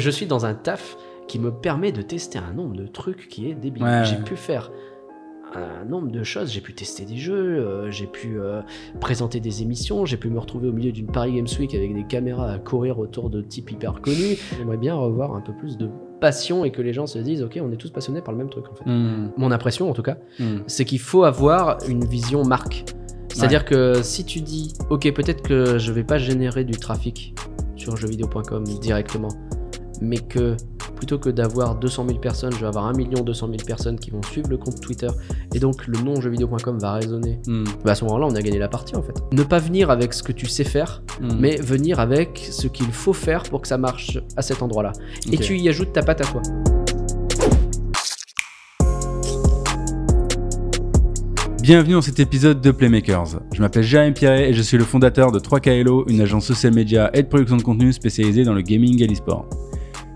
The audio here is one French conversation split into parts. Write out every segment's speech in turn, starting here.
Je suis dans un taf qui me permet de tester un nombre de trucs qui est débile. Ouais, j'ai ouais. pu faire un nombre de choses, j'ai pu tester des jeux, euh, j'ai pu euh, présenter des émissions, j'ai pu me retrouver au milieu d'une Paris Games Week avec des caméras à courir autour de types hyper connus. J'aimerais bien revoir un peu plus de passion et que les gens se disent ok on est tous passionnés par le même truc en fait. Hmm, Mon impression en tout cas, hmm. c'est qu'il faut avoir une vision marque. C'est-à-dire que si tu dis, ok, peut-être que je vais pas générer du trafic sur jeuxvideo.com directement, mais que plutôt que d'avoir 200 000 personnes, je vais avoir 1 million 200 000 personnes qui vont suivre le compte Twitter, et donc le nom jeuxvideo.com va résonner. Hmm, Bah à ce moment-là, on a gagné la partie en fait. Ne pas venir avec ce que tu sais faire, hmm. mais venir avec ce qu'il faut faire pour que ça marche à cet endroit-là. Et tu y ajoutes ta patte à toi. Bienvenue dans cet épisode de Playmakers. Je m'appelle Jérémy Pierret et je suis le fondateur de 3KLO, une agence social media et de production de contenu spécialisée dans le gaming et l'e-sport.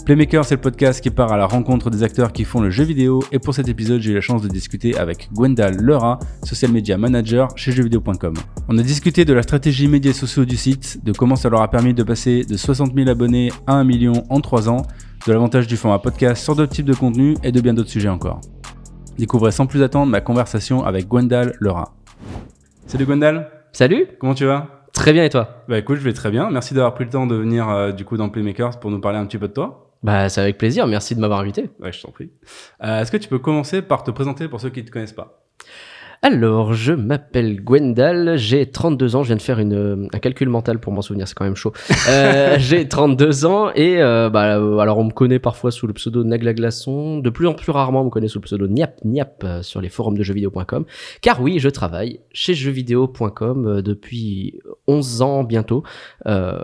Playmakers, c'est le podcast qui part à la rencontre des acteurs qui font le jeu vidéo et pour cet épisode, j'ai eu la chance de discuter avec Gwendal Leura, social media manager chez jeuxvideo.com. On a discuté de la stratégie médias sociaux du site, de comment ça leur a permis de passer de 60 000 abonnés à 1 million en 3 ans, de l'avantage du format podcast sur d'autres types de contenus et de bien d'autres sujets encore. Découvrez sans plus attendre ma conversation avec Gwendal Leura. Salut Gwendal, Salut comment tu vas? Très bien et toi? Bah écoute, je vais très bien. Merci d'avoir pris le temps de venir euh, du coup dans Playmakers pour nous parler un petit peu de toi. Bah c'est avec plaisir, merci de m'avoir invité. Ouais, je t'en prie. Euh, Est-ce que tu peux commencer par te présenter pour ceux qui ne te connaissent pas? Alors, je m'appelle Gwendal, j'ai 32 ans, je viens de faire une, euh, un calcul mental pour m'en souvenir, c'est quand même chaud. Euh, j'ai 32 ans et euh, bah, euh, alors on me connaît parfois sous le pseudo Nagla Glaçon, de plus en plus rarement on me connaît sous le pseudo Niap Niap euh, sur les forums de jeuxvideo.com, car oui, je travaille chez jeuxvideo.com depuis 11 ans bientôt euh,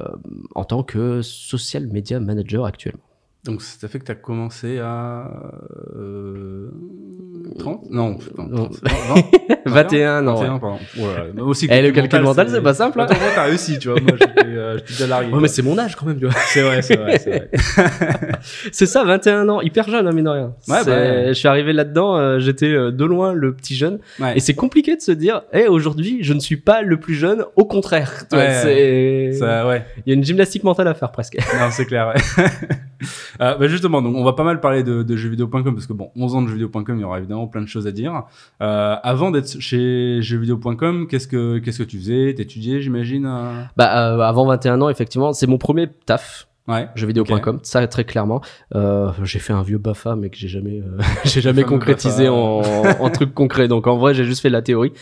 en tant que social media manager actuellement. Donc ça fait que tu as commencé à... Euh, 30 Non, Non. 30, 20, 21 ans. 21, ouais. pardon. Voilà. Mais aussi, Eh, le calcul mental, c'est pas simple, hein. Attends, moi, t'as réussi, tu vois. Moi, j'étais euh, déjà largué. Ouais, mais c'est mon âge quand même, tu vois. C'est vrai, c'est vrai, c'est vrai. C'est ça, 21 ans, hyper jeune, hein, mine de rien. Ouais, bah ouais. Je suis arrivé là-dedans, euh, j'étais euh, de loin le petit jeune. Ouais. Et c'est compliqué de se dire, eh, aujourd'hui, je ne suis pas le plus jeune, au contraire. Tu vois, Ouais, Ça, ouais. Il y a une gymnastique mentale à faire presque. Non, c'est clair, ouais. Euh, bah justement, donc on va pas mal parler de, de jeuxvideo.com parce que bon, 11 ans de jeuxvideo.com, il y aura évidemment plein de choses à dire. Euh, avant d'être chez jeuxvideo.com, qu'est-ce que qu'est-ce que tu faisais? T'étudiais, j'imagine euh? Bah, euh, avant 21 ans, effectivement, c'est mon premier taf. Ouais. jeuxvideo.com ça très clairement. Euh, j'ai fait un vieux bafa mais que j'ai jamais euh, j'ai jamais concrétisé en, en truc concret. Donc en vrai j'ai juste fait de la théorie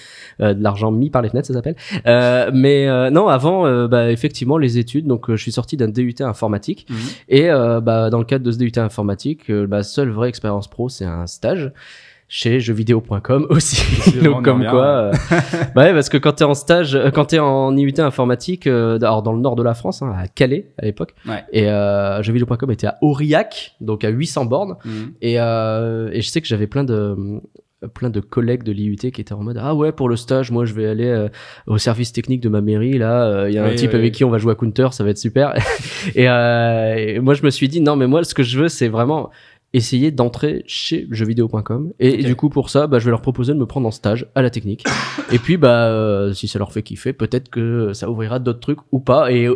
euh, de l'argent mis par les fenêtres ça s'appelle. Euh, mais euh, non avant euh, bah, effectivement les études. Donc je suis sorti d'un DUT informatique. Mhm. et euh, bah, dans le cadre de ce DUT informatique euh, ma seule vraie expérience pro c'est un stage chez jeuxvideo.com aussi donc comme quoi euh, bah ouais parce que quand t'es en stage euh, quand t'es en IUT informatique euh, alors dans le nord de la France hein, à Calais à l'époque Ouais. et euh, jeuxvideo.com était à Aurillac donc à 800 bornes Mhm. et, euh, et je sais que j'avais plein de plein de collègues de l'IUT qui étaient en mode ah ouais pour le stage moi je vais aller euh, au service technique de ma mairie là euh, il y a un type oui, avec oui. qui on va jouer à Counter ça va être super et, euh, et moi je me suis dit non mais moi ce que je veux c'est vraiment essayer d'entrer chez jeuxvideo.com et, Ok. du coup pour ça bah, je vais leur proposer de me prendre en stage à la technique et puis bah euh, si ça leur fait kiffer peut-être que ça ouvrira d'autres trucs ou pas et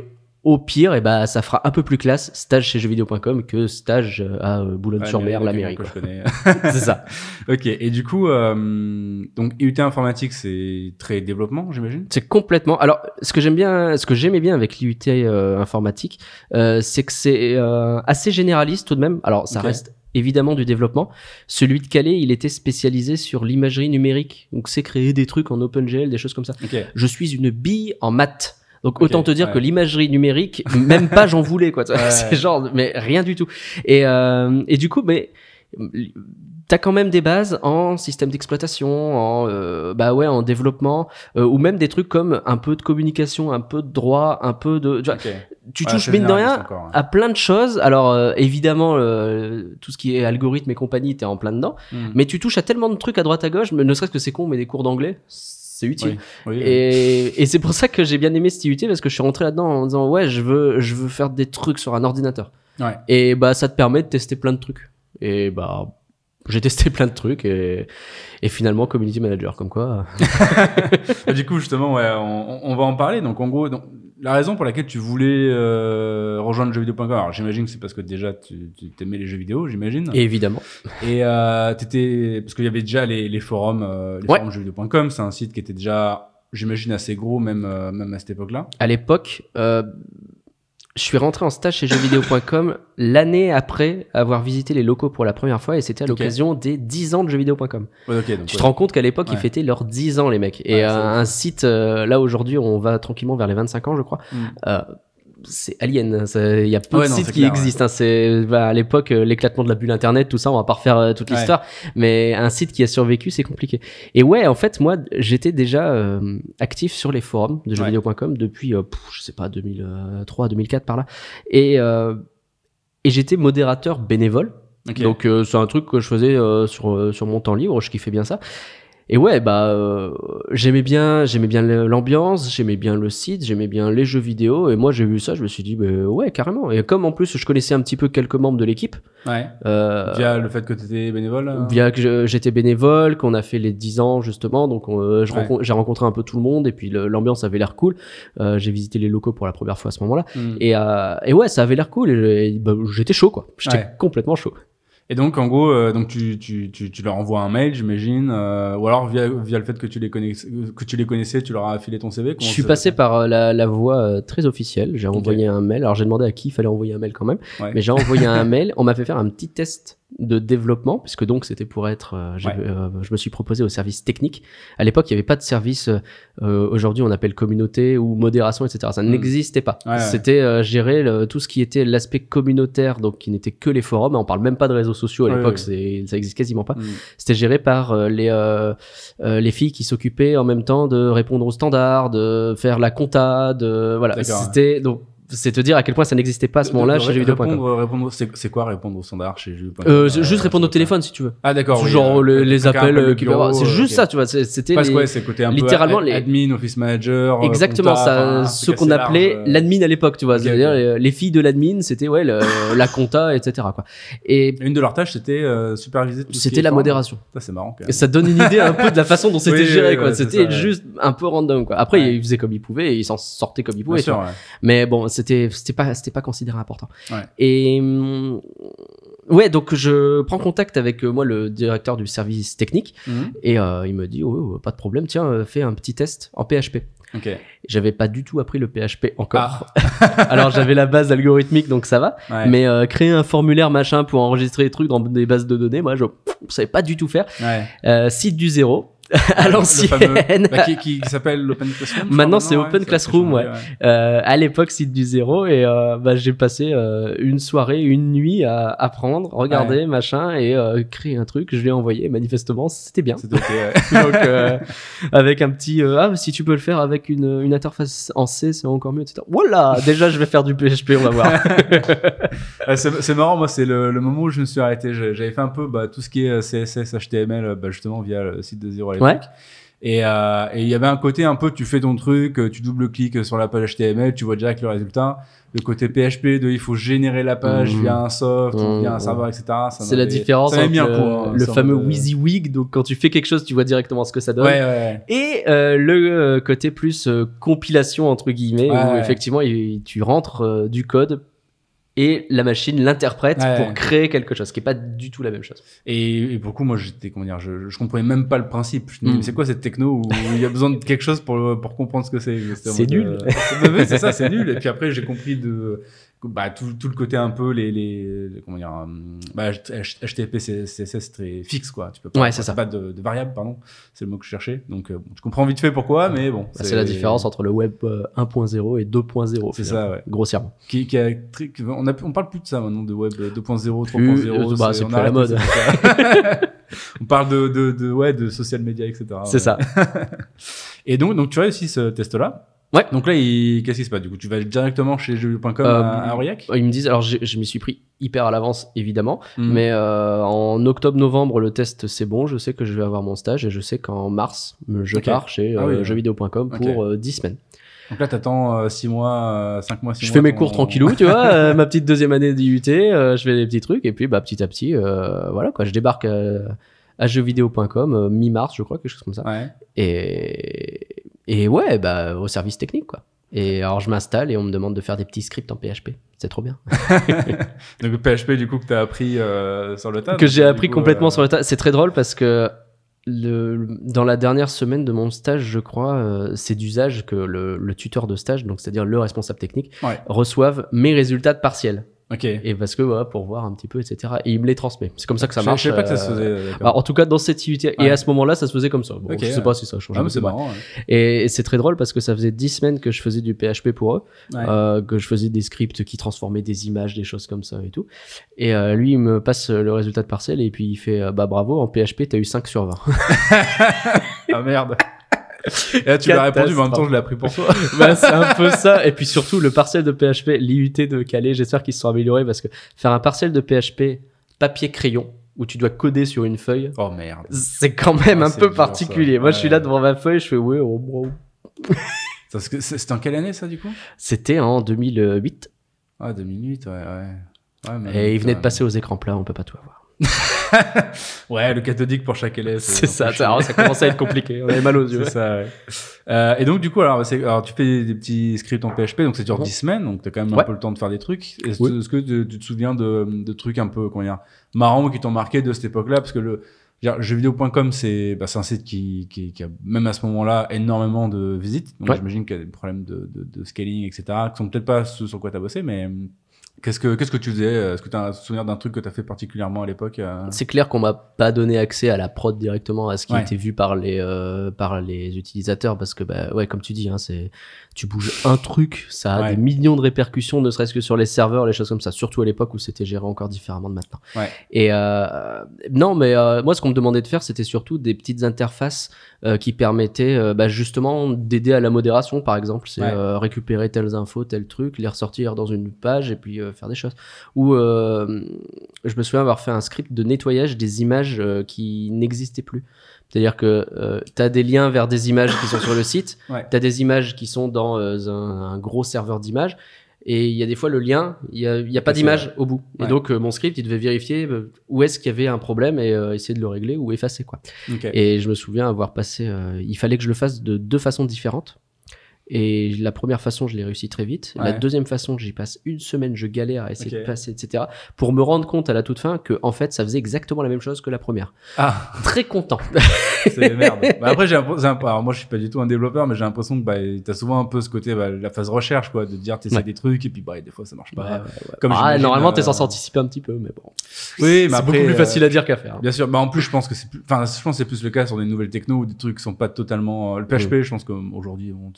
au pire et bah ça fera un peu plus classe stage chez jeuxvideo.com que stage euh, à euh, Boulogne-sur-Mer Ouais, la mais mairie quelqu'un quoi. que je connais. c'est ça ok. Et du coup, euh, donc IUT informatique, c'est très développement, j'imagine? C'est complètement. Alors, ce que j'aime bien, ce que j'aimais bien avec l'IUT euh, informatique, euh, c'est que c'est assez généraliste tout de même. Alors, ça reste évidemment du développement. Celui de Calais, il était spécialisé sur l'imagerie numérique. Donc, c'est créer des trucs en OpenGL, des choses comme ça. Je suis une bille en maths. Donc autant te dire ouais. que l'imagerie numérique, même pas j'en voulais quoi. Ouais. C'est genre, mais rien du tout. Et euh, et du coup, mais t'as quand même des bases en système d'exploitation, en euh, bah ouais, en développement, euh, ou même des trucs comme un peu de communication, un peu de droit, un peu de. Tu, vois. Tu Ouais, touches mine de rien encore, à plein de choses. Alors euh, évidemment, euh, tout ce qui est algorithme et compagnie, t'es en plein dedans. Mhm. Mais tu touches à tellement de trucs à droite à gauche, mais ne serait-ce que c'est con, mais des cours d'anglais, c'est utile. Oui, oui, oui. Et, et c'est pour ça que j'ai bien aimé IUT parce que je suis rentré là-dedans en disant ouais je veux je veux faire des trucs sur un ordinateur. Ouais. Et bah ça te permet de tester plein de trucs. Et bah j'ai testé plein de trucs et, et finalement community manager comme quoi. Du coup, justement, ouais, on, on va en parler. Donc, en gros, donc, la raison pour laquelle tu voulais euh, rejoindre jeuxvideo.com, alors j'imagine que c'est parce que déjà tu, tu aimais les jeux vidéo, j'imagine. Évidemment. Et euh, t'étais parce qu'il y avait déjà les, les forums, euh, les Ouais. forums jeuxvideo.com, c'est un site qui était déjà, j'imagine, assez gros même euh, même à cette époque-là. À l'époque, euh, je suis rentré en stage chez jeuxvideo.com l'année après avoir visité les locaux pour la première fois et c'était à l'occasion des 10 ans de jeuxvideo.com. Ouais, Tu ouais. te rends compte qu'à l'époque, ils fêtaient leurs 10 ans, les mecs. Et euh, un site, euh, là aujourd'hui, on va tranquillement vers les 25 ans, je crois. Mm. Euh, c'est alien. Il y a peu Ouais, de non, sites qui clair, existent. hein. C'est bah, à l'époque euh, l'éclatement de la bulle internet, tout ça. On va pas refaire euh, toute Ouais. l'histoire, mais un site qui a survécu, c'est compliqué. Et ouais, en fait, moi, j'étais déjà euh, actif sur les forums de jeuxvideo.com depuis, euh, pff, je sais pas, 2003, 2004 par là. Et euh, et j'étais modérateur bénévole. Donc c'est un truc que je faisais sur sur mon temps libre, je kiffais bien ça. Et ouais, bah euh, j'aimais bien j'aimais bien l'ambiance, j'aimais bien le site, j'aimais bien les jeux vidéo et moi j'ai vu ça, je me suis dit bah, ouais, carrément. Et comme en plus je connaissais un petit peu quelques membres de l'équipe ouais. euh, Via le fait que tu étais bénévole. euh, via que j'étais bénévole, qu'on a fait les 10 ans justement, donc euh, Ouais. j'ai rencontré un peu tout le monde et puis l'ambiance avait l'air cool. Euh, j'ai visité les locaux pour la première fois à ce moment-là hmm. et, et ouais, ça avait l'air cool et, et, bah, j'étais chaud quoi. J'étais Ouais. complètement chaud. Et donc, en gros, euh, donc tu, tu, tu, tu leur envoies un mail, j'imagine, euh, ou alors via, via le fait que tu les connaissais, que tu les connaissais, tu leur as affilé ton CV. Je suis passé par euh, la, la voie euh, très officielle. J'ai envoyé un mail. Alors j'ai demandé à qui il fallait envoyer un mail quand même. Ouais. Mais j'ai envoyé un mail. On m'a fait faire un petit test de développement, puisque donc c'était pour être. euh, Ouais. euh, je me suis proposé au service technique. À l'époque, il n'y avait pas de service. euh, euh, Aujourd'hui, on appelle communauté ou modération, etc. Ça Mm. n'existait pas. Ouais. C'était euh, gérer le- tout ce qui était l'aspect communautaire, donc qui n'était que les forums. On parle même pas de réseaux sociaux à l'époque. ouais. c'est Ça existe quasiment pas. Hmm. C'était géré par les les filles qui s'occupaient en même temps de répondre aux standards, de faire la compta, de voilà. C'était donc c'est te dire à quel point ça n'existait pas à ce moment-là chez de jeuxvideo.com. Répondre, répondre, c'est quoi répondre au standard chez jeuxvideo.com Euh, Euh, juste répondre au téléphone si tu veux. Ah d'accord. Oui, genre euh, le- les appels euh, qu'il bureau, C'est euh, juste ça, tu vois. C'était Parce les- ouais, c'est le côté un littéralement, peu les- ad- admin, office manager. euh, Exactement, compta, ça, enfin, ce qu'on appelait euh. l'admin à l'époque, tu vois. C'est-à-dire les, les filles de l'admin, c'était ouais le- la compta, etc. Quoi. Et Une de leurs tâches, c'était euh, superviser tout c'était la modération. Ça, c'est marrant. Ça donne une idée un peu de la façon dont c'était géré, quoi. C'était juste un peu random, quoi. Après, Ouais. il faisait comme il pouvait et il s'en sortait comme il Bien pouvait. tu sûr, vois. ouais. Mais bon, c'était c'était pas c'était pas considéré important. Ouais. Et hum, ouais, donc je prends contact avec euh, moi le directeur du service technique Mhm. et euh, il me dit oh, oh, pas de problème, tiens, euh, fais un petit test en PHP. J'avais pas du tout appris le PHP encore. Alors j'avais la base algorithmique donc ça va, Ouais. mais euh, créer un formulaire machin pour enregistrer des trucs dans des bases de données, moi je je savais pas du tout faire. Ouais. Euh, site du zéro à l'ancienne. bah, qui, qui, s'appelle l'Open Classroom. Maintenant, c'est ouais, Open Classroom, ouais. Euh, à l'époque, site du zéro, et euh, bah, j'ai passé euh, une soirée, une nuit à apprendre, regarder, machin, et créer un truc. Je l'ai envoyé, manifestement, c'était bien. C'était ok, ouais. Donc, avec un petit ah, si tu peux le faire avec une, une interface en C, c'est encore mieux, etc. Voilà, déjà, je vais faire du PHP, on va voir. Euh, c'est c'est marrant, moi, c'est le, le moment où je me suis arrêté. J'avais fait un peu bah, tout ce qui est CSS, HTML, bah, justement via le site de Zero à l'époque. Ouais. Et euh, et il y avait un côté un peu, tu fais ton truc, euh, tu double-cliques sur la page HTML, tu vois direct le résultat. Le côté PHP de il faut générer la page Mhm. via un soft Mhm. via un serveur, etc. c'est la différence entre un le, hein, fameux euh, WYSIWYG, donc quand tu fais quelque chose, tu vois directement ce que ça donne. Ouais, ouais, ouais. Et euh, le euh, côté plus euh, compilation entre guillemets, où effectivement il- tu rentres euh, du code et la machine l'interprète Ouais. pour créer quelque chose, ce qui est pas du tout la même chose. Et, et pour le coup, moi, j'étais, comment dire, je, je comprenais même pas le principe. Je me dis, Mm. mais c'est quoi cette techno où il y a besoin de quelque chose pour, pour comprendre ce que c'est? C'est nul. euh, c'est ça, c'est nul. Et puis après, j'ai compris de, bah, tout, tout le côté un peu, les, les, comment dire, hum, bah, HTTP, CSS très fixe, quoi. Tu peux pas, Ouais, c'est ça. Pas de, de variable, pardon. C'est le mot que je cherchais. Donc, euh, bon, tu comprends vite fait pourquoi, mais bon. Bah, C'est la différence entre le web euh, 1.0 et 2.0. C'est ça, ouais. Grossièrement. Qui, qui a, très- on, a, on parle plus de ça maintenant, de web 2.0, 3.0. Plus, euh, bah, c'est plus la mode. on parle de, de, de, ouais, de social media, etc. C'est ça. Et donc, donc, tu as aussi ce test-là. Ouais. Donc là, il... qu'est-ce qui se passe Du coup, tu vas directement chez jeux.com Euh, à, Aurillac? Ils me disent, alors je, je m'y suis pris hyper à l'avance évidemment, Mm. mais euh, en octobre-novembre le test c'est bon, je sais que je vais avoir mon stage et je sais qu'en mars je pars chez Ah euh, oui, jeuxvideo.com pour euh, 10 semaines. Donc là, t'attends 6 mois, 5 mois, 6 Je mois. fais mes cours tranquillou, tu vois, ma petite deuxième année d'IUT, je fais des petits trucs et puis bah petit à petit, voilà quoi, je débarque à jeuxvideo.com mi-mars, je crois, quelque chose comme ça. Ouais. Et et ouais, bah au service technique quoi. Et alors, je m'installe et on me demande de faire des petits scripts en PHP. C'est trop bien. Donc PHP du coup que tu as appris euh, sur le tas. que j'ai appris coup, complètement euh, sur le tas. C'est très drôle parce que le, dans la dernière semaine de mon stage, je crois, euh, c'est d'usage que le, le tuteur de stage, donc c'est-à-dire le responsable technique, Ouais. reçoive mes résultats de partiel. Ok. Et parce que voilà, pour voir un petit peu, etc. Et il me les transmet. C'est comme ça que ça marche. Je sais pas que ça se euh, faisait. euh, bah, en tout cas, dans cette. Ouais. Et à ce moment-là, ça se faisait comme ça. Bon, Ok, je sais ouais. pas si ça a changé. Ah, mais c'est beaucoup. marrant. ouais. Et, et c'est très drôle parce que ça faisait 10 semaines que je faisais du PHP pour eux, Ouais. euh, que je faisais des scripts qui transformaient des images, des choses comme ça et tout. Et euh, lui, il me passe le résultat de partiel et puis il fait euh, bah bravo, en PHP, t'as eu 5 sur 20. Ah merde. Et là, tu m'as répondu, mais en même temps, je l'ai appris pour toi. bah, c'est un peu ça. Et puis surtout, le partiel de PHP, l'IUT de Calais, j'espère qu'ils se sont améliorés parce que faire un partiel de PHP papier-crayon où tu dois coder sur une feuille, Oh merde. c'est quand même Ah, un peu particulier. ça. Moi, je suis là devant ma feuille, je fais ouais, oh, bro. C'était en quelle année ça du coup? C'était en 2008 Ah, 2008, ouais, ouais. Ouais, mais et il venait de euh, passer aux écrans plats, on peut pas tout avoir. Ouais, le cathodique pour chaque élève. C'est ça, ça, ça commençait à être compliqué. On avait mal aux yeux. C'est ça, ouais. Euh, et donc, du coup, alors, alors, tu fais des, des petits scripts en PHP, donc ça dure Mhm. 10 semaines, donc t'as quand même un peu le temps de faire des trucs. Est-ce Oui. que tu, tu te souviens de, de trucs un peu, comment dire, marrants qui t'ont marqué de cette époque-là? Parce que le jeuxvideo.com, c'est bah, un site qui, qui, qui a, même à ce moment-là, énormément de visites. Donc, Ouais. j'imagine qu'il y a des problèmes de, de, de scaling, etc., qui sont peut-être pas ceux sur quoi t'as bossé, mais qu'est-ce que, qu'est-ce que tu faisais Est-ce que tu as un souvenir d'un truc que t'as fait particulièrement à l'époque euh C'est clair qu'on m'a pas donné accès à la prod directement, à ce qui Ouais. était vu par les euh, par les utilisateurs, parce que bah ouais, comme tu dis, hein, c'est tu bouges un truc, ça a Ouais. des millions de répercussions, ne serait-ce que sur les serveurs, les choses comme ça. Surtout à l'époque où c'était géré encore différemment de maintenant. Ouais. Et euh, non, mais euh, moi, ce qu'on me demandait de faire, c'était surtout des petites interfaces euh, qui permettaient euh, bah, justement d'aider à la modération, par exemple. C'est euh, récupérer telles infos, tel truc, les ressortir dans une page et puis euh, faire des choses. Ou euh, je me souviens avoir fait un script de nettoyage des images euh, qui n'existaient plus. C'est-à-dire que euh, tu as des liens vers des images qui sont sur le site, Ouais. tu as des images qui sont dans euh, un, un gros serveur d'images, et il y a des fois le lien, il y a, y a pas d'image au bout. Ouais. Et donc euh, mon script, il devait vérifier où est-ce qu'il y avait un problème et essayer de le régler ou effacer quoi. Et je me souviens avoir passé, il fallait que je le fasse de deux façons différentes. Et la première façon, je l'ai réussi très vite. La deuxième façon, j'y passe une semaine, je galère à essayer de passer, etc. Pour me rendre compte à la toute fin que, en fait, ça faisait exactement la même chose que la première. Ah, Très content. c'est merde. Bah, après, j'ai alors moi, je suis pas du tout un développeur, mais j'ai l'impression que bah, t'as souvent un peu ce côté, bah, la phase recherche, quoi, de dire t'essaies Ouais. des trucs et puis bah, des fois ça marche pas. Ouais. Comme Ah, normalement, t'es euh, censé anticiper un petit peu, mais bon. Oui, mais c'est beaucoup plus euh, facile à dire qu'à faire. Bien sûr, bah en plus je pense que c'est plus, enfin je pense que c'est plus le cas sur des nouvelles techno ou des trucs qui sont pas totalement euh, le PHP. Je pense qu'aujourd'hui on-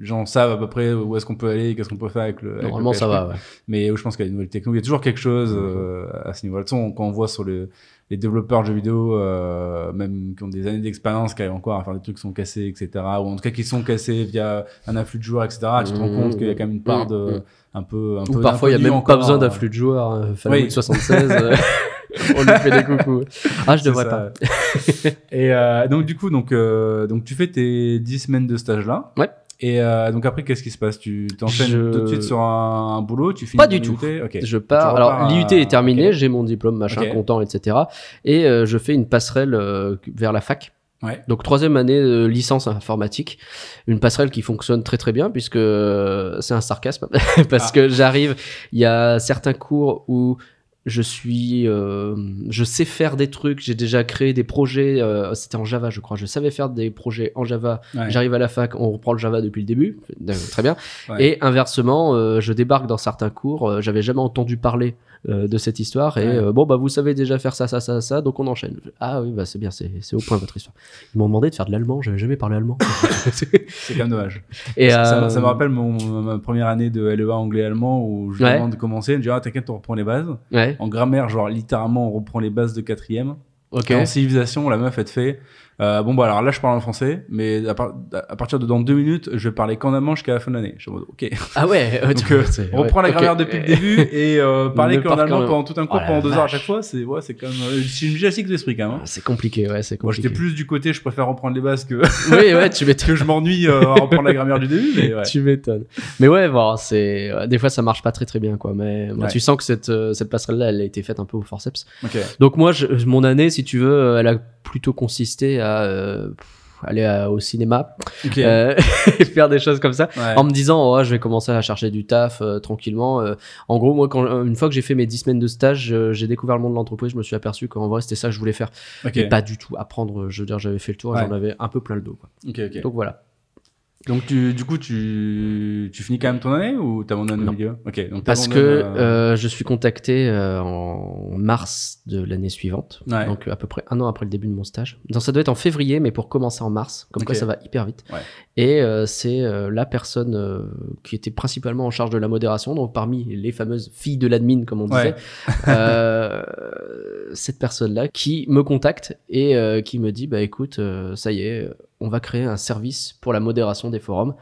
gens savent à peu près où est-ce qu'on peut aller, qu'est-ce qu'on peut faire avec le. avec le Normalement, ça va, ouais. Mais euh, je pense qu'il y a des nouvelles techno, il y a toujours quelque chose euh, à ce niveau-là. De quand on voit sur le, les développeurs de jeux vidéo, euh, même qui ont des années d'expérience, qui arrivent encore à faire des trucs qui sont cassés, etc. Ou en tout cas qui sont cassés via un afflux de joueurs, etc. Tu te rends Mmh, compte qu'il y a quand même une part mmh, de mmh. un peu, un Ou peu parfois, il y a même pas besoin euh, d'afflux de joueurs. hein. Fallout Oui. 76, euh, on lui fait des coucous. Ah, je devrais ça. pas. et euh, donc du coup, donc euh, donc tu fais tes 10 semaines de stage là. Ouais. Et euh, donc après, qu'est-ce qui se passe? Tu t'enchaînes Je- tout de suite sur un, un boulot Tu finis Pas du tout. Je pars. Alors, à- l'IUT est terminé, ok. j'ai mon diplôme, machin, Ok. content, etc. Et euh, je fais une passerelle euh, vers la fac. Ouais. Donc troisième année de licence informatique, une passerelle qui fonctionne très très bien puisque euh, c'est un sarcasme parce Ah. que j'arrive, il y a certains cours où je suis, euh, je sais faire des trucs, j'ai déjà créé des projets, euh, c'était en Java je crois, je savais faire des projets en Java, Ouais. j'arrive à la fac, on reprend le Java depuis le début, Euh, très bien, Ouais. et inversement, euh, je débarque dans certains cours, euh, j'avais jamais entendu parler euh, de cette histoire et euh, bon bah vous savez déjà faire ça ça ça ça donc on enchaîne ah oui bah c'est bien c'est c'est au point votre histoire ils m'ont demandé de faire de l'allemand j'avais jamais parlé allemand C'est quand même dommage. et ça, ça me- euh, ça me rappelle mon, ma première année de LEA anglais-allemand où je Ouais. demande de commencer. Je me dis, ah, t'inquiète, on reprend les bases. ouais En grammaire, genre littéralement, on reprend les bases de quatrième. ok Et en civilisation, la meuf, elle te fait euh, Bon, bah alors là, je parle en français, mais à, par- à partir de dans deux minutes, je vais parler qu'en allemand jusqu'à la fin de l'année. Je suis en mode, ok. ah ouais euh, Donc, euh, on reprend ouais, la grammaire depuis le début et euh, parler qu'en allemand pendant tout un cours, Oh pendant deux heures à chaque fois, c'est ouais, c'est quand même euh, c'est une gymnastique d'esprit quand même. hein. c'est compliqué ouais c'est Moi, j'étais compliqué plus du côté, je préfère reprendre les bases que, oui ouais tu m'étonnes que je m'ennuie euh, à reprendre la grammaire du début, mais ouais. tu m'étonnes mais ouais bon c'est euh, des fois ça marche pas très très bien quoi mais Ouais. tu sens que cette euh, cette passerelle là elle a été faite un peu au forceps. Donc moi, je- mon année, si tu veux, euh, elle a plutôt consisté à euh, aller à- au cinéma, euh, faire des choses comme ça, Ouais. en me disant oh, je vais commencer à chercher du taf euh, tranquillement. Euh, en gros, moi, quand, une fois que j'ai fait mes 10 semaines de stage, j'ai découvert le monde de l'entreprise, je me suis aperçu qu'en vrai c'était ça que je voulais faire, et pas du tout apprendre. Je veux dire, j'avais fait le tour, et Ouais. j'en avais un peu plein le dos. Quoi. Donc voilà. Donc tu, du coup, tu, tu finis quand même ton année ou t'abandonnes Non. milieu? Ok. Donc Parce que euh, euh, je suis contacté euh, en mars de l'année suivante, Ouais. donc euh, à peu près un an après le début de mon stage. Donc ça doit être en février, mais pour commencer en mars, comme quoi ça va hyper vite. Ouais. Et euh, c'est euh, la personne euh, qui était principalement en charge de la modération, donc parmi les fameuses filles de l'admin, comme on disait, Ouais. euh, cette personne-là qui me contacte et euh, qui me dit, bah écoute, euh, ça y est, on va créer un service pour la modération des forums.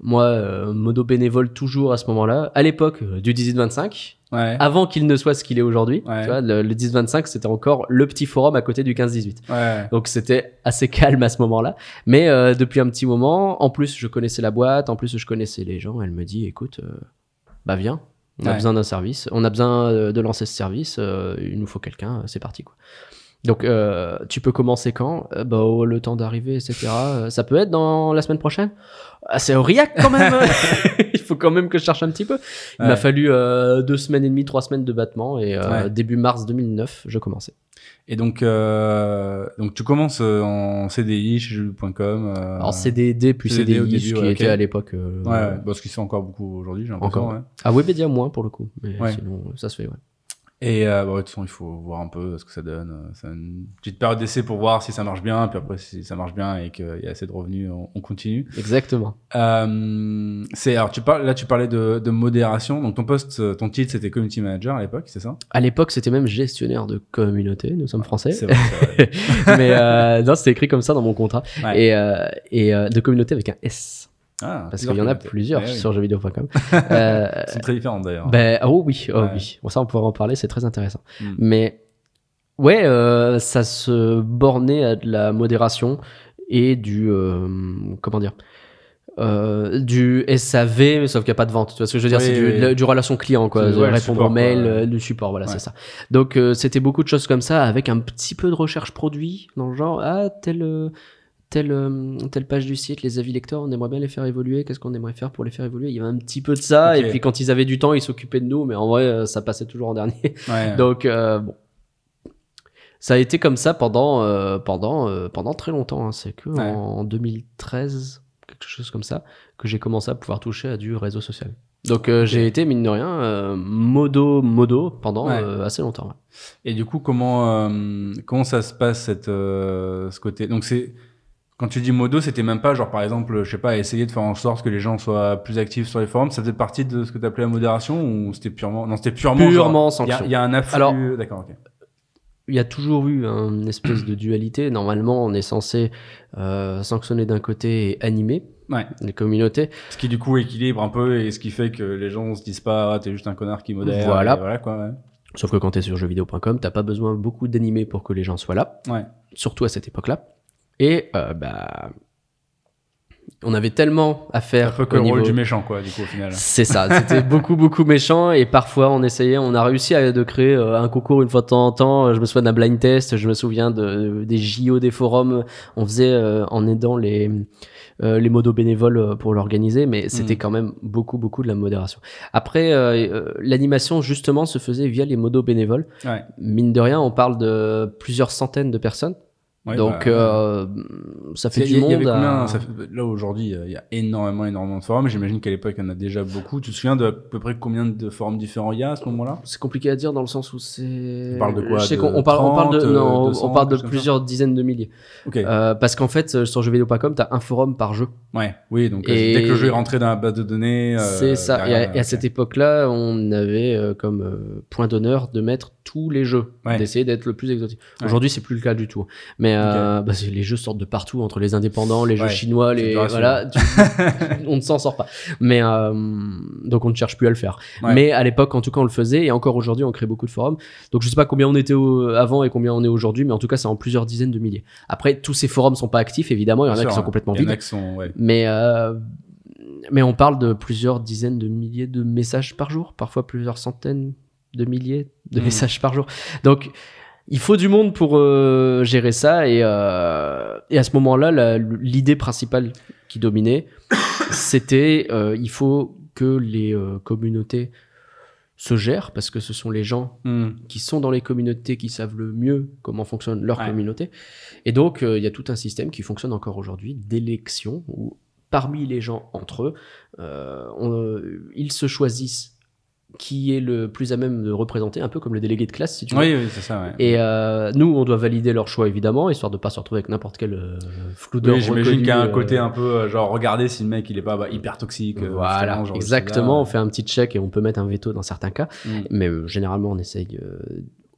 Moi, euh, modo bénévole toujours à ce moment-là. À l'époque euh, du 18-25, Ouais. avant qu'il ne soit ce qu'il est aujourd'hui. Ouais. Tu vois, le, le 10-25, c'était encore le petit forum à côté du 15-18. Ouais. Donc c'était assez calme à ce moment-là. Mais euh, depuis un petit moment, en plus je connaissais la boîte, en plus je connaissais les gens. Elle me dit, écoute, bah viens, on a besoin d'un service, on a besoin de lancer ce service, il nous faut quelqu'un, c'est parti quoi. Donc euh, tu peux commencer quand? Euh, Bah au- le temps d'arriver, etc. Euh, Ça peut être dans la semaine prochaine? Ah, c'est Aurillac quand même. il faut quand même que je cherche un petit peu. Il Ouais. m'a fallu deux semaines et demie, trois semaines de battement et Ouais. début mars 2009, je commençais. Et donc, donc tu commences en CDI chez. Euh... Alors CDD puis CDD CDI, au début, ce qui ouais, était à l'époque. Ouais, ouais. Bon, ce qui se fait encore beaucoup aujourd'hui, j'ai l'impression. Encore. À Webedia moins pour le coup, mais sinon ça se fait. Ouais. Et euh, bah, de toute façon, il faut voir un peu ce que ça donne. Euh, C'est une petite période d'essai pour voir si ça marche bien. Puis après, si ça marche bien et qu'il y a assez de revenus, on, on continue. Exactement. Euh, c'est alors tu parles là, tu parlais de, de modération. Donc ton poste, euh, ton titre, c'était community manager à l'époque, c'est ça? À l'époque, c'était même gestionnaire de communauté. Nous sommes français, C'est vrai. mais euh, non, c'était écrit comme ça dans mon contrat Ouais. et et, euh, et euh, de communauté avec un S Ah, parce qu'il y en a plusieurs Ouais, oui. sur jeuxvideo.com. euh, sont très différentes d'ailleurs. ben oh oui, oh Ouais. oui. Bon ça, on pourra en parler, c'est très intéressant. Hmm. Mais ouais, euh, ça se bornait à de la modération et du euh, comment dire. euh, du SAV, mais sauf qu'il n'y a pas de vente. Tu vois ce que je veux dire? Oui, C'est du, oui. du relation client, quoi. Ouais, le répondre aux mails, ouais. euh, du support, voilà, Ouais. c'est ça. Donc euh, c'était beaucoup de choses comme ça, avec un petit peu de recherche produit, dans le genre, ah, tel, euh, telle, euh, telle page du site, les avis lecteurs, on aimerait bien les faire évoluer, qu'est-ce qu'on aimerait faire pour les faire évoluer? Il y avait un petit peu de ça, et puis quand ils avaient du temps, ils s'occupaient de nous, mais en vrai, euh, ça passait toujours en dernier. Ouais. Donc euh, bon. Ça a été comme ça pendant, euh, pendant, euh, pendant très longtemps. hein. C'est que Ouais. en 2013, quelque chose comme ça, que j'ai commencé à pouvoir toucher à du réseau social. Donc euh, j'ai été, mine de rien, euh, modo modo pendant Ouais. euh, assez longtemps. ouais. Et du coup, comment comment ça se passe cette ce côté? Donc c'est quand tu dis modo, c'était même pas genre par exemple, je sais pas, essayer de faire en sorte que les gens soient plus actifs sur les forums. Ça faisait partie de ce que tu appelais la modération ou c'était purement non c'était purement Purement il y a- sanction. Il y, a un afflux. Alors- d'accord, ok. Il y a toujours eu une espèce de dualité. Normalement, on est censé euh, sanctionner d'un côté et animer Ouais. les communautés. Ce qui du coup équilibre un peu et ce qui fait que les gens se disent pas ah, t'es juste un connard qui modère. Voilà. voilà quoi. Ouais. Sauf que quand tu es sur jeuxvideo.com, t'as pas besoin beaucoup d'animer pour que les gens soient là. Ouais. surtout à cette époque-là. Et euh, bah, on avait tellement à Un faire. peu que le rôle du méchant quoi du coup au final. C'est ça, c'était beaucoup beaucoup méchant et parfois on essayait, on a réussi à de créer euh, un concours une fois de temps en temps. Je me souviens d'un blind test, je me souviens de, des JO des forums. On faisait euh, en aidant les euh, les modos bénévoles euh, pour l'organiser, mais c'était Mm. quand même beaucoup beaucoup de la modération. Après, euh, euh, l'animation justement se faisait via les modos bénévoles. Ouais. Mine de rien, on parle de plusieurs centaines de personnes. Ouais, Donc bah, euh, ça fait y, du y monde. avait combien à- ça fait- Là aujourd'hui, euh, il y a énormément, énormément de forums. J'imagine qu'à l'époque, il y en a déjà beaucoup. Tu te souviens de à peu près combien de forums différents il y a à ce moment-là? C'est compliqué à dire dans le sens où c'est. On parle de quoi? Je sais De qu'on on parle, on parle de 30, non, 200, on parle de plusieurs dizaines de milliers. Euh, parce qu'en fait, euh, sur jeuxvideo.com, t'as un forum par jeu. Ouais. Oui. Donc euh, et- dès que le jeu est rentré dans la base de données. euh, c'est ça. Et à, et à ok. cette époque-là, on avait euh, comme euh, point d'honneur de mettre tous les jeux, Ouais. d'essayer d'être le plus exotique. Ouais. Aujourd'hui, c'est plus le cas du tout. Mais euh, bah, les jeux sortent de partout, entre les indépendants, les jeux chinois, les voilà. tu- on ne s'en sort pas. Mais donc on ne cherche plus à le faire. Mais à l'époque, en tout cas, on le faisait, et encore aujourd'hui, on crée beaucoup de forums. Donc je sais pas combien on était au- avant et combien on est aujourd'hui, mais en tout cas, c'est en plusieurs dizaines de milliers. Après, tous ces forums sont pas actifs, évidemment. Il y en a Bien qui sont complètement Il y en vides. Mais euh, mais on parle de plusieurs dizaines de milliers de messages par jour, parfois plusieurs centaines de milliers de Mhm. messages par jour. Donc il faut du monde pour euh, gérer ça et, euh, et à ce moment-là, l'idée principale qui dominait, c'était il faut que les communautés se gèrent parce que ce sont les gens Hmm. qui sont dans les communautés qui savent le mieux comment fonctionne leur Ouais. communauté. Et donc, euh, il y a tout un système qui fonctionne encore aujourd'hui d'élection où parmi les gens entre eux, euh, on- euh, ils se choisissent qui est le plus à même de représenter, un peu comme le délégué de classe, si tu veux. Oui, oui, c'est ça, ouais. Et euh, nous, on doit valider leur choix, évidemment, histoire de pas se retrouver avec n'importe quel euh, floudeur. Oui, j'imagine qu'il y a un euh, côté un peu euh, genre regardez si le mec il est pas bah, hyper toxique. Voilà, genre, exactement. On fait un petit check et on peut mettre un veto dans certains cas. Hmm. Mais généralement, on essaye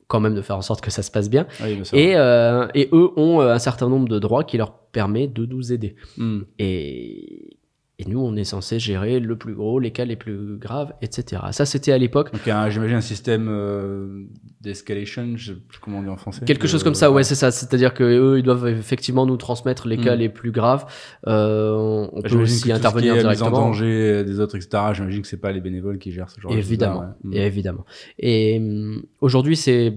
quand même de faire en sorte que ça se passe bien. Oui, bien sûr. Et, et eux ont un certain nombre de droits qui leur permet de nous aider. Hmm. Et, et nous, on est censé gérer le plus gros, les cas les plus graves, etc. Ça, c'était à l'époque. Donc j'imagine un système euh, d'escalation, je sais plus comment on dit en français. Quelque chose comme ça, ouais, c'est ça. C'est-à-dire que eux, ils doivent effectivement nous transmettre les cas Mm. les plus graves. Euh, on Bah, peut aussi intervenir est mise en directement. danger des autres, etc. J'imagine que c'est pas les bénévoles qui gèrent ce genre Évidemment, de choses-là, ouais. et évidemment. Et hum, aujourd'hui, c'est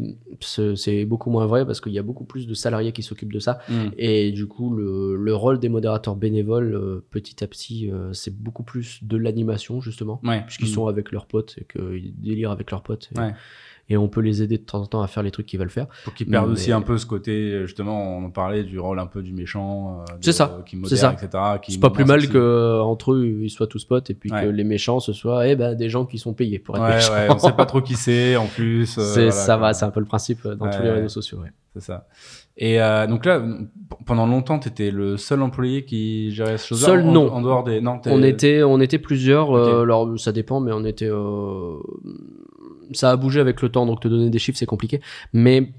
beaucoup moins vrai parce qu'il y a beaucoup plus de salariés qui s'occupent de ça. Hmm. Et du coup, le, le rôle des modérateurs bénévoles, euh, petit à petit, euh, c'est beaucoup plus de l'animation, justement, Ouais. puisqu'ils Hmm. sont avec leurs potes et qu'ils délirent avec leurs potes. Et, Ouais. et on peut les aider de temps en temps à faire les trucs qu'ils veulent faire. Pour qu'ils perdent Mais- aussi un peu ce côté, justement, on en parlait du rôle un peu du méchant. euh, de- C'est ça, Qui c'est modère, ça. etc. C'est pas plus mal aussi. que euh, entre eux, ils soient tous potes et puis Ouais. que les méchants, ce soient eh ben, des gens qui sont payés pour être méchants. on sait pas trop qui c'est en plus. euh, voilà, ça quoi. va, c'est un peu le principe euh, dans tous les réseaux sociaux. ouais. C'est ça. Et euh, donc là, pendant longtemps, tu étais le seul employé qui gérait ce chose-là Seul, en, non. En dehors des. Non, On était, on était plusieurs. euh, alors ça dépend, mais on était. euh, ça a bougé avec le temps, donc te donner des chiffres c'est compliqué. Mais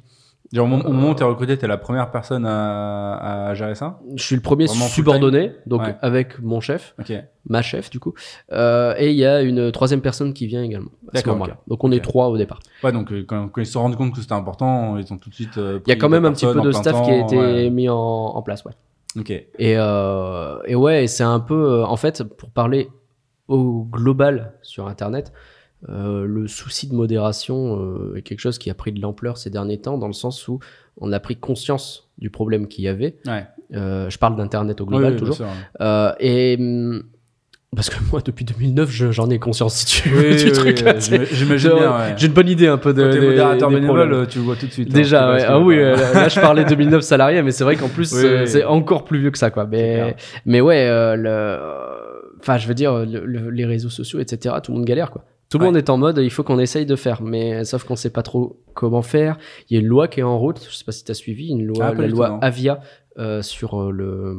Genre, au moment où t'es recruté, t'es la première personne à, à gérer ça je suis le premier Vraiment subordonné, donc Ouais. avec mon chef, ma chef du coup, Euh, et il y a une troisième personne qui vient également D'accord, moment-là. ok. Donc on est trois au départ. Ouais, donc euh, quand, quand ils se sont rendus compte que c'était important, ils ont tout de suite. euh, Il y a quand même un petit peu de staff qui a été ouais. mis en, en place, ouais. Ok. Et, euh, et ouais, c'est un peu, euh, en fait, pour parler au global sur Internet, euh, le souci de modération euh, est quelque chose qui a pris de l'ampleur ces derniers temps, dans le sens où on a pris conscience du problème qu'il y avait. Ouais. Euh, je parle d'Internet au Oui, global oui, bien toujours. sûr. Euh, et hum, parce que moi, depuis 2009, je- j'en ai conscience si tu veux Oui, du oui, truc. oui, J'imagine ouais. J'ai une bonne idée un peu de. Quand t'es des- modérateur des bénévole, tu le vois tout de suite. hein, Déjà, ouais. que Ah oui, là je parlais 2009 salariés, mais c'est vrai qu'en plus Oui, oui. c'est encore plus vieux que ça, quoi. Mais, mais ouais, le... enfin, je veux dire, le- le- les réseaux sociaux, etc. Tout le monde galère, quoi. Tout le Ouais. monde est en mode, il faut qu'on essaye de faire, mais sauf qu'on sait pas trop comment faire. Il y a une loi qui est en route, je sais pas si tu as suivi, une loi, Ah, la loi non. Avia euh, sur euh, le,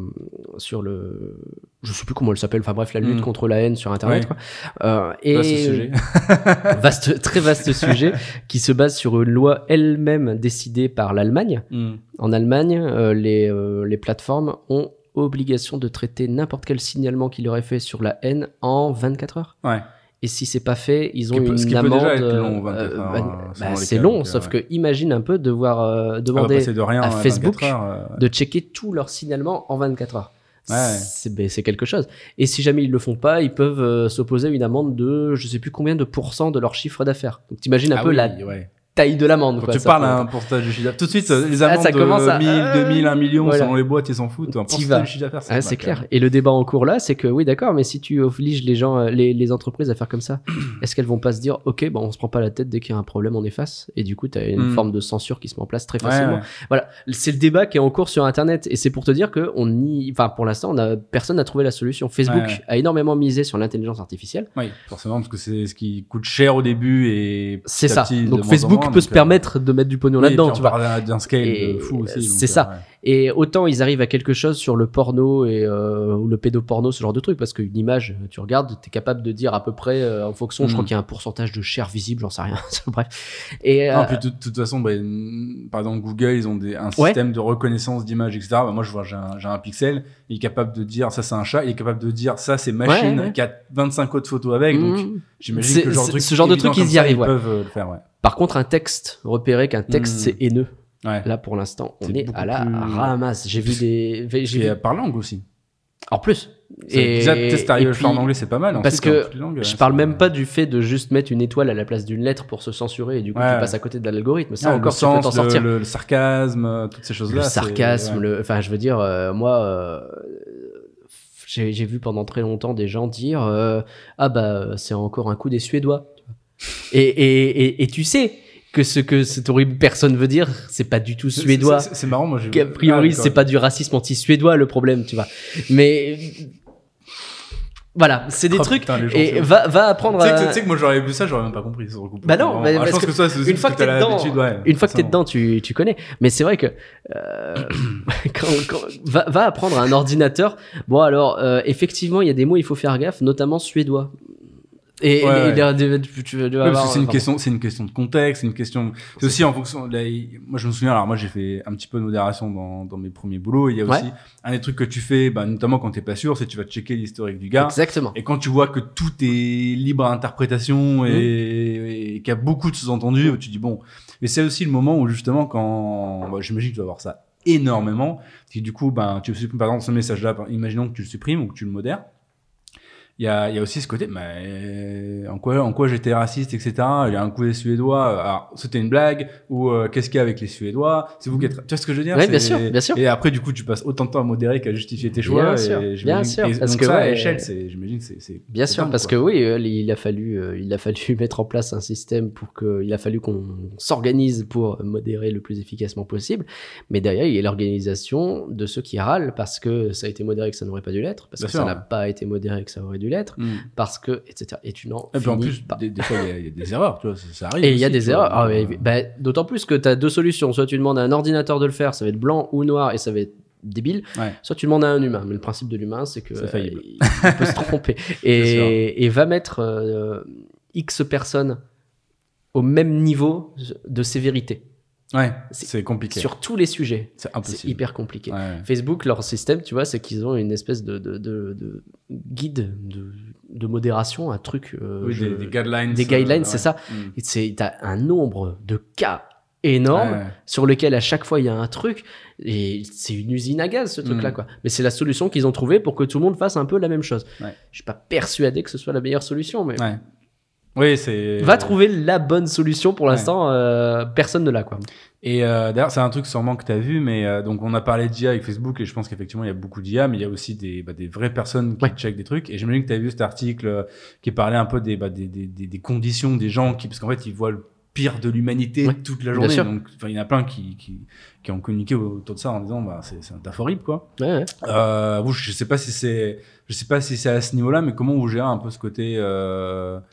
sur le, je sais plus comment elle s'appelle. Enfin bref, la lutte Mm. contre la haine sur Internet. Ouais. Quoi. Euh, et Vaste sujet. vaste, très vaste sujet qui se base sur une loi elle-même décidée par l'Allemagne. Hmm. En Allemagne, euh, les, les plateformes ont obligation de traiter n'importe quel signalement qu'il aurait fait sur la haine en 24 heures. Ouais. Et si c'est pas fait, ils ont peut- une amende. euh, long, 24 euh, bah, euh, bah, c'est long, sauf euh, que imagine un peu devoir euh, Ah, demander passer de rien à 24 Facebook heures, euh, de checker tous leurs signalements en 24 heures. Ouais. C'est ben, c'est quelque chose. Et si jamais ils le font pas, ils peuvent euh, s'opposer à une amende de je sais plus combien de pourcents de leur chiffre d'affaires. Donc t'imagines un ah peu oui, la ouais. Taille de l'amende. Quand quoi, tu parles à un pourcentage du chiffre d'affaires, tout de suite, euh, les Ah, amendes ça de à- 1000, 2000, 1 million, Voilà. selon les boîtes, ils s'en foutent. Un pourcentage du chiffre d'affaires, Ah, pas c'est clair. même. Et le débat en cours là, c'est que oui, d'accord, mais si tu obliges les gens, euh, les, les entreprises à faire comme ça, est-ce qu'elles vont pas se dire, ok, bon, on se prend pas la tête dès qu'il y a un problème, on efface, et du coup, tu as une Hmm. forme de censure qui se met en place très facilement. ouais. Voilà, c'est le débat qui est en cours sur Internet, et c'est pour te dire que on y, enfin, pour l'instant, on a personne n'a trouvé la solution. Facebook Ouais, a énormément misé sur l'intelligence artificielle. Oui, forcément, parce que c'est ce qui coûte cher au début et. C'est ça. de Donc Facebook moins, peut donc, se euh, permettre de mettre du pognon oui, là-dedans, tu vois. d'un- scale fou aussi. donc, c'est euh, ça. ouais. Et autant ils arrivent à quelque chose sur le porno et euh, ou le pédoporno, ce genre de truc, parce qu'une image, tu regardes, t'es capable de dire à peu près euh, en fonction. Je crois Mhm. qu'il y a un pourcentage de chair visible, j'en sais rien. Bref. Et Non, euh, puis de toute- façon, bah, par exemple, Google, ils ont des, un Ouais. système de reconnaissance d'images, etc. Bah, moi, je vois, j'ai un, pixel, il est capable de dire ça, c'est un chat, il est capable de dire ça, c'est machine, Ouais, ouais. qui a 25 autres photos avec. Donc, mm. j'imagine que ce genre de truc, ce genre de évident truc, ils y arrivent, ouais. peuvent euh, le faire, ouais. Par contre, un texte, repérer qu'un texte Mhm. c'est haineux. Ouais. Là, pour l'instant, on est à la plus- ramasse. J'ai vu des, j'ai Et vu- euh, par langue aussi. en plus. Et, déjà, le faire en anglais, c'est pas mal. parce Ensuite, que langues, Je ouais, parle même pas du fait de juste mettre une étoile à la place d'une lettre pour se censurer et du coup Ouais. tu passes à côté de l'algorithme. Ça Ouais, encore le tu peux sens, t'en sortir. Le, le sarcasme, euh, toutes ces choses-là. le sarcasme, ouais. le, enfin, je veux dire, euh, moi, euh, j'ai j'ai vu pendant très longtemps des gens dire, euh, ah bah, c'est encore un coup des Suédois. Et, et, et, et tu sais que ce que cette horrible personne veut dire, c'est pas du tout suédois. c'est- marrant, moi j'ai Qu'a priori, Ah, c'est pas du racisme anti-suédois le problème, tu vois. Mais voilà, c'est des Oh, trucs. putain, les gens, et va, va apprendre Tu sais, à. tu sais que moi j'aurais vu ça, j'aurais même pas compris ce. Bah non, Ah, parce je pense que ça, c'est une fois que t'es dedans, ouais, Une fois que t'es dedans, tu, tu connais. Mais c'est vrai que euh, quand, quand- va, va apprendre à un ordinateur. Bon alors, euh, effectivement, il y a des mots, il faut faire gaffe, notamment suédois. Et, Ouais, et- ouais. et- et- tu- vas avoir- c'est une enfin, question, c'est une question de contexte, c'est une question. C'est aussi en fonction. Là, moi, je me souviens. Alors, moi, j'ai fait un petit peu de modération dans, dans mes premiers boulots. Il y a Ouais. aussi un des trucs que tu fais, bah, notamment quand t'es pas sûr, c'est que tu vas checker l'historique du gars. Exactement. Et quand tu vois que tout est libre à interprétation Mmh. et, et qu'il y a beaucoup de sous-entendus, tu dis bon. Mais c'est aussi le moment où justement quand, bah, j'imagine que tu vas voir ça énormément, et du coup, ben, tu supprimes par exemple ce message-là, imaginons que tu le supprimes ou que tu le modères. Il y a, il y a aussi ce côté, mais en quoi, en quoi j'étais raciste, etc. Il y a un coup des Suédois. Alors, c'était une blague ou euh, qu'est-ce qu'il y a avec les Suédois? C'est vous qui êtes. Tu vois ce que je veux dire? C'est- bien sûr, bien sûr. Et après, du coup, tu passes autant de temps à modérer qu'à justifier tes choix. Bien sûr, bien sûr, et parce donc que ça, à ouais, échelle, c'est, j'imagine, que c'est, Bien sûr, parce quoi. que oui, euh, il a fallu, euh, il a fallu mettre en place un système pour que, il a fallu qu'on s'organise pour modérer le plus efficacement possible. Mais derrière, il y a l'organisation de ceux qui râlent parce que ça a été modéré que ça n'aurait pas dû l'être, parce Bien que sûr, ça n'a pas été modéré que ça aurait dû l'être, Mm. parce que, etc. Et tu n'en en plus, pas. des, des fois, il y a- il y, a des erreurs, tu vois, ça, ça arrive. Et il y a des erreurs. Ah, bah, D'autant plus que tu as deux solutions. Soit tu demandes à un ordinateur de le faire, ça va être blanc ou noir et ça va être débile. Ouais. Soit tu demandes à un humain. Mais le principe de l'humain, c'est que euh, il peut se tromper. et va mettre euh, X personnes au même niveau de sévérité Ouais, C'est- compliqué. sur tous les sujets. C'est C'est impossible. hyper compliqué. Ouais. Facebook, leur système, tu vois, c'est qu'ils ont une espèce de, de, de- de guide de, modération, un truc. euh, Oui, je- des, des guidelines. des euh, guidelines, ouais. c'est ça. Mm. C'est- T'as un nombre de cas énorme Ouais. sur lequel à chaque fois il y a un truc et c'est une usine à gaz ce truc là Mm. quoi mais c'est la solution qu'ils ont trouvée pour que tout le monde fasse un peu la même chose Ouais. je suis pas persuadé que ce soit la meilleure solution mais Ouais. Oui, c'est. va trouver la bonne solution pour l'instant euh, personne ne l'a quoi Et euh, d'ailleurs, c'est un truc sûrement que tu as vu, mais euh, donc on a parlé d'IA avec Facebook et je pense qu'effectivement il y a beaucoup d'IA, mais il y a aussi des, bah, des vraies personnes qui Ouais. checkent des trucs. Et j'imagine que tu as vu cet article euh, qui parlait un peu des, bah, des, des, des, conditions des gens qui, parce qu'en fait ils voient le pire de l'humanité Ouais, toute la journée. Donc il y en a plein qui, qui, qui ont communiqué autour de ça en disant bah, c'est c'est un taf horrible quoi. ouais, ouais. Euh, vous, je sais pas si c'est, je sais pas si c'est à ce niveau-là, mais comment vous gérez un peu ce côté euh, parce qu'il y, a-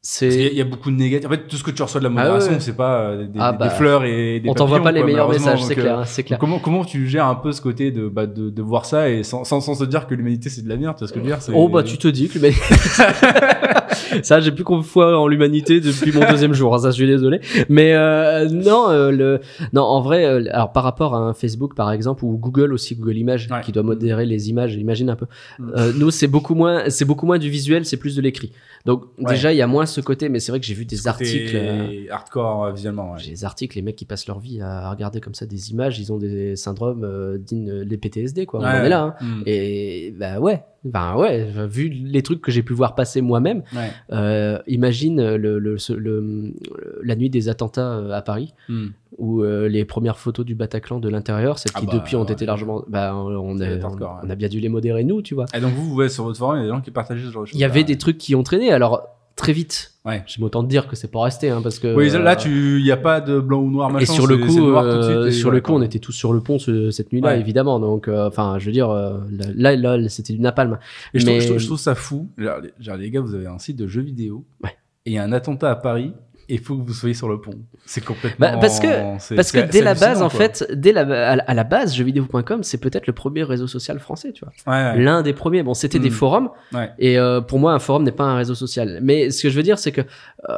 c'est il y a beaucoup de négatifs. En fait, tout ce que tu reçois de la modération, Ah ouais. c'est pas euh, des, Ah des- bah, des fleurs et des on t'envoie pas les quoi, meilleurs messages c'est clair euh, c'est clair Comment, comment tu gères un peu ce côté de, bah, de, de voir ça et sans, sans, sans se dire que l'humanité c'est de la merde, tu vois ce que je veux dire c'est- Oh bah tu te dis que l'humanité. ça j'ai plus foi en l'humanité depuis mon deuxième jour. hein, ça je suis désolé. Mais euh, non, euh, le non en vrai, euh, alors par rapport à un Facebook par exemple ou Google aussi Google Images Ouais. qui doit modérer les images. Imagine un peu. Mm. Euh, nous c'est beaucoup moins, c'est beaucoup moins du visuel, c'est plus de l'écrit. Donc Ouais. déjà il y a moins ce côté. Mais c'est vrai que j'ai vu des T'es articles. euh, hardcore euh, visuellement. Ouais. J'ai des articles, les mecs qui passent leur vie à regarder comme ça des images, ils ont des syndromes euh, dignes des PTSD quoi. On en est là. hein. Mm. Et bah ouais, ben ouais, vu les trucs que j'ai pu voir passer moi-même, Ouais. euh, imagine le, le, ce- le- le- la nuit des attentats euh, à Paris, Mm. où euh, les premières photos du Bataclan de l'intérieur, celles Ah qui bah, depuis ont été largement, bah on, être on, a bien dû les modérer nous, tu vois. Et donc vous, vous voyez sur votre forum, il y a des gens qui partageaient ce genre de choses. Il y avait des trucs qui ont traîné, alors très vite. Ouais. J'aime autant te dire que c'est pas resté, hein, parce que. Oui, là, euh, tu, il y a pas de blanc ou noir. Et Machin, sur le coup, c'est noir tout de euh, suite et sur ouais, le coup, on était tous sur le pont ce- cette nuit-là, Ouais. évidemment. Donc, euh, enfin, je veux dire, euh, là, là, là, c'était du napalm. Et je, Mais- trouve, je, trouve, je trouve ça fou. Genre, les, genre, les gars, vous avez un site de jeux vidéo. Ouais. Et il y a un attentat à Paris. Et il faut que vous soyez sur le pont. C'est complètement. Bah, parce que- Parce que dès la base, en quoi. fait, dès la, à, la- base, jeuxvideo.com, c'est peut-être le premier réseau social français, tu vois. Ouais, ouais. L'un des premiers. Bon, c'était des Mm. forums. Ouais. Et euh, pour moi, un forum n'est pas un réseau social. Mais ce que je veux dire, c'est que euh,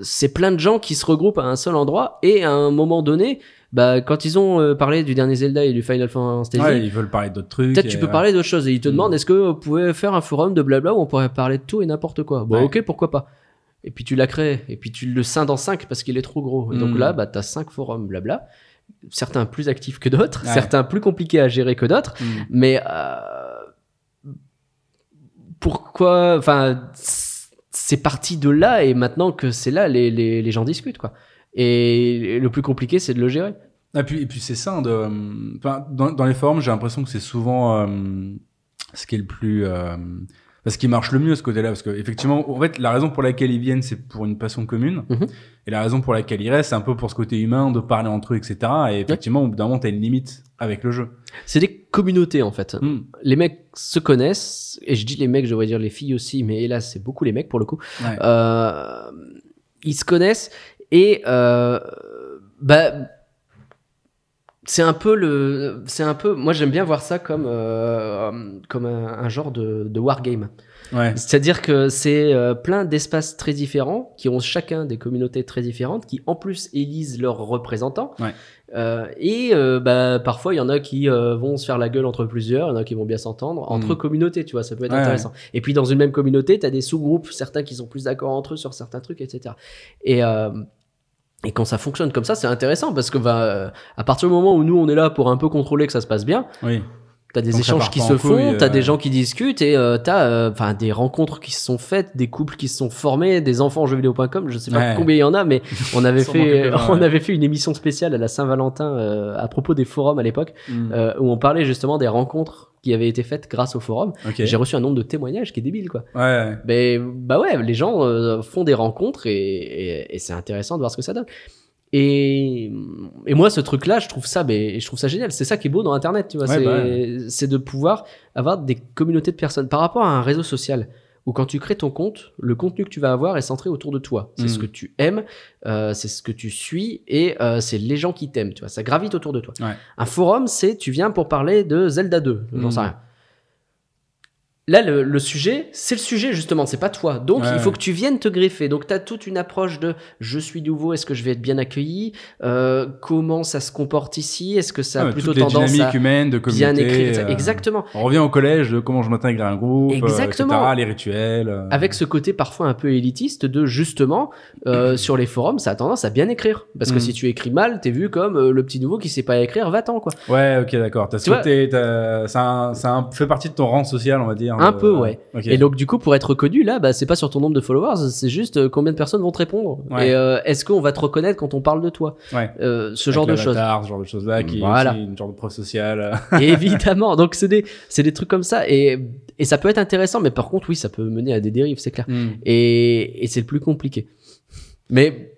c'est plein de gens qui se regroupent à un seul endroit et à un moment donné, bah, quand ils ont euh, parlé du dernier Zelda et du Final Fantasy, Ouais, ils veulent parler d'autres trucs. peut-être tu peux ouais. parler d'autres choses. Et ils te Mm. demandent est-ce que vous pouvez faire un forum de blabla où on pourrait parler de tout et n'importe quoi? Bon, Ouais. ok, pourquoi pas. Et puis tu l'as créé, et puis tu le scindes en 5 parce qu'il est trop gros. Et donc Mm. là, bah, tu as 5 forums blabla. Certains plus actifs que d'autres, Ouais. certains plus compliqués à gérer que d'autres. Mm. Mais euh, pourquoi, enfin, c'est parti de là et maintenant que c'est là, les, les, les gens discutent quoi. Et le plus compliqué, c'est de le gérer. Et puis, et puis c'est ça, de, dans, dans les forums, j'ai l'impression que c'est souvent euh, ce qui est le plus. Euh, ce qui marche le mieux ce côté-là, parce que effectivement, en fait, la raison pour laquelle ils viennent, c'est pour une passion commune, Mhm. et la raison pour laquelle ils restent, c'est un peu pour ce côté humain, de parler entre eux, etc. Et effectivement, au bout d'un moment, t'as une limite avec le jeu. C'est des communautés en fait. Hmm. Les mecs se connaissent, et je dis les mecs, je devrais dire les filles aussi, mais hélas, c'est beaucoup les mecs pour le coup. Ouais. Euh, ils se connaissent et euh, bah c'est un peu le c'est un peu moi j'aime bien voir ça comme euh, comme un, un genre de, de wargame Ouais. c'est-à-dire que c'est euh, plein d'espaces très différents qui ont chacun des communautés très différentes qui en plus élisent leurs représentants Ouais. Euh, et euh, bah parfois il y en a qui euh, vont se faire la gueule entre plusieurs il y en a qui vont bien s'entendre entre Mm. communautés tu vois ça peut être Ouais, intéressant et puis dans une même communauté tu as des sous-groupes certains qui sont plus d'accord entre eux sur certains trucs etc et euh, et quand ça fonctionne comme ça, c'est intéressant parce que bah, euh, à partir du moment où nous on est là pour un peu contrôler que ça se passe bien, Oui. T'as des Donc échanges qui se en font, t'as euh. des gens qui discutent et euh, t'as euh, enfin des rencontres qui se sont faites, des couples qui se sont formés, des enfants jeuxvideo.com, je sais pas Ouais. combien il y en a, mais on avait fait on ouais. avait fait une émission spéciale à la Saint-Valentin euh, à propos des forums à l'époque euh, où on parlait justement des rencontres qui avaient été faites grâce au forum. ok. J'ai reçu un nombre de témoignages qui est débile quoi. Ouais. Mais bah ouais, les gens euh, font des rencontres et, et, et c'est intéressant de voir ce que ça donne. Et, et moi, ce truc-là, je trouve ça, mais je trouve ça génial. C'est ça qui est beau dans Internet, tu vois. Ouais, c'est bah c'est de pouvoir avoir des communautés de personnes par rapport à un réseau social où quand tu crées ton compte, le contenu que tu vas avoir est centré autour de toi. C'est Mm. ce que tu aimes, euh, c'est ce que tu suis et euh, c'est les gens qui t'aiment, tu vois. Ça gravite autour de toi. Ouais. Un forum, c'est tu viens pour parler de Zelda 2, j'en Mm. sais rien. Là, le, le sujet, c'est le sujet justement, c'est pas toi. Donc, Ouais, il faut ouais. que tu viennes te greffer. Donc, tu as toute une approche de je suis nouveau, est-ce que je vais être bien accueilli Euh, Comment ça se comporte ici Est-ce que ça a Ouais, plutôt tendance à humaines de bien écrire euh, Exactement. On revient au collège de comment je m'intègre à un groupe, euh, Exactement. etc., les rituels. Avec ce côté parfois un peu élitiste de justement, sur les forums, ça a tendance à bien écrire. Parce que Mm. si tu écris mal, t'es vu comme le petit nouveau qui sait pas écrire, va-t'en quoi. Ouais, ok, d'accord. Ce ça, un- ça un- fait partie de ton rang social, on va dire. Un de- peu, ouais. Et donc du coup, pour être reconnu, là, bah, c'est pas sur ton nombre de followers, c'est juste euh, combien de personnes vont te répondre. Ouais. Et euh, est-ce qu'on va te reconnaître quand on parle de toi ouais. Euh, Ce genre de choses. ce genre de choses-là, qui Voilà. est une genre de preuve sociale. Évidemment. Donc c'est des, c'est des trucs comme ça et, et ça peut être intéressant, mais par contre, oui, ça peut mener à des dérives, c'est clair. Hmm. Et, et c'est le plus compliqué. Mais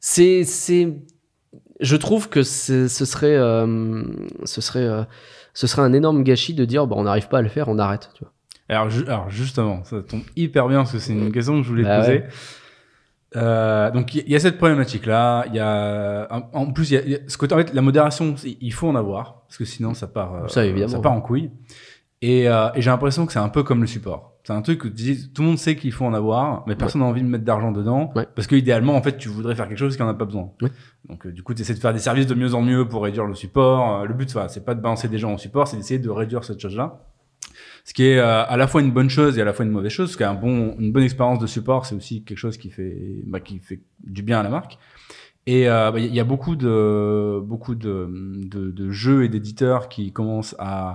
c'est, c'est, je trouve que ce serait, euh, ce serait, euh, ce serait un énorme gâchis de dire, bah, on n'arrive pas à le faire, on arrête. Tu vois. Alors, ju- alors justement, ça tombe hyper bien parce que c'est une question que je voulais te Bah poser. ouais. Euh, donc il y, a cette problématique là. Il y a en, en plus y a, y a ce côté en fait la modération il faut en avoir parce que sinon ça part euh, Ça, évidemment. part en couille. Et, euh, et j'ai l'impression que c'est un peu comme le support. C'est un truc que tu dis, tout le monde sait qu'il faut en avoir, mais personne n'a envie de mettre d'argent dedans. Ouais. Parce que idéalement, en fait, tu voudrais faire quelque chose qui en a pas besoin. Ouais. Donc, euh, du coup, tu essaies de faire des services de mieux en mieux pour réduire le support. Euh, le but, voilà, c'est pas de balancer des gens au support, c'est d'essayer de réduire cette chose-là. Ce qui est euh, à la fois une bonne chose et à la fois une mauvaise chose, parce qu'un bon, une bonne expérience de support, c'est aussi quelque chose qui fait, bah, qui fait du bien à la marque. Et euh, bah, il y a beaucoup de, beaucoup de, de, de jeux et d'éditeurs qui commencent à,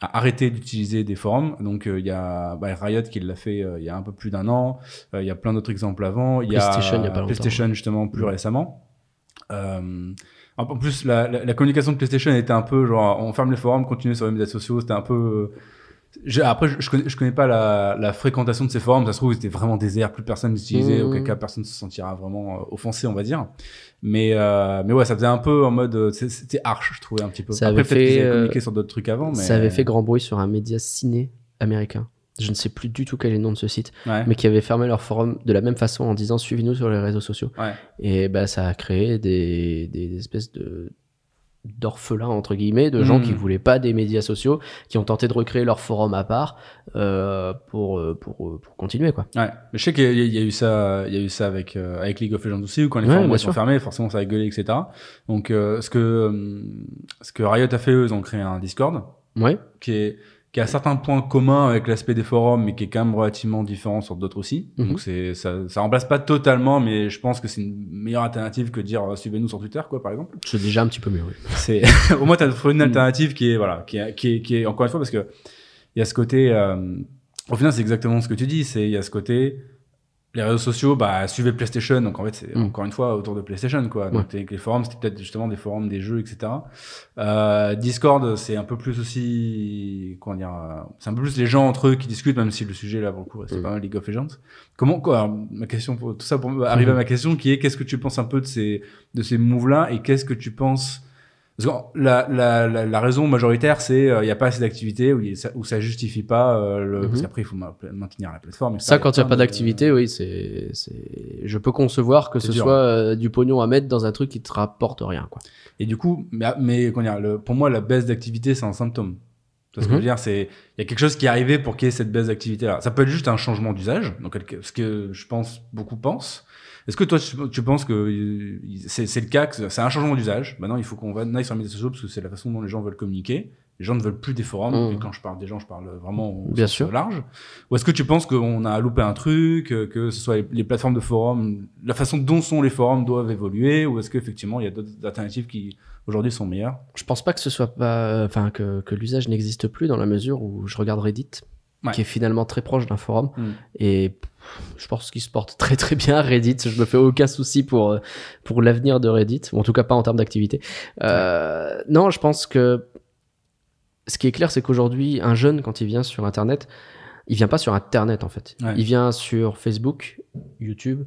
à arrêter d'utiliser des forums. Donc euh, il y a bah, Riot qui l'a fait euh, il y a un peu plus d'un an. Euh, Il y a plein d'autres exemples avant. Il y a PlayStation, il y a pas longtemps. PlayStation justement plus Mm. récemment. Euh, en plus, la, la, la communication de PlayStation était un peu genre on ferme les forums, continuez sur les médias sociaux. C'était un peu. Je- après, je, je, connais, je connais pas la, la fréquentation de ces forums. Ça se trouve, c'était vraiment désert, plus personne n'utilisait. Mmh. Auquel cas, personne se sentira vraiment euh, offensé, on va dire. Mais, euh, mais ouais, ça faisait un peu en mode. euh, C'était arche, je trouvais un petit peu. Ça Après, avait peut-être qu'ils fait, avaient euh, communiqué sur d'autres trucs avant. Mais... Ça avait fait grand bruit sur un média ciné américain. Je ne sais plus du tout quel est le nom de ce site, Ouais. mais qui avait fermé leur forum de la même façon en disant suivez-nous sur les réseaux sociaux. Ouais. Et bah ça a créé des, des espèces de d'orphelins entre guillemets de gens qui voulaient pas des médias sociaux qui ont tenté de recréer leur forum à part euh, pour, euh, pour euh, pour continuer quoi. Ouais, mais je sais qu'il y, a- il y a eu ça, il y a eu ça avec euh, avec League of Legends aussi, où quand les Ouais, forums sont fermés, forcément ça a gueulé, etc. Donc euh, ce que euh, ce que Riot a fait, eux, ils ont créé un Discord. Ouais. Qui est qui a certains points communs avec l'aspect des forums, mais qui est quand même relativement différent sur d'autres aussi. Mhm. Donc c'est ça, ça remplace pas totalement, mais je pense que c'est une meilleure alternative que de dire euh, suivez-nous sur Twitter, quoi, par exemple. c'est déjà un petit peu mieux oui. C'est au moins t'as trouvé une alternative qui est voilà, qui est, qui est qui est encore une fois parce que il y a ce côté. euh, au final, c'est exactement ce que tu dis. C'est il y a ce côté. Les réseaux sociaux, bah, suivaient PlayStation. Donc, en fait, c'est Mm. encore une fois autour de PlayStation, quoi. Donc, les forums, c'était peut-être justement des forums des jeux, etc. Euh, Discord, c'est un peu plus aussi, comment dire, euh, c'est un peu plus les gens entre eux qui discutent, même si le sujet, là, pour le coup, c'est Mm. pas mal League of Legends. Comment, quoi, alors, ma question pour, tout ça pour arriver à ma question qui est, qu'est-ce que tu penses un peu de ces, de ces moves-là et qu'est-ce que tu penses, parce que la, la, la, la raison majoritaire, c'est il n'y a pas assez d'activité ou, ça- ou ça justifie pas euh, le, parce Mhm. qu'après il faut ma- maintenir la plateforme. etc. Ça, quand il n'y a pas de- d'activité, oui, c'est, je peux concevoir que ce dur. soit euh, du pognon à mettre dans un truc qui te rapporte rien, quoi. Et du coup, mais, mais comment dire, le, pour moi, la baisse d'activité, c'est un symptôme. Vois ce que je Mhm. veux dire, c'est il y a quelque chose qui est arrivé pour qu'il y ait cette baisse d'activité-là. Ça peut être juste un changement d'usage, donc ce que je pense beaucoup pensent. Est-ce que toi, tu, tu penses que euh, c'est le cas, que c'est un changement d'usage? Maintenant, il faut qu'on va aille sur les médias sociaux parce que c'est la façon dont les gens veulent communiquer. Les gens ne veulent plus des forums. Mhm. Et quand je parle des gens, je parle vraiment au Bien sens sûr. large. Ou est-ce que tu penses qu'on a loupé un truc, euh, que ce soit les, les plateformes de forums, la façon dont sont les forums doivent évoluer, ou est-ce qu'effectivement il y a d'autres alternatives qui aujourd'hui sont meilleures? Je pense pas que ce soit pas, enfin, que, que l'usage n'existe plus dans la mesure où je regarde Reddit, Ouais. qui est finalement très proche d'un forum. Mm. Et je pense qu'il se porte très très bien Reddit. Je me fais aucun souci pour, euh, pour l'avenir de Reddit, ou en tout cas pas en termes d'activité. Euh, Non, je pense que ce qui est clair, c'est qu'aujourd'hui, un jeune, quand il vient sur Internet, il vient pas sur Internet en fait. Ouais. Il vient sur Facebook, YouTube.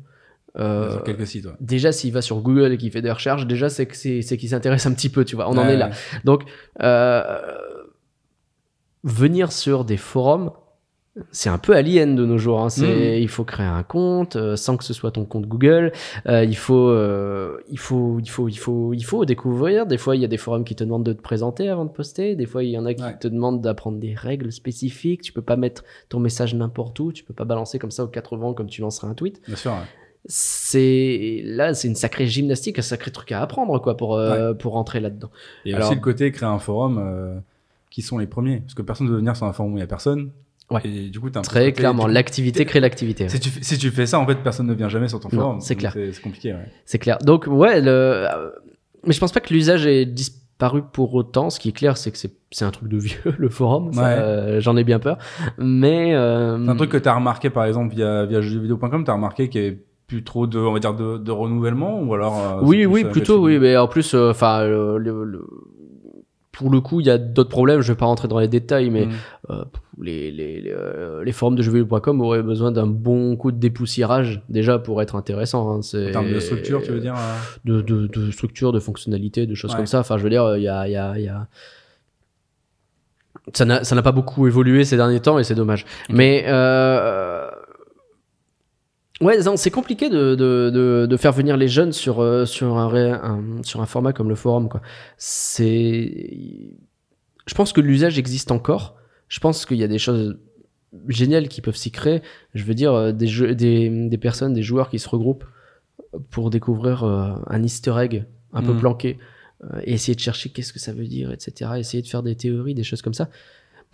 euh, quelques sites, ouais. Déjà, s'il va sur Google et qu'il fait des recherches, déjà, c'est que c'est c'est qu'il s'intéresse un petit peu, tu vois. On en est là. Donc, euh, venir sur des forums, c'est un peu alien de nos jours. hein. C'est, il faut créer un compte euh, sans que ce soit ton compte Google. Euh, il faut, euh, il faut, il faut, il faut, il faut découvrir. Des fois, il y a des forums qui te demandent de te présenter avant de poster. Des fois, il y en a qui Ouais. te demandent d'apprendre des règles spécifiques. Tu peux pas mettre ton message n'importe où. Tu peux pas balancer comme ça aux quatre vents comme tu lancerais un tweet Bien sûr. ouais. c'est là c'est une sacrée gymnastique un sacré truc à apprendre quoi pour pour rentrer là dedans Et Alors- aussi le côté créer un forum qui sont les premiers. Parce que personne ne veut venir sur un forum où il n'y a personne. Ouais. Et du coup, t'as un très côté- clairement l'activité crée l'activité. Si tu, fais- si tu fais ça, en fait, personne ne vient jamais sur ton Non, forum. c'est clair. C'est compliqué, ouais. c'est clair donc ouais le euh, mais je pense pas que l'usage ait disparu pour autant ce qui est clair c'est que c'est un truc de vieux le forum Ouais. euh, j'en ai bien peur mais euh, C'est un truc que tu as remarqué, par exemple, via, via jeuxvideo.com, tu as remarqué qu'il y avait plus trop de, on va dire, de, de renouvellement ou alors. euh, oui oui plutôt oui mais en plus enfin le- le- le- pour le coup, il y a d'autres problèmes. Je vais pas rentrer dans les détails, mais Mm. euh, les, les, les, euh, les forums de jeuxvideo.com auraient besoin d'un bon coup de dépoussiérage déjà pour être intéressant. Hein. En termes de structure, tu veux dire euh, de, de, de structure, de fonctionnalité, de choses Ouais. comme ça. Enfin, je veux dire, il y a, y a, y a... Ça n'a pas beaucoup évolué ces derniers temps et c'est dommage. Mais euh... ouais, c'est compliqué de, de, de, de faire venir les jeunes sur, euh, sur, un, sur un format comme le forum. Quoi. C'est... Je pense que l'usage existe encore. Je pense qu'il y a des choses géniales qui peuvent s'y créer. Je veux dire, euh, des, jeux, des, des personnes, des joueurs qui se regroupent pour découvrir euh, un easter egg un peu Mhm. planqué euh, et essayer de chercher qu'est-ce que ça veut dire, etc. Essayer de faire des théories, des choses comme ça.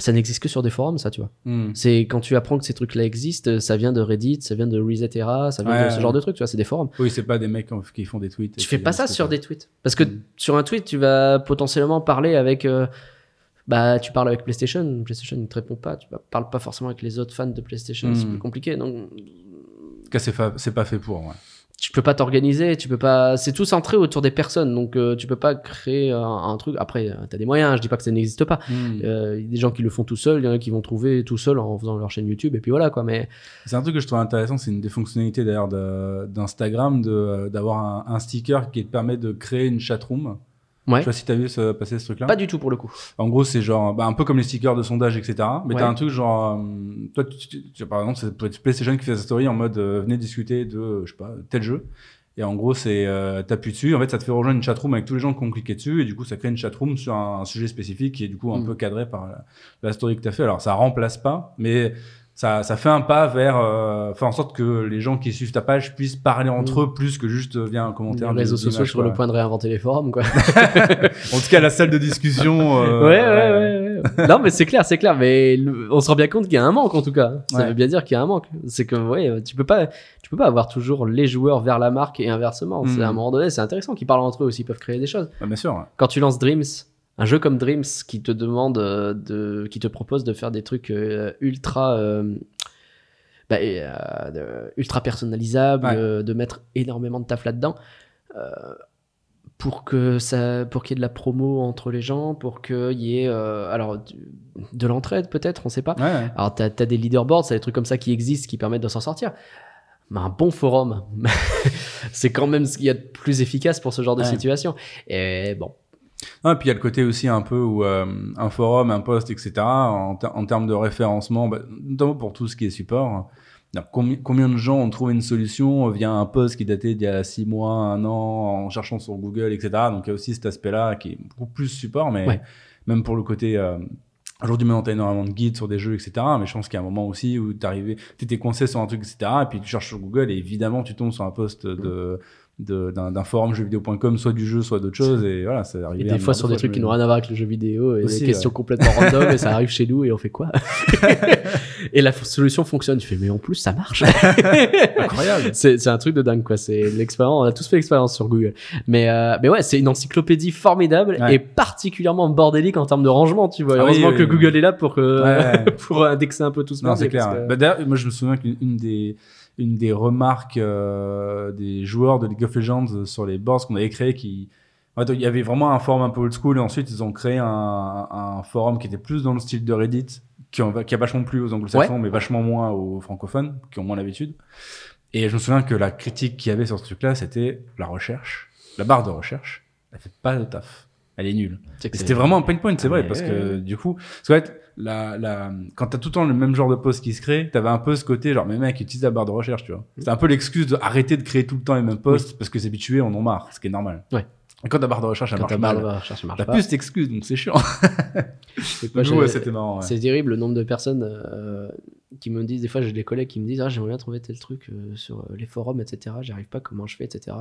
Ça n'existe que sur des forums, ça, tu vois. hmm. C'est quand tu apprends que ces trucs-là existent, ça vient de Reddit, ça vient de Resetera, ça vient Ouais, de ce ouais. genre de trucs, tu vois, c'est des forums. Oui, c'est pas des mecs qui font des tweets. et Tu fais pas ça sur des tweets. Parce que Mm. sur un tweet, tu vas potentiellement parler avec. euh, bah, tu parles avec PlayStation, PlayStation ne te répond pas. Tu parles pas forcément avec les autres fans de PlayStation, c'est Mm. plus compliqué. Donc, En tout cas, c'est pas fait pour. Ouais. Tu peux pas t'organiser, tu peux pas. C'est tout centré autour des personnes, donc euh, tu peux pas créer un, un truc. Après, tu as des moyens, je dis pas que ça n'existe pas. Hmm. Euh, Il y a des gens qui le font tout seuls, il y en a qui vont trouver tout seuls en faisant leur chaîne YouTube, et puis voilà quoi. Mais C'est un truc que je trouve intéressant, c'est une des fonctionnalités d'ailleurs d'Instagram de- d'avoir un, un sticker qui te permet de créer une chatroom. Je ouais, sais pas si t'as vu ce- passer ce truc-là. pas du tout pour le coup. En gros, c'est genre bah, un peu comme les stickers de sondage, etc. Mais Ouais. t'as un truc genre, euh, toi, tu, tu- tu- par exemple, c'est peut être PlayStation qui fait sa story en mode euh, venez discuter de, euh, je sais pas, tel jeu. Et en gros, c'est euh, t'appuies dessus, en fait, ça te fait rejoindre une chatroom avec tous les gens qui ont cliqué dessus, et du coup, ça crée une chatroom sur un, un sujet spécifique qui est du coup un Mm. peu cadré par la, la story que t'as fait. Alors, ça remplace pas, mais ça, ça fait un pas vers euh, faire en sorte que les gens qui suivent ta page puissent parler entre Mm. eux plus que juste euh, via un commentaire. Les réseaux sociaux sur le point de réinventer les forums, quoi. En tout cas, la salle de discussion. euh, ouais, ouais, ouais, ouais. non, mais c'est clair, c'est clair. Mais le- on se rend bien compte qu'il y a un manque en tout cas. Ça Ouais. veut bien dire qu'il y a un manque. C'est que ouais, tu peux pas, tu peux pas avoir toujours les joueurs vers la marque et inversement. C'est Mm. à un moment donné, c'est intéressant qu'ils parlent entre eux aussi, ils peuvent créer des choses. Ouais, bien sûr. Quand tu lances Dreams, un jeu comme Dreams qui te demande euh, de, qui te propose de faire des trucs euh, ultra, euh, bah, euh, ultra personnalisables, Ouais. euh, de mettre énormément de taf là-dedans. euh, pour que ça pour qu'il y ait de la promo entre les gens pour qu'il y ait alors de l'entraide peut-être on sait pas Ouais, ouais. alors, t'as as des leaderboards, c'est des trucs comme ça qui existent, qui permettent de s'en sortir. Mais un bon forum, c'est quand même ce qu'il y a de plus efficace pour ce genre de situation. Et bon, Ah, puis il y a le côté aussi un peu où euh, un forum, un post, etc., en, ter- en termes de référencement, bah, notamment pour tout ce qui est support, alors, combien, combien de gens ont trouvé une solution via un post qui datait d'il y a six mois, un an, en cherchant sur Google, etc. Donc il y a aussi cet aspect-là qui est beaucoup plus support, mais Ouais. même pour le côté... euh, Aujourd'hui, maintenant, t'as énormément de guides sur des jeux, etc. Mais je pense qu'il y a un moment aussi où t'arrivais, t'étais coincé sur un truc, etc. Et puis tu cherches sur Google et évidemment, tu tombes sur un post de- d'un, forum jeuxvideo.com, soit du jeu, soit d'autre chose. Et voilà, c'est arrivé. et des fois sur de des trucs qui n'ont rien à voir avec le jeu vidéo et Aussi, des questions ouais. complètement random et ça arrive chez nous et on fait quoi? Et la solution fonctionne. Tu fais mais en plus ça marche. Incroyable. c'est c'est un truc de dingue quoi. C'est l'expérience. On a tous fait l'expérience sur Google. Mais euh, mais ouais, c'est une encyclopédie formidable Ouais. et particulièrement bordélique en termes de rangement. Tu vois. Ah Heureusement oui, que oui. Google est là pour que Ouais, ouais. pour indexer un peu tout ce Non, c'est clair. que- Bah, d'ailleurs, moi, je me souviens qu'une une des, une des remarques euh, des joueurs de League of Legends sur les boards qu'on avait créé qui. il y avait vraiment un forum un peu old school et ensuite ils ont créé un, un forum qui était plus dans le style de Reddit, qui, en- qui a vachement plu aux anglo-saxons, mais vachement moins aux francophones, qui ont moins l'habitude. Et je me souviens que la critique qu'il y avait sur ce truc-là, c'était la recherche, la barre de recherche, elle fait pas de taf. Elle est nulle. C'était vraiment un pain point, c'est Ah, vrai, parce que du coup, parce qu'en fait, la, la, quand t'as tout le temps le même genre de post qui se crée, t'avais un peu ce côté, genre, mais mec, utilise la barre de recherche, tu vois. C'est un peu l'excuse d'arrêter de créer tout le temps les mêmes posts parce que les habitués en ont marre, ce qui est normal. Ouais. Et quand ta barre de recherche, elle marche de mal, t'as plus cette excuse, donc c'est chiant. J'ai- ouais, c'était marrant, ouais. C'est terrible le nombre de personnes euh, qui me disent, des fois j'ai des collègues qui me disent, ah j'aimerais bien trouver tel truc euh, sur euh, les forums, etc. J'arrive pas, comment je fais, etc.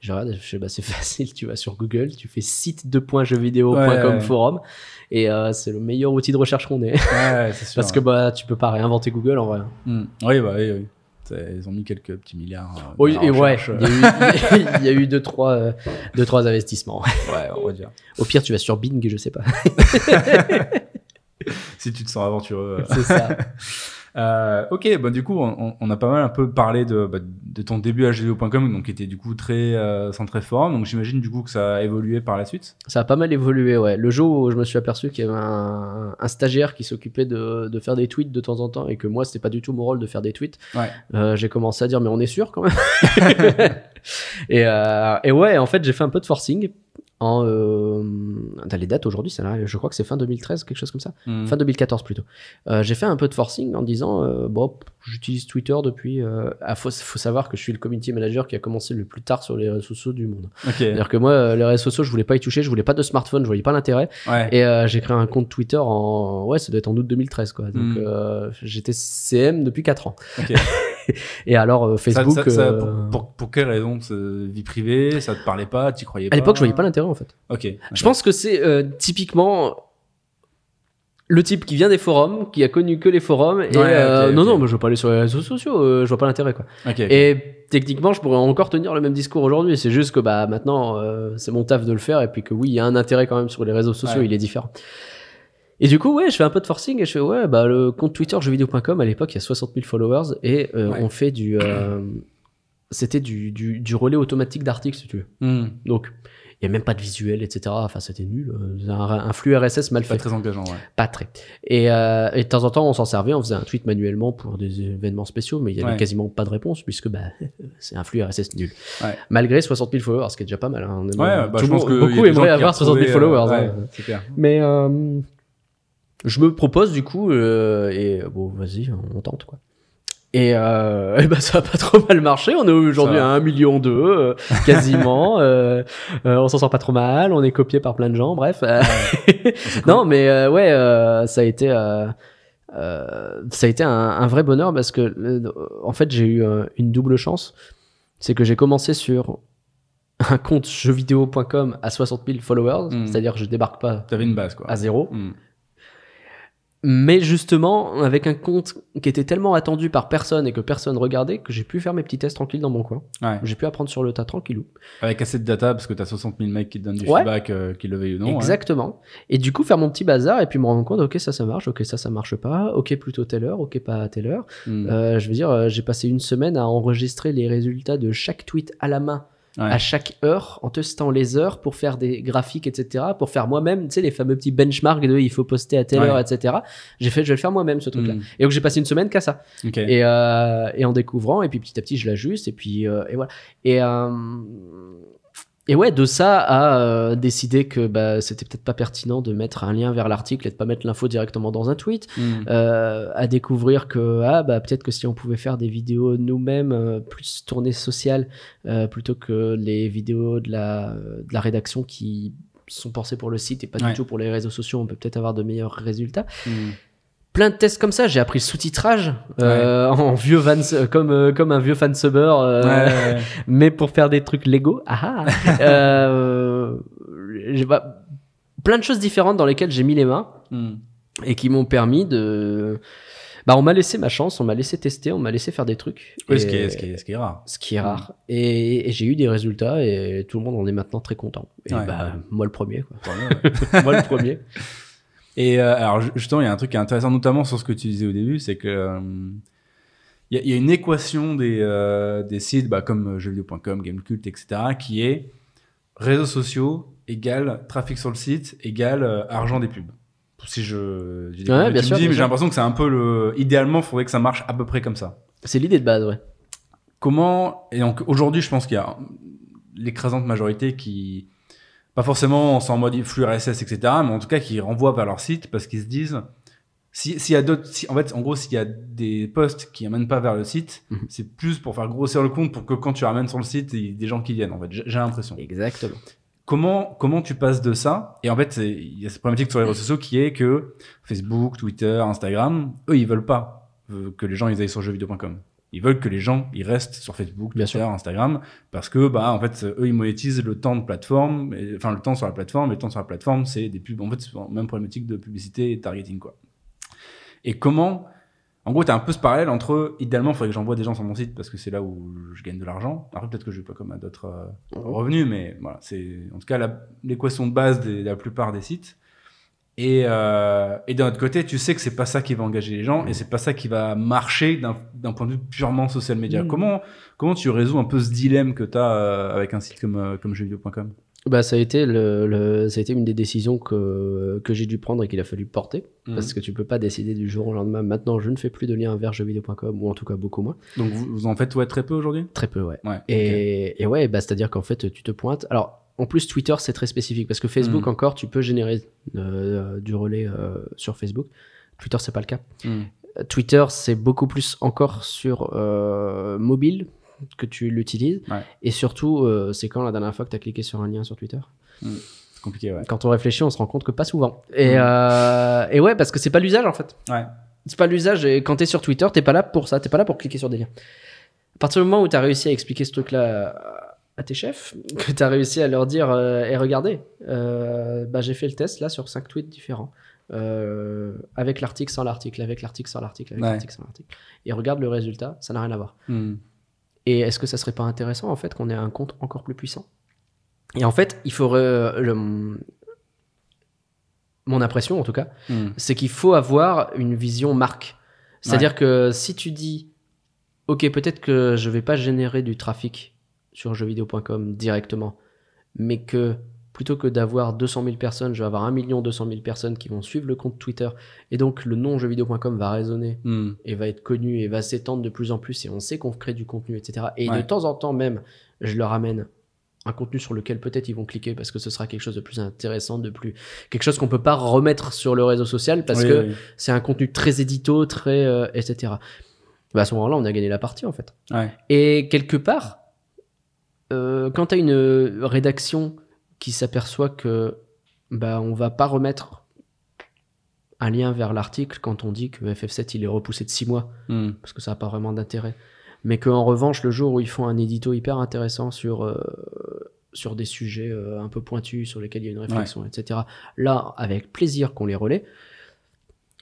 Je regarde, je fais, bah c'est facile, tu vas sur Google, tu fais site Ouais, ouais. forum, et euh, c'est le meilleur outil de recherche qu'on ait. Ouais, ouais, c'est sûr. Parce que bah tu peux pas réinventer Google en vrai. Hmm. Oui, bah, oui, oui. Ils ont mis quelques petits milliards. euh, Oui, et ouais, il y, a eu, il y a eu deux trois, euh, deux, trois investissements. Ouais, on va dire. Au pire, tu vas sur Bing, je sais pas. Si tu te sens aventureux. c'est ça. Euh, ok, bah du coup, on, on a pas mal un peu parlé de, bah, de ton début à jeuxvideo.com, donc qui était du coup très euh, centré forum. Donc j'imagine du coup que ça a évolué par la suite. Ça a pas mal évolué, ouais. Le jour où je me suis aperçu qu'il y avait un, un stagiaire qui s'occupait de, de faire des tweets de temps en temps et que moi, c'était pas du tout mon rôle de faire des tweets, Ouais. euh, j'ai commencé à dire, mais on est sûr quand même. et, euh, et ouais, en fait, j'ai fait un peu de forcing. En, euh, dans les dates aujourd'hui, ça je crois que c'est fin 2013, quelque chose comme ça. Hmm. Fin 2014 plutôt. Euh, j'ai fait un peu de forcing en disant euh, bon, j'utilise Twitter depuis. Ah, faut, faut savoir que je suis le community manager qui a commencé le plus tard sur les réseaux sociaux du monde. Ok. C'est-à-dire que moi, les réseaux sociaux, je voulais pas y toucher, je voulais pas de smartphone, je voyais pas l'intérêt. Ouais. Et j'ai créé un compte Twitter en. Ouais, ça doit être en août 2013, quoi. Donc Mm. euh, j'étais CM depuis 4 ans. Ok. Et alors, euh, Ça- Facebook. ça- ça- euh, pour, pour, pour quelle raison Vie privée Ça te parlait pas Tu croyais pas À l'époque, je voyais pas l'intérêt en fait. Ok. Je pense que c'est euh, typiquement le type qui vient des forums, qui a connu que les forums, et Ouais, euh, ok, non, non, mais je veux pas aller sur les réseaux sociaux, euh, je vois pas l'intérêt quoi. Ok. ok. Et techniquement, je pourrais encore tenir le même discours aujourd'hui. C'est juste que bah maintenant, euh, c'est mon taf de le faire, et puis que oui, il y a un intérêt quand même sur les réseaux sociaux, Ouais. il est différent. Et du coup, ouais, je fais un peu de forcing et je fais ouais, bah le compte Twitter jeuxvideo.com à l'époque, il y a 60 000 followers et euh, Ouais. on fait du, euh, c'était du, du, du relais automatique d'articles si tu veux. Hmm. Donc il y a même pas de visuel, etc. Enfin, c'était nul. euh, Un, un flux RSS mal Pas fait. très engageant, ouais. Pas très. Et, euh, et de temps en temps, on s'en servait, on faisait un tweet manuellement pour des événements spéciaux, mais il y avait Ouais. quasiment pas de réponse puisque bah, c'est un flux RSS nul. Ouais. Malgré 60 000 followers, ce qui est déjà pas mal. hein. On aime- Ouais, bah, tout je pense monde- que beaucoup aimeraient avoir 60 000 retrouvaient, euh, followers. ouais, hein. c'est clair. Mais euh, je me propose du coup, euh, et bon, vas-y, on tente quoi. Et, euh, et ben ça a pas trop mal marché. On est aujourd'hui à va. 1 million d'eux, euh, quasiment. euh, euh, on s'en sort pas trop mal. On est copié par plein de gens. Bref. Euh, non, mais euh, ouais, euh, ça a été. euh, euh, ça a été un, un vrai bonheur parce que euh, en fait j'ai eu euh, une double chance c'est que j'ai commencé sur un compte jeuxvideo.com à 60 000 followers Mm. c'est-à-dire que je débarque pas T'avais une base, quoi. à zéro Hmm. Mais justement, avec un compte qui était tellement attendu par personne et que personne regardait, que j'ai pu faire mes petits tests tranquilles dans mon coin. Ouais. J'ai pu apprendre sur le tas tranquillou. Avec assez de data, parce que t'as 60 000 mecs qui te donnent du Ouais. feedback, euh, qu'ils le veuillent ou non. ouais. Exactement. Et du coup, faire mon petit bazar et puis me rendre compte, ok, ça, ça marche, ok, ça, ça marche pas, ok, plutôt telle heure, ok, pas à telle heure. Mm. Euh, je veux dire, euh, j'ai passé une semaine à enregistrer les résultats de chaque tweet à la main, Ouais. à chaque heure, en testant les heures pour faire des graphiques, etc. Pour faire moi-même, tu sais, les fameux petits benchmarks de il faut poster à telle Ouais. heure, etc. J'ai fait, je vais le faire moi-même, ce truc-là. Mm. Et donc, j'ai passé une semaine qu'à ça. Et, euh, et en découvrant, et puis petit à petit, je l'ajuste, et puis, euh, et voilà. Et, euh, et ouais, de ça à euh, décider que bah, c'était peut-être pas pertinent de mettre un lien vers l'article et de pas mettre l'info directement dans un tweet, Mm. euh, à découvrir que ah, bah, peut-être que si on pouvait faire des vidéos nous-mêmes, euh, plus tournées sociales, euh, plutôt que les vidéos de la, de la rédaction qui sont pensées pour le site et pas Ouais. du tout pour les réseaux sociaux, on peut peut-être avoir de meilleurs résultats Mm. Plein de tests comme ça. J'ai appris le sous-titrage euh, en vieux van, comme euh, comme un vieux fan subber, euh, Ouais, ouais, ouais. mais pour faire des trucs Lego. Ah, ah. euh, plein de choses différentes dans lesquelles j'ai mis les mains Mm. et qui m'ont permis de. Bah, on m'a laissé ma chance, on m'a laissé tester, on m'a laissé faire des trucs. Oui, Et- ce qui est, ce qui est, ce qui est rare. ce qui est rare. Et, et j'ai eu des résultats et tout le monde en est maintenant très content. Et bah, moi le premier, quoi. Moi le premier. Et euh, alors ju- justement, il y a un truc qui est intéressant, notamment sur ce que tu disais au début, c'est que euh, il y, a- il y a une équation des, euh, des sites bah, comme jeuxvideo.com, Gamecult, etc., qui est réseaux sociaux égale trafic sur le site égale argent des pubs. Si je, Ouais, conneries, bien tu sûr, me dis, bien mais j'ai l'impression que c'est un peu le. Idéalement, il faudrait que ça marche à peu près comme ça. C'est l'idée de base, ouais. Comment et donc aujourd'hui, je pense qu'il y a l'écrasante majorité qui pas forcément en mode flux RSS, etc., mais en tout cas qui renvoient vers leur site parce qu'ils se disent si- s'il y a d'autres, si, en fait, en gros, s'il y a des posts qui amènent pas vers le site, Mhm. c'est plus pour faire grossir le compte pour que quand tu ramènes sur le site, il y ait des gens qui viennent. En fait, j'ai l'impression. Exactement. Comment comment tu passes de ça? Et en fait, il y a cette problématique sur les réseaux sociaux qui est que Facebook, Twitter, Instagram, eux, ils veulent pas euh, que les gens ils aillent sur jeuxvideo.com. Ils veulent que les gens ils restent sur Facebook, Bien Twitter, Instagram, parce que bah en fait eux ils monétisent le temps de plateforme, et- enfin le temps sur la plateforme, et le temps sur la plateforme c'est des pubs. En fait c'est la même problématique de publicité et de targeting quoi. Et comment en gros, tu as un peu ce parallèle entre idéalement, il faudrait que j'envoie des gens sur mon site parce que c'est là où je gagne de l'argent. Après, peut-être que je vais pas comme à d'autres euh, revenus, mais voilà, c'est en tout cas l'équation de base de la plupart des sites. Et, euh, et d'un autre côté, tu sais que c'est pas ça qui va engager les gens et c'est pas ça qui va marcher d'un point de vue purement social media. Mm. Comment, comment tu résous un peu ce dilemme que tu as avec un site comme, euh, comme jeuxvideo.com Bah, ça a été le, le- ça a été une des décisions que, que j'ai dû prendre et qu'il a fallu porter. Mhm. Parce que tu peux pas décider du jour au lendemain. Maintenant, je ne fais plus de lien vers jeuxvideo.com ou en tout cas beaucoup moins. Donc vous, vous en faites ouais, très peu aujourd'hui? Très peu, ouais. Et, et ouais, bah, c'est-à-dire qu'en fait, tu te pointes. Alors, en plus, Twitter, c'est très spécifique parce que Facebook, Mhm. encore, tu peux générer euh, du relais euh, sur Facebook. Twitter, c'est pas le cas. Mm. Twitter, c'est beaucoup plus encore sur euh, mobile que tu l'utilises. Ouais. Et surtout, euh, c'est quand la dernière fois que tu as cliqué sur un lien sur Twitter? C'est compliqué, ouais. Quand on réfléchit, on se rend compte que pas souvent. Et, Mm. euh, et ouais, parce que c'est pas l'usage en fait. Ouais. C'est pas l'usage. Et quand t'es sur Twitter, t'es pas là pour ça. T'es pas là pour cliquer sur des liens. À partir du moment où t'as réussi à expliquer ce truc-là à tes chefs, que t'as réussi à leur dire euh, et regardez, euh, bah, j'ai fait le test là sur cinq tweets différents. Euh, avec l'article, sans l'article, avec l'article, sans l'article, avec Ouais. l'article, sans l'article. Et regarde le résultat, ça n'a rien à voir. Mm. Et est-ce que ça serait pas intéressant en fait qu'on ait un compte encore plus puissant? Et en fait, il faudrait le- mon impression en tout cas, Mm. c'est qu'il faut avoir une vision marque. C'est-à-dire que si tu dis, ok, peut-être que je vais pas générer du trafic sur jeuxvideo.com directement, mais que plutôt que d'avoir 200 000 personnes, je vais avoir 1 million 200 000 personnes qui vont suivre le compte Twitter, et donc le nom jeuxvideo.com va résonner Mm. et va être connu et va s'étendre de plus en plus, et on sait qu'on crée du contenu, etc. Et Ouais. de temps en temps même, je leur amène un contenu sur lequel peut-être ils vont cliquer parce que ce sera quelque chose de plus intéressant, de plus quelque chose qu'on peut pas remettre sur le réseau social parce Oui, que oui. c'est un contenu très édito, très euh, etc. Bah, à ce moment-là, on a gagné la partie en fait. Ouais. Et quelque part, euh, quand tu as une rédaction qui s'aperçoit que bah on va pas remettre un lien vers l'article quand on dit que FF7 il est repoussé de 6 mois Mm. parce que ça n'a pas vraiment d'intérêt. Mais qu'en revanche, le jour où ils font un édito hyper intéressant sur, euh, sur des sujets euh, un peu pointus, sur lesquels il y a une réflexion, etc., là, avec plaisir qu'on les relaie.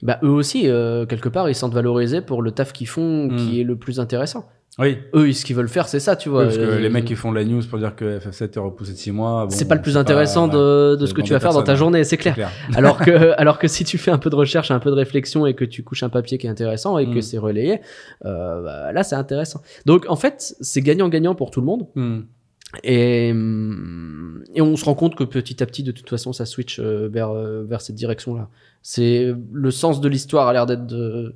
bah eux aussi, euh, quelque part, ils sentent valorisés pour le taf qu'ils font, Mm. qui est le plus intéressant. Oui, Eux, ce qu'ils veulent faire, c'est ça, tu vois. parce que les mecs qui font la news pour dire que FF7 est repoussé de 6 mois. bon, c'est pas le plus intéressant de, de ce que tu vas faire dans ta personnes, journée, c'est clair. clair. alors que alors que si tu fais un peu de recherche un peu de réflexion et que tu couches un papier qui est intéressant et que Mm. c'est relayé euh, bah, là c'est intéressant donc en fait c'est gagnant gagnant pour tout le monde Hmm. et hum, et on se rend compte que petit à petit de toute façon ça switch euh, vers euh, vers cette direction là c'est le sens de l'histoire a l'air d'être de-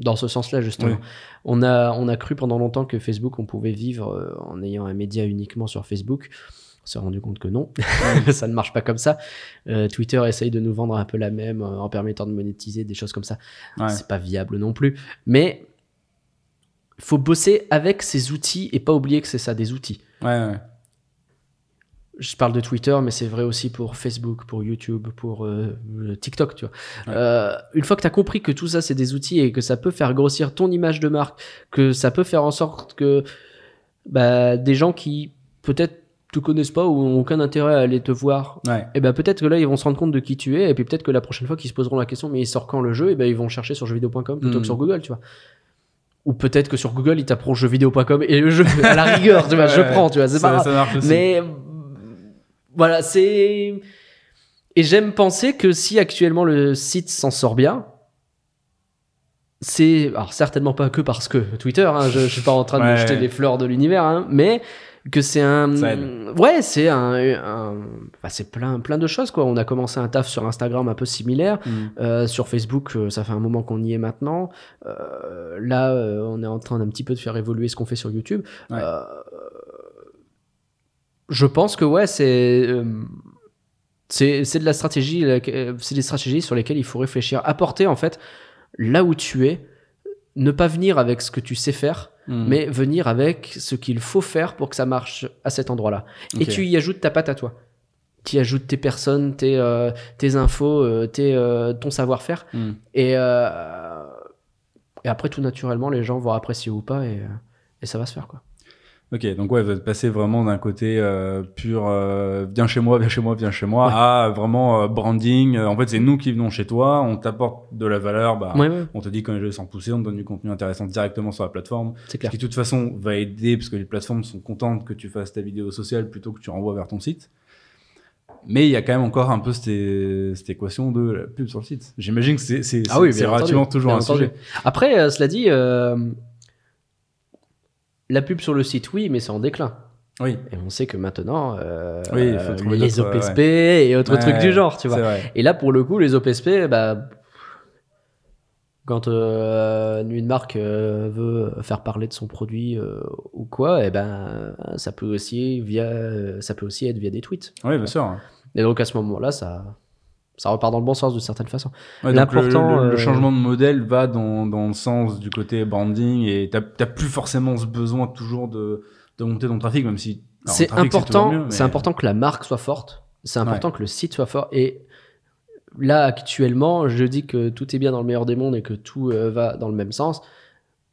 dans ce sens là justement Oui. on a on a cru pendant longtemps que Facebook on pouvait vivre euh, en ayant un média uniquement sur Facebook on s'est rendu compte que non, ça ne marche pas comme ça. Euh, Twitter essaye de nous vendre un peu la même euh, en permettant de monétiser des choses comme ça. Ouais. C'est pas viable non plus. Mais faut bosser avec ces outils et pas oublier que c'est ça, des outils. Ouais, ouais. Je parle de Twitter, mais c'est vrai aussi pour Facebook, pour YouTube, pour euh, TikTok, tu vois. Ouais. Euh, une fois que tu as compris que tout ça, c'est des outils et que ça peut faire grossir ton image de marque, que ça peut faire en sorte que bah, des gens qui peut-être te connaissent pas ou ont aucun intérêt à aller te voir, Ouais. et ben peut-être que là ils vont se rendre compte de qui tu es et puis peut-être que la prochaine fois qu'ils se poseront la question mais il sort quand le jeu et ben ils vont chercher sur jeuxvideo.com plutôt Mm. que sur Google tu vois ou peut-être que sur Google ils taperont jeuxvideo.com et le jeu à la rigueur tu vois je prends tu vois c'est ça, pas grave. ça marche aussi. mais voilà c'est et j'aime penser que si actuellement le site s'en sort bien c'est alors certainement pas que parce que Twitter hein, je, je suis pas en train de Ouais. jeter des fleurs de l'univers hein, mais que c'est un ouais c'est un, un- enfin, c'est plein plein de choses quoi on a commencé un taf sur Instagram un peu similaire Hmm. euh, sur Facebook, euh, ça fait un moment qu'on y est maintenant. Euh, là, euh, on est en train d'un petit peu de faire évoluer ce qu'on fait sur YouTube. Ouais. Euh, je pense que ouais, c'est euh, c'est de la stratégie, laquelle- c'est des stratégies sur lesquelles il faut réfléchir. Apporter en fait là où tu es, ne pas venir avec ce que tu sais faire, Hmm. mais venir avec ce qu'il faut faire pour que ça marche à cet endroit-là. Et tu y ajoutes ta patte à toi. Tu y ajoutes tes personnes, tes, euh, tes infos, euh, tes, euh, ton savoir-faire. Hmm. Et, euh, et après, tout naturellement, les gens vont apprécier ou pas et, euh, et ça va se faire. Quoi. Ok, donc ouais, vous êtes passé vraiment d'un côté euh, pur euh, viens chez moi, viens chez moi, viens chez moi, Ouais. à vraiment euh, branding. En fait, c'est nous qui venons chez toi, on t'apporte de la valeur, bah, Ouais, ouais, on te dit quand les jeux sont poussés, on te donne du contenu intéressant directement sur la plateforme. c'est Ce clair. qui de toute façon va aider parce que les plateformes sont contentes que tu fasses ta vidéo sociale plutôt que tu renvoies vers ton site. Mais il y a quand même encore un peu cette, cette équation de la pub sur le site. J'imagine que c'est c'est- Ah oui, relativement toujours un sujet. Après, cela dit, la pub sur le site, oui, mais c'est en déclin. Oui, Et on sait que maintenant, euh, Oui, il faut euh, trouver les OPSP et autres Ouais, trucs du genre, tu vois. Et là, pour le coup, les OPSP, bah, quand euh, une marque euh, veut faire parler de son produit euh, ou quoi, et ben, ça peut aussi via, ça peut aussi être via des tweets. Oui, bien sûr. Et donc à ce moment-là, ça, ça repart dans le bon sens de certaine façon. Ouais, donc le, L'important, le- le euh, changement de modèle va dans, dans le sens du côté branding et t'as plus forcément ce besoin toujours de, de monter ton trafic, même si C'est important, mieux, mais- c'est important que la marque soit forte. C'est important que le site soit fort. Et là, actuellement, je dis que tout est bien dans le meilleur des mondes et que tout euh, va dans le même sens.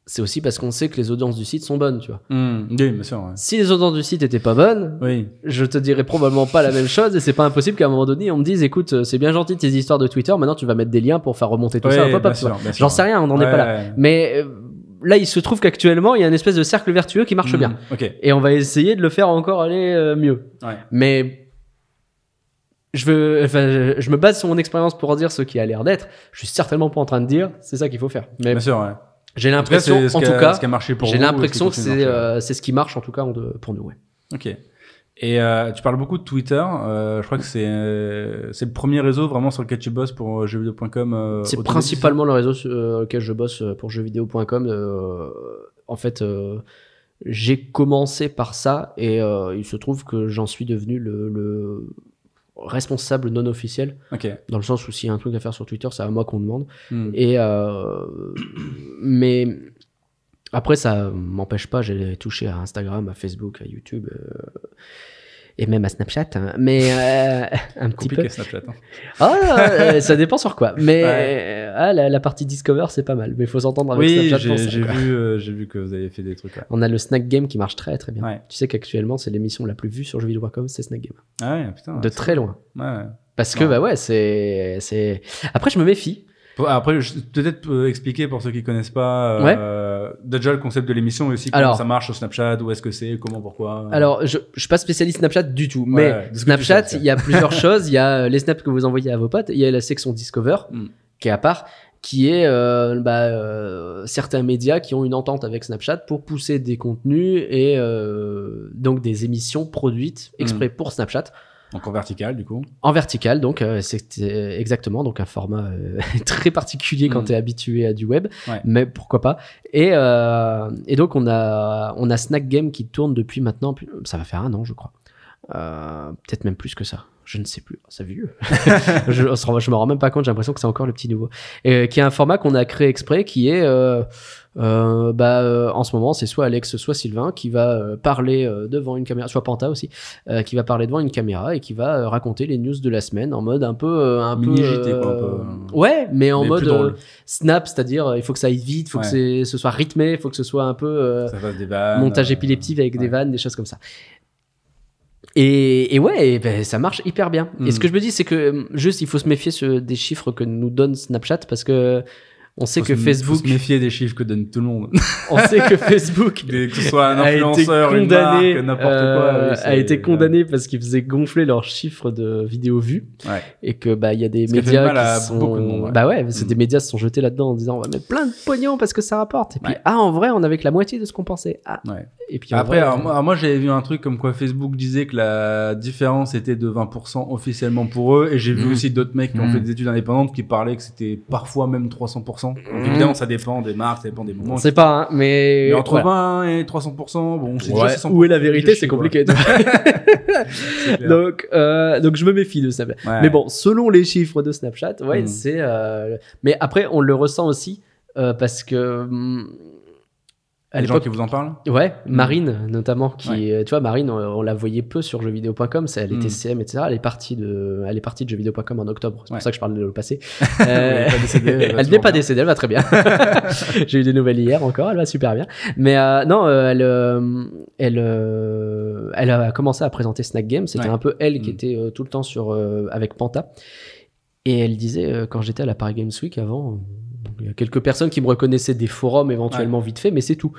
C'est aussi parce qu'on sait que les audiences du site sont bonnes, tu vois. Hmm, oui, bien sûr. ouais. Si les audiences du site étaient pas bonnes, Oui, je te dirais probablement pas la même chose et c'est pas impossible qu'à un moment donné on me dise écoute euh, c'est bien gentil tes histoires de Twitter maintenant tu vas mettre des liens pour faire remonter tout ça sûr. j'en sais rien on n'en est pas là ouais. mais euh, là il se trouve qu'actuellement il y a une espèce de cercle vertueux qui marche Hmm, bien Ok. et on va essayer de le faire encore aller euh, mieux Ouais. mais je veux enfin, je, je me base sur mon expérience pour dire ce qui a l'air d'être je suis certainement pas en train de dire c'est ça qu'il faut faire mais Bien sûr, ouais. J'ai l'impression en tout cas j'ai l'impression que c'est euh, ce qui marche en tout cas pour nous ouais. Ok. Et euh, tu parles beaucoup de Twitter. euh, je crois que c'est euh, c'est le premier réseau vraiment sur lequel tu bosses pour jeuxvideo.com. C'est principalement le réseau sur lequel je bosse pour jeuxvideo.com. En fait, j'ai commencé par ça et il se trouve que j'en suis devenu le, le responsable non officiel, dans le sens où s'il y a un truc à faire sur Twitter, c'est à moi qu'on demande. Hmm. Et euh, mais après, ça m'empêche pas. J'ai touché à Instagram, à Facebook, à YouTube. euh, et même à Snapchat, hein. mais euh, un petit peu. Snapchat. hein. Ah, euh, ça dépend sur quoi. Mais Ouais. euh, ah, la, la partie Discover, c'est pas mal. Mais il faut s'entendre avec Oui, Snapchat j'ai vu, euh, j'ai vu que vous avez fait des trucs là. On a le Snack Game qui marche très très bien. Ouais. Tu sais qu'actuellement, c'est l'émission la plus vue sur jeuxvideo.com, c'est Snack Game. Ah ouais, putain. de très loin. Ouais. Parce que, bah ouais, c'est. c'est. Après, je me méfie. Après, peut-être euh, expliquer pour ceux qui connaissent pas euh, déjà le concept de l'émission et aussi comment Alors- ça marche sur Snapchat, où est-ce que c'est, comment, pourquoi. Alors, je, je suis pas spécialiste Snapchat du tout, mais Ouais, Snapchat, il y a plusieurs choses. Il y a euh, les snaps que vous envoyez à vos potes, il y a la section Discover, Mm. qui est à part, qui est euh, bah, euh, certains médias qui ont une entente avec Snapchat pour pousser des contenus et euh, donc des émissions produites exprès pour Snapchat Donc en vertical, du coup. en vertical. Donc, euh, c'est euh, exactement donc un format euh, très particulier quand Mm. tu es habitué à du web, Ouais. mais pourquoi pas. Et, euh, et donc, on a, on a Snack Game qui tourne depuis maintenant, ça va faire un an, je crois. Euh, Peut-être même plus que ça. Je ne sais plus. C'est vieux. je, je me rends même pas compte. J'ai l'impression que c'est encore le petit nouveau. Et, qui est un format qu'on a créé exprès, qui est, euh, bah, euh, en ce moment, c'est soit Alex, soit Sylvain qui va euh, parler devant une caméra, soit Panta aussi, qui va parler devant une caméra et qui va raconter les news de la semaine en mode un peu, un Mini peu, JT, quoi, un peu. Ouais, mais en Mais mode snap, c'est-à-dire il faut que ça aille vite, il faut Ouais. que ce soit rythmé, il faut que ce soit un peu des vannes. montage épileptique avec des vannes, des choses comme ça. Et, et ouais, et ben, ça marche hyper bien. Et ce que je me dis, c'est que juste il faut se méfier ce- des chiffres que nous donne Snapchat parce que on sait Faut que se- Facebook, Faut se méfier des chiffres que donne tout le monde. on sait que Facebook que ce soit un a été influenceur, une condamné, marque, n'importe euh, quoi. a été condamné parce qu'il faisait gonfler leurs chiffres de vidéos vues Ouais. et que bah il y a des qui médias à qui sont beaucoup de monde, ouais. bah ouais c'est Mm. des médias se sont jetés là-dedans en disant on va mettre plein de pognon parce que ça rapporte et puis Ouais. ah en vrai on avait que la moitié de ce qu'on pensait ah et puis Après, vrai, alors, euh, moi, alors, moi, j'avais vu un truc comme quoi Facebook disait que la différence était de 20% officiellement pour eux, et j'ai vu Mm. aussi d'autres mecs qui ont Mm. fait des études indépendantes qui parlaient que c'était parfois même 300%. Donc, Mm. évidemment, ça dépend des marques, ça dépend des moments. on sait pas hein, mais, Mais entre voilà. 20 et 300%, bon, c'est Ouais, déjà 600%. où est la vérité c'est compliqué donc euh, donc je me méfie de Snapchat Ouais. mais bon selon les chiffres de Snapchat ouais Mm. c'est euh, mais après on le ressent aussi euh, parce que hum, à les gens qui vous en parlent Ouais, Marine notamment, qui, Ouais. euh, tu vois, Marine, on, on la voyait peu sur jeuxvideo.com, elle était Mm. CM, etc. Elle est partie de, elle est partie de jeuxvideo.com en octobre. C'est Ouais. pour ça que je parle de le passé. Elle Euh, elle n'est pas décédée, elle va très bien. J'ai eu des nouvelles hier encore, elle va super bien. Mais euh, non, euh, elle, elle, elle a commencé à présenter Snack Game. C'était Ouais. un peu elle qui Mm. était tout le temps sur avec Panta. Et elle disait quand j'étais à la Paris Games Week avant, il y a quelques personnes qui me reconnaissaient des forums éventuellement vite fait, mais c'est tout.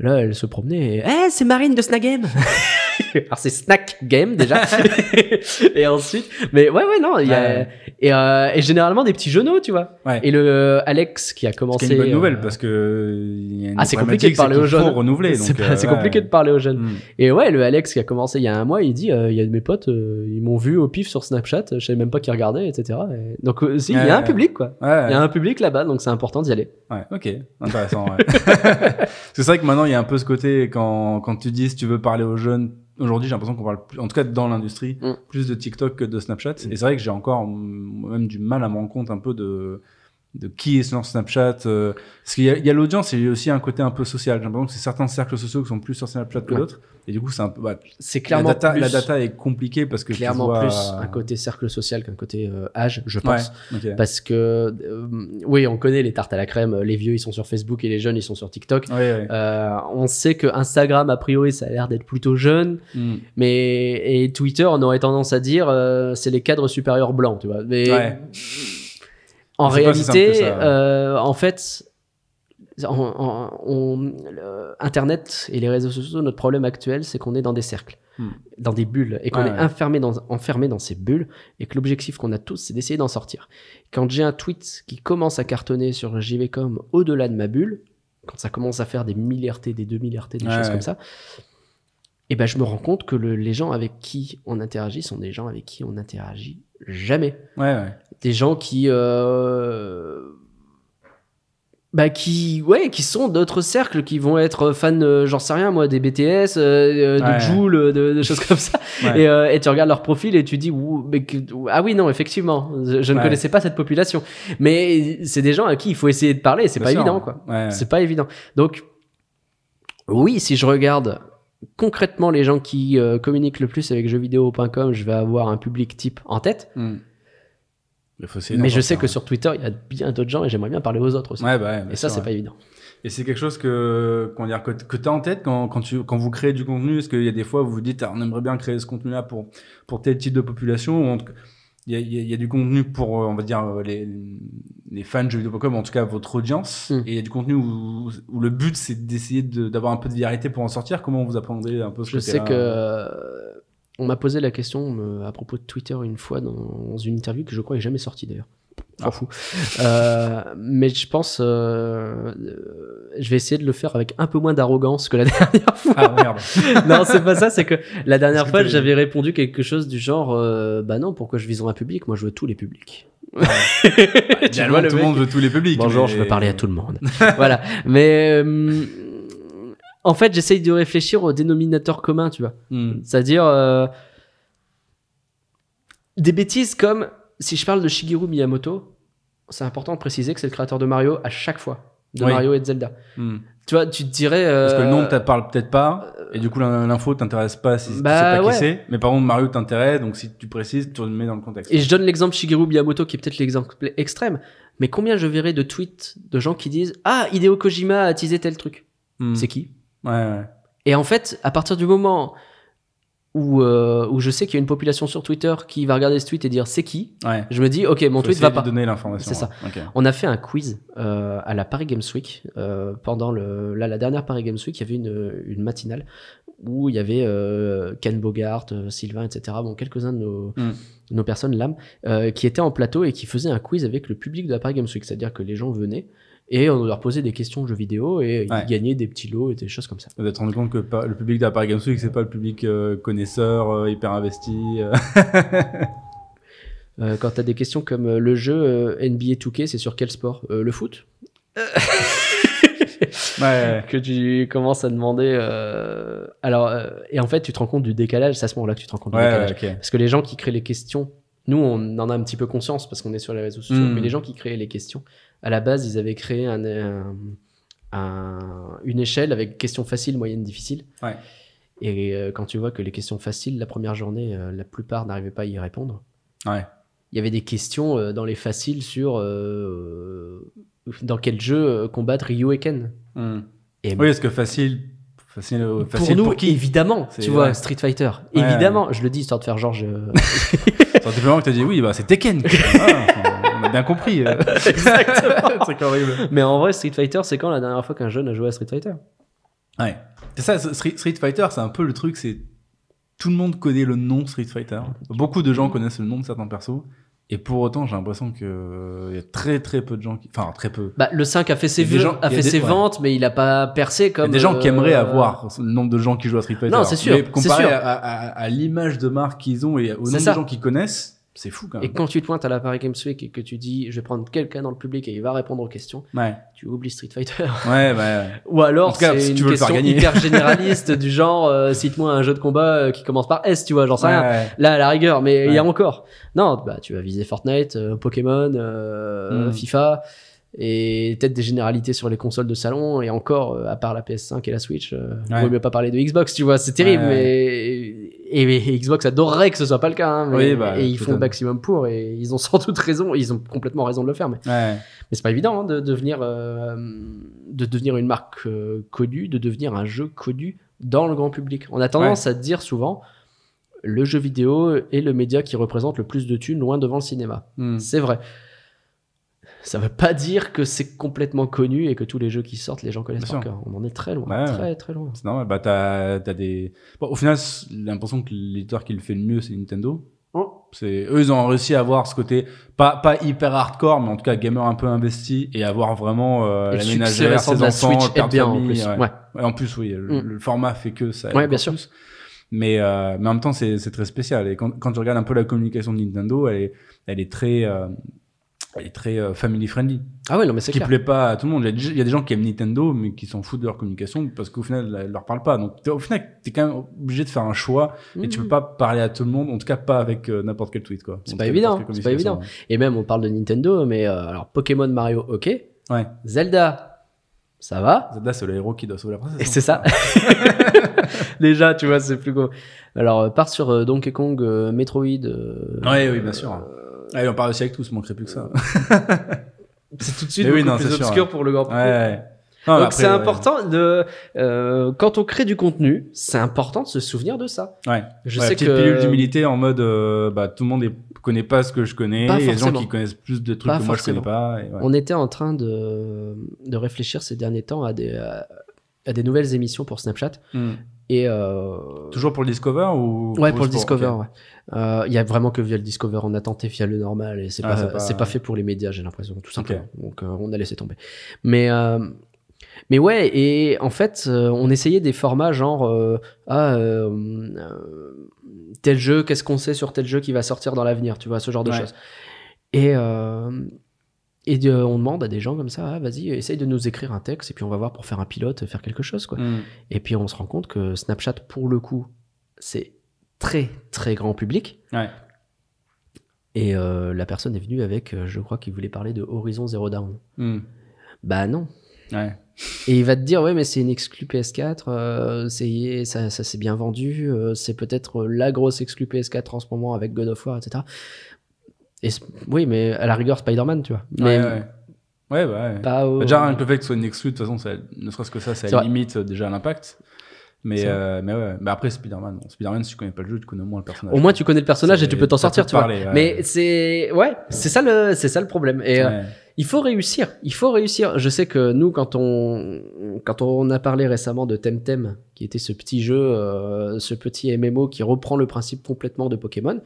Là, elle se promenait et Eh, c'est Marine de Snack Game Alors, c'est Snack Game déjà. et ensuite, mais ouais, ouais, non, il y a. Ouais. Et, euh, et généralement des petits genoux, tu vois. Ouais. Et le euh, Alex qui a commencé. qui est une bonne nouvelle euh, parce que y a une Ah, c'est compliqué de parler c'est aux jeunes. renouveler. C'est pas- euh, c'est ouais. compliqué de parler aux jeunes. Mm. Et ouais, le Alex qui a commencé il y a un mois, il dit euh, il y a de mes potes, euh, ils m'ont vu au pif sur Snapchat, je savais même pas qu'ils regardaient, etc. Et donc, si, il y Ouais, a un ouais. public, quoi. Ouais. Il y a un public là-bas, donc c'est important d'y aller. Ouais, ok, intéressant. Ouais. c'est vrai que maintenant il y a un peu ce côté quand quand tu dis si tu veux parler aux jeunes. Aujourd'hui, j'ai l'impression qu'on parle, plus, en tout cas dans l'industrie, Mm. plus de TikTok que de Snapchat. Et c'est vrai que j'ai encore mm, même du mal à me rendre compte un peu de de qui est sur Snapchat. euh, parce qu'il y a, il y a l'audience et il y a aussi un côté un peu social. J'ai l'impression que c'est certains cercles sociaux qui sont plus sur Snapchat que Ouais. d'autres. Et du coup, c'est un peu. bah, C'est la, data, plus, la data est compliquée parce que clairement vois- plus un côté cercle social qu'un côté euh, âge, je Ouais, pense. Parce que, euh, oui, on connaît les tartes à la crème, les vieux ils sont sur Facebook et les jeunes ils sont sur TikTok. Ouais, ouais. Euh, on sait que Instagram, a priori, ça a l'air d'être plutôt jeune, Mm. mais et Twitter, on aurait tendance à dire, euh, c'est les cadres supérieurs blancs, tu vois. Mais en réalité, ça, euh, en fait, on- on- on- le- Internet et les réseaux sociaux, notre problème actuel, c'est qu'on est dans des cercles, Hmm. dans des bulles, et qu'on Ouais, est ouais. enfermé dans, enfermé dans ces bulles, et que l'objectif qu'on a tous, c'est d'essayer d'en sortir. Quand j'ai un tweet qui commence à cartonner sur JVcom au-delà de ma bulle, quand ça commence à faire des milliards des 2 milliards des Ouais, choses comme ça, et ben je me rends compte que le- les gens avec qui on interagit sont des gens avec qui on n'interagit jamais Ouais, ouais. des gens qui euh, bah qui ouais qui sont d'autres cercles qui vont être fans euh, j'en sais rien moi des BTS euh, euh, de Ouais. Joule euh, de, de choses comme ça Ouais. et, euh, et tu regardes leur profil et tu dis Ouh, mais que- ah oui non effectivement je, ne connaissais pas cette population mais c'est des gens à qui il faut essayer de parler c'est pas sûr. évident quoi c'est pas évident donc oui si je regarde concrètement les gens qui euh, communiquent le plus avec jeuxvideo.com je vais avoir un public type en tête Mm. Faut mais je sais que sur Twitter, il y a bien d'autres gens et j'aimerais bien parler aux autres aussi. Ouais, bah ouais, bien et ça, c'est ouais. pas évident. Et c'est quelque chose que, comment dire, que, que tu as en tête quand, quand, tu, quand vous créez du contenu? Est-ce qu'il y a des fois où vous vous dites, ah, on aimerait bien créer ce contenu-là pour, pour tel type de population ou en tout cas, il y a, il y a- il y a du contenu pour, euh, on va dire, euh, les, les fans de jeux vidéo comme en tout cas votre audience. Mm. Et il y a du contenu où, où le but c'est d'essayer de- d'avoir un peu de viralité pour en sortir. Comment vous apprenez un peu ce Je sais que euh, on m'a posé la question euh, à propos de Twitter une fois dans une interview que je crois est jamais sortie d'ailleurs. Ah. fout. Euh, mais je pense, euh, je vais essayer de le faire avec un peu moins d'arrogance que la dernière fois. Ah merde. non, c'est pas ça. C'est que la dernière fois, j'avais répondu quelque chose du genre, euh, bah non, pourquoi je viserai un public? Moi, je veux tous les publics. Vois, le tout le monde veut tous les publics. Bonjour, mais- je veux parler à tout le monde. voilà. Mais en fait, j'essaye de réfléchir au dénominateur commun, tu vois. Mm. C'est-à-dire euh, des bêtises comme si je parle de Shigeru Miyamoto, c'est important de préciser que c'est le créateur de Mario à chaque fois, de Oui. Mario et de Zelda. Mm. Tu vois, tu te dirais. euh, Parce que le nom ne parle peut-être pas, et du coup l'info t'intéresse pas si tu Bah, sais pas ouais. qui c'est. Mais par contre Mario t'intéresse, donc si tu précises, tu le mets dans le contexte. Et je donne l'exemple Shigeru Miyamoto qui est peut-être l'exemple extrême, mais combien je verrai de tweets de gens qui disent Ah, Hideo Kojima a teasé tel truc. Mm. C'est qui? Ouais, ouais. Et en fait, à partir du moment où, euh, où je sais qu'il y a une population sur Twitter qui va regarder ce tweet et dire c'est qui, ouais. je me dis ok, mon Faut tweet va pas. donner l'information. C'est ça. On a fait un quiz euh, à la Paris Games Week euh, pendant le, là, la dernière Paris Games Week. Il y avait une, une matinale où il y avait euh, Ken Bogart, euh, Sylvain, etc. Bon, quelques-uns de nos, Mm. nos personnes l'âme euh, qui étaient en plateau et qui faisaient un quiz avec le public de la Paris Games Week. C'est-à-dire que les gens venaient et on leur posait des questions de jeux vidéo et Ouais. ils gagnaient des petits lots et des choses comme ça. Vous êtes rendu compte que le public Paris Games Week, c'est pas le public euh, connaisseur, euh, hyper investi. euh. Euh, quand tu as des questions comme euh, le jeu euh, NBA 2K, c'est sur quel sport? Euh, Le foot? Ouais, que tu commences à demander. euh, Alors, euh, et en fait, tu te rends compte du décalage. C'est à ce moment-là que tu te rends compte du Ouais, décalage. Parce que les gens qui créent les questions, nous, on en a un petit peu conscience parce qu'on est sur les réseaux sociaux. Mm. Mais les gens qui créaient les questions, à la base, ils avaient créé un, un- un- une échelle avec questions faciles, moyennes, difficiles. Ouais. Et euh, quand tu vois que les questions faciles, la première journée, euh, la plupart n'arrivaient pas à y répondre. Ouais. Il y avait des questions euh, dans les faciles sur dans quel jeu combattre Ryu et Ken. Mm. Et Oui, est-ce que facile, facile, facile pour pour, nous, qui? évidemment, tu vois, ouais. Street Fighter. Ouais, évidemment, je le dis histoire de faire Georges. Ça simplement que t'as dit oui, bah c'est Tekken. Ah, a bien compris. euh. Exactement. Truc horrible. Mais en vrai, Street Fighter, c'est quand la dernière fois qu'un jeune a joué à Street Fighter? Ouais. C'est ça, Street, Fighter, c'est un peu le truc, c'est tout le monde connaît le nom Street Fighter. Beaucoup de gens connaissent le nom de certains persos. Et pour autant, j'ai l'impression que euh, il y a très très peu de gens qui, enfin très peu. Bah, le 5 a fait ses, vues- gens- a fait des- ses ouais. ventes, mais il a pas percé Il y comme. a des gens qui euh, aimeraient avoir le nombre de gens qui jouent à Street Fighter. Non, c'est sûr, Mais comparé sûr. à, à- à l'image de marque qu'ils ont et au nombre ça. de gens qu'ils connaissent, c'est fou quand Et même. quand tu te pointes à la Paris Games Week et que tu dis, je vais prendre quelqu'un dans le public et il va répondre aux questions, Ouais, tu oublies Street Fighter. ouais, ouais. ouais. Ou alors, cas, si c'est tu une veux question hyper généraliste du genre, euh, cite-moi un jeu de combat euh, qui commence par S, tu vois, j'en sais rien. Ouais, Là, à la rigueur, mais il y a encore. Non, bah, tu vas viser Fortnite, euh, Pokémon, euh, Mm. FIFA, et peut-être des généralités sur les consoles de salon, et encore, euh, à part la PS5 et la Switch, euh, Ouais. vaut mieux pas parler de Xbox, tu vois, c'est terrible, Ouais, mais. Et, et Xbox adorerait que ce soit pas le cas, hein, mais- Oui, bah, et ils font le maximum pour, et ils ont sans doute raison, ils ont complètement raison de le faire, mais, mais c'est pas évident hein, de devenir, euh, de devenir une marque euh, connue, de devenir un jeu connu dans le grand public. On a tendance à dire souvent, le jeu vidéo est le média qui représente le plus de thunes loin devant le cinéma. Hmm. C'est vrai. Ça veut pas dire que c'est complètement connu et que tous les jeux qui sortent, les gens connaissent Bien par sûr. cœur. On en est très loin, Ouais, très très loin. C'est normal. Bah, t'as, t'as des. Bon, au final, l'impression que l'éditeur qui le fait le mieux, c'est Nintendo. Oh. C'est eux, ils ont réussi à avoir ce côté pas pas hyper hardcore, mais en tout cas gamer un peu investi et avoir vraiment euh, Et la ménagère, ses de la enfants, Switch bien en plus. ouais. Ouais. Ouais, en plus, oui, le, Mm. le format fait que ça. Ouais, bien sûr. plus. Mais euh, mais en même temps, c'est c'est très spécial. Et quand quand tu regardes un peu la communication de Nintendo, elle est elle est très euh, est très euh, family friendly Ah ouais, non mais c'est qui clair. plaît pas à tout le monde. Il y a des- il y, a des gens qui aiment Nintendo, mais qui s'en foutent de leur communication parce qu'au final, elle leur parle pas. Donc, au final, t'es quand même obligé de faire un choix et tu Mhm. peux pas parler à tout le monde, en tout cas pas avec euh, n'importe quel tweet, quoi. C'est pas évident, c'est pas évident. Et même on parle de Nintendo, mais euh, alors Pokémon, Mario, ok. Ouais. Zelda, ça va. Zelda, c'est le héros qui doit sauver la princesse. Et hein. c'est ça. Déjà, tu vois, c'est plus gros. Alors, euh, part sur euh, Donkey Kong, Metroid. Ouais, oui, bien sûr. Euh, Allez, on parle aussi avec tous, manquerait plus que ça. c'est tout de suite oui, beaucoup non, plus sûr, obscur ouais. pour le grand public. ouais. Non, mais Donc c'est ouais. important de euh, quand on crée du contenu, c'est important de se souvenir de ça. Ouais. Je Ouais, sais petite que pilule d'humilité en mode euh, bah tout le monde ne connaît pas ce que je connais, Pas il y a des gens qui connaissent plus de trucs Pas que moi forcément. je connais pas. et ouais. on était en train de, de réfléchir ces derniers temps à des à, à des nouvelles émissions pour Snapchat Hmm. Et euh, Toujours pour le Discover ou Ouais, pour le Discover, ouais. Euh, Il y a vraiment que via le Discover. On a tenté via le normal et c'est Ah, pas, c'est pas- pas fait pour les médias, j'ai l'impression, tout simplement. Donc, euh, on a laissé tomber. Mais, mais ouais, et en fait, euh, on essayait des formats genre, euh, ah, euh, tel jeu, qu'est-ce qu'on sait sur tel jeu qui va sortir dans l'avenir, tu vois, ce genre de choses. Et, et de- on demande à des gens comme ça, ah, vas-y, essaye de nous écrire un texte et puis on va voir pour faire un pilote, faire quelque chose, quoi. Hmm. Et puis on se rend compte que Snapchat, pour le coup, c'est très très grand public. Ouais. Et euh, la personne est venue avec, euh, je crois qu'il voulait parler de Horizon Zero Dawn. Hmm. Bah non. Ouais. Et il va te dire, ouais, mais c'est une exclu PS4, euh, c'est, ça, ça s'est bien vendu, euh, c'est peut-être la grosse exclu PS4 en ce moment avec God of War, etc. Et oui, mais à la rigueur, Spider-Man, tu vois. Mais Ouais, ouais. Ouais, bah, ouais. pas au- Déjà, rien que le fait que ce soit une exclue, de toute façon, ça, ne serait-ce que ça, ça vrai. limite euh, déjà l'impact. Mais, euh, mais ouais. Mais après, Spider-Man, bon, Spider-Man, si tu connais pas le jeu, tu connais au moins le personnage. Au moins, tu connais le personnage et tu peux t'en sortir, tu vois. ouais. Mais c'est, ouais, c'est ça le, c'est ça le problème. Et, euh. Il faut réussir, il faut réussir. Je sais que nous, quand on, quand on a parlé récemment de Temtem, qui était ce petit jeu, ce petit MMO qui reprend le principe complètement de Pokémon.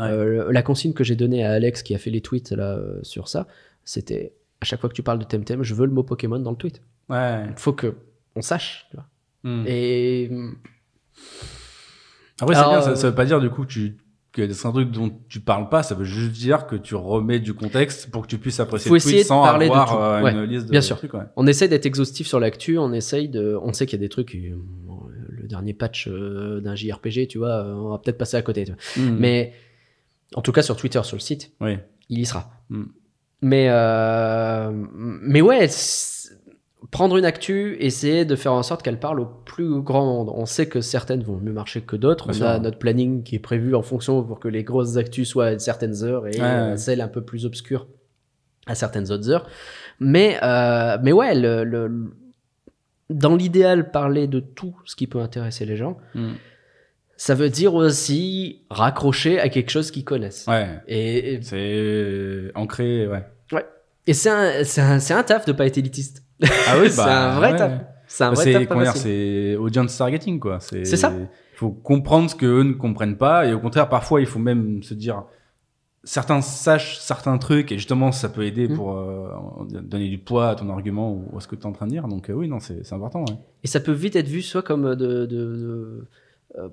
Euh, la consigne que j'ai donnée à Alex qui a fait les tweets là, euh, sur ça, c'était à chaque fois que tu parles de Temtem, je veux le mot Pokémon dans le tweet. Ouais. Il faut que on sache. tu vois. Hmm. Et Après, c'est bien, ça, euh, ça veut pas dire du coup que tu que c'est un truc dont tu parles pas, ça veut juste dire que tu remets du contexte pour que tu puisses apprécier Faut le essayer tweet de sans parler de avoir tout. euh, Ouais, une liste de bien sûr. trucs. Ouais. on essaie d'être exhaustif sur l'actu, on essaye de, on sait qu'il y a des trucs. euh, le dernier patch euh, d'un JRPG, tu vois, euh, on va peut-être passer à côté. tu vois. Hmm. Mais en tout cas sur Twitter, sur le site, Oui. il y sera. Mm. Mais, euh, mais ouais, prendre une actu, essayer de faire en sorte qu'elle parle au plus grand monde. On sait que certaines vont mieux marcher que d'autres. On a notre planning qui est prévu en fonction pour que les grosses actus soient à certaines heures et Ouais, celles un peu plus obscures à certaines autres heures. Mais, euh, mais ouais, le, le- dans l'idéal, parler de tout ce qui peut intéresser les gens, Hmm. Ça veut dire aussi raccrocher à quelque chose qu'ils connaissent. Ouais. Et, et C'est ancré, ouais. Et c'est un, c'est un, c'est un taf de pas être élitiste. Ah oui, c'est bah, un vrai ouais. taf. C'est un Bah, vrai c'est taf c'est audience targeting quoi. C'est ça. Il faut comprendre ce que eux ne comprennent pas et au contraire parfois il faut même se dire certains sachent certains trucs et justement ça peut aider Mm. pour euh, donner du poids à ton argument ou à ce que tu es en train de dire. Donc euh, oui non c'est c'est important. Ouais. Et ça peut vite être vu soit comme de, de- de- euh,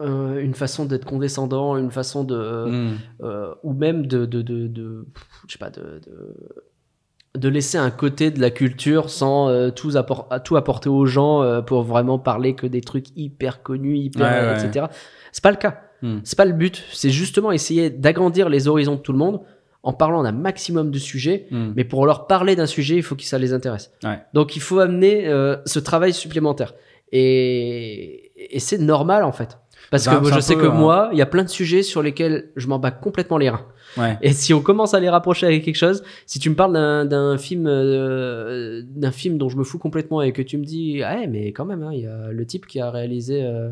euh, une façon d'être condescendant, une façon de, Mm. euh, ou même de, de, de, de- je sais pas, de, de, de laisser un côté de la culture sans euh, tout, appor- tout apporter aux gens euh, pour vraiment parler que des trucs hyper connus, hyper, Ouais, euh, ouais. etc. C'est pas le cas. Mm. C'est pas le but. C'est justement essayer d'agrandir les horizons de tout le monde en parlant d'un maximum de sujets. Mm. Mais pour leur parler d'un sujet, il faut que ça les intéresse. Ouais. Donc il faut amener euh, ce travail supplémentaire. Et, et c'est normal en fait. Parce un- que c'est je sais peu, que hein. moi, il y a plein de sujets sur lesquels je m'en bats complètement les reins. Ouais. Et si on commence à les rapprocher avec quelque chose, si tu me parles d'un- film, euh, d'un film dont je me fous complètement et que tu me dis, ah ouais, mais quand même, hein, il y a le type qui a réalisé euh,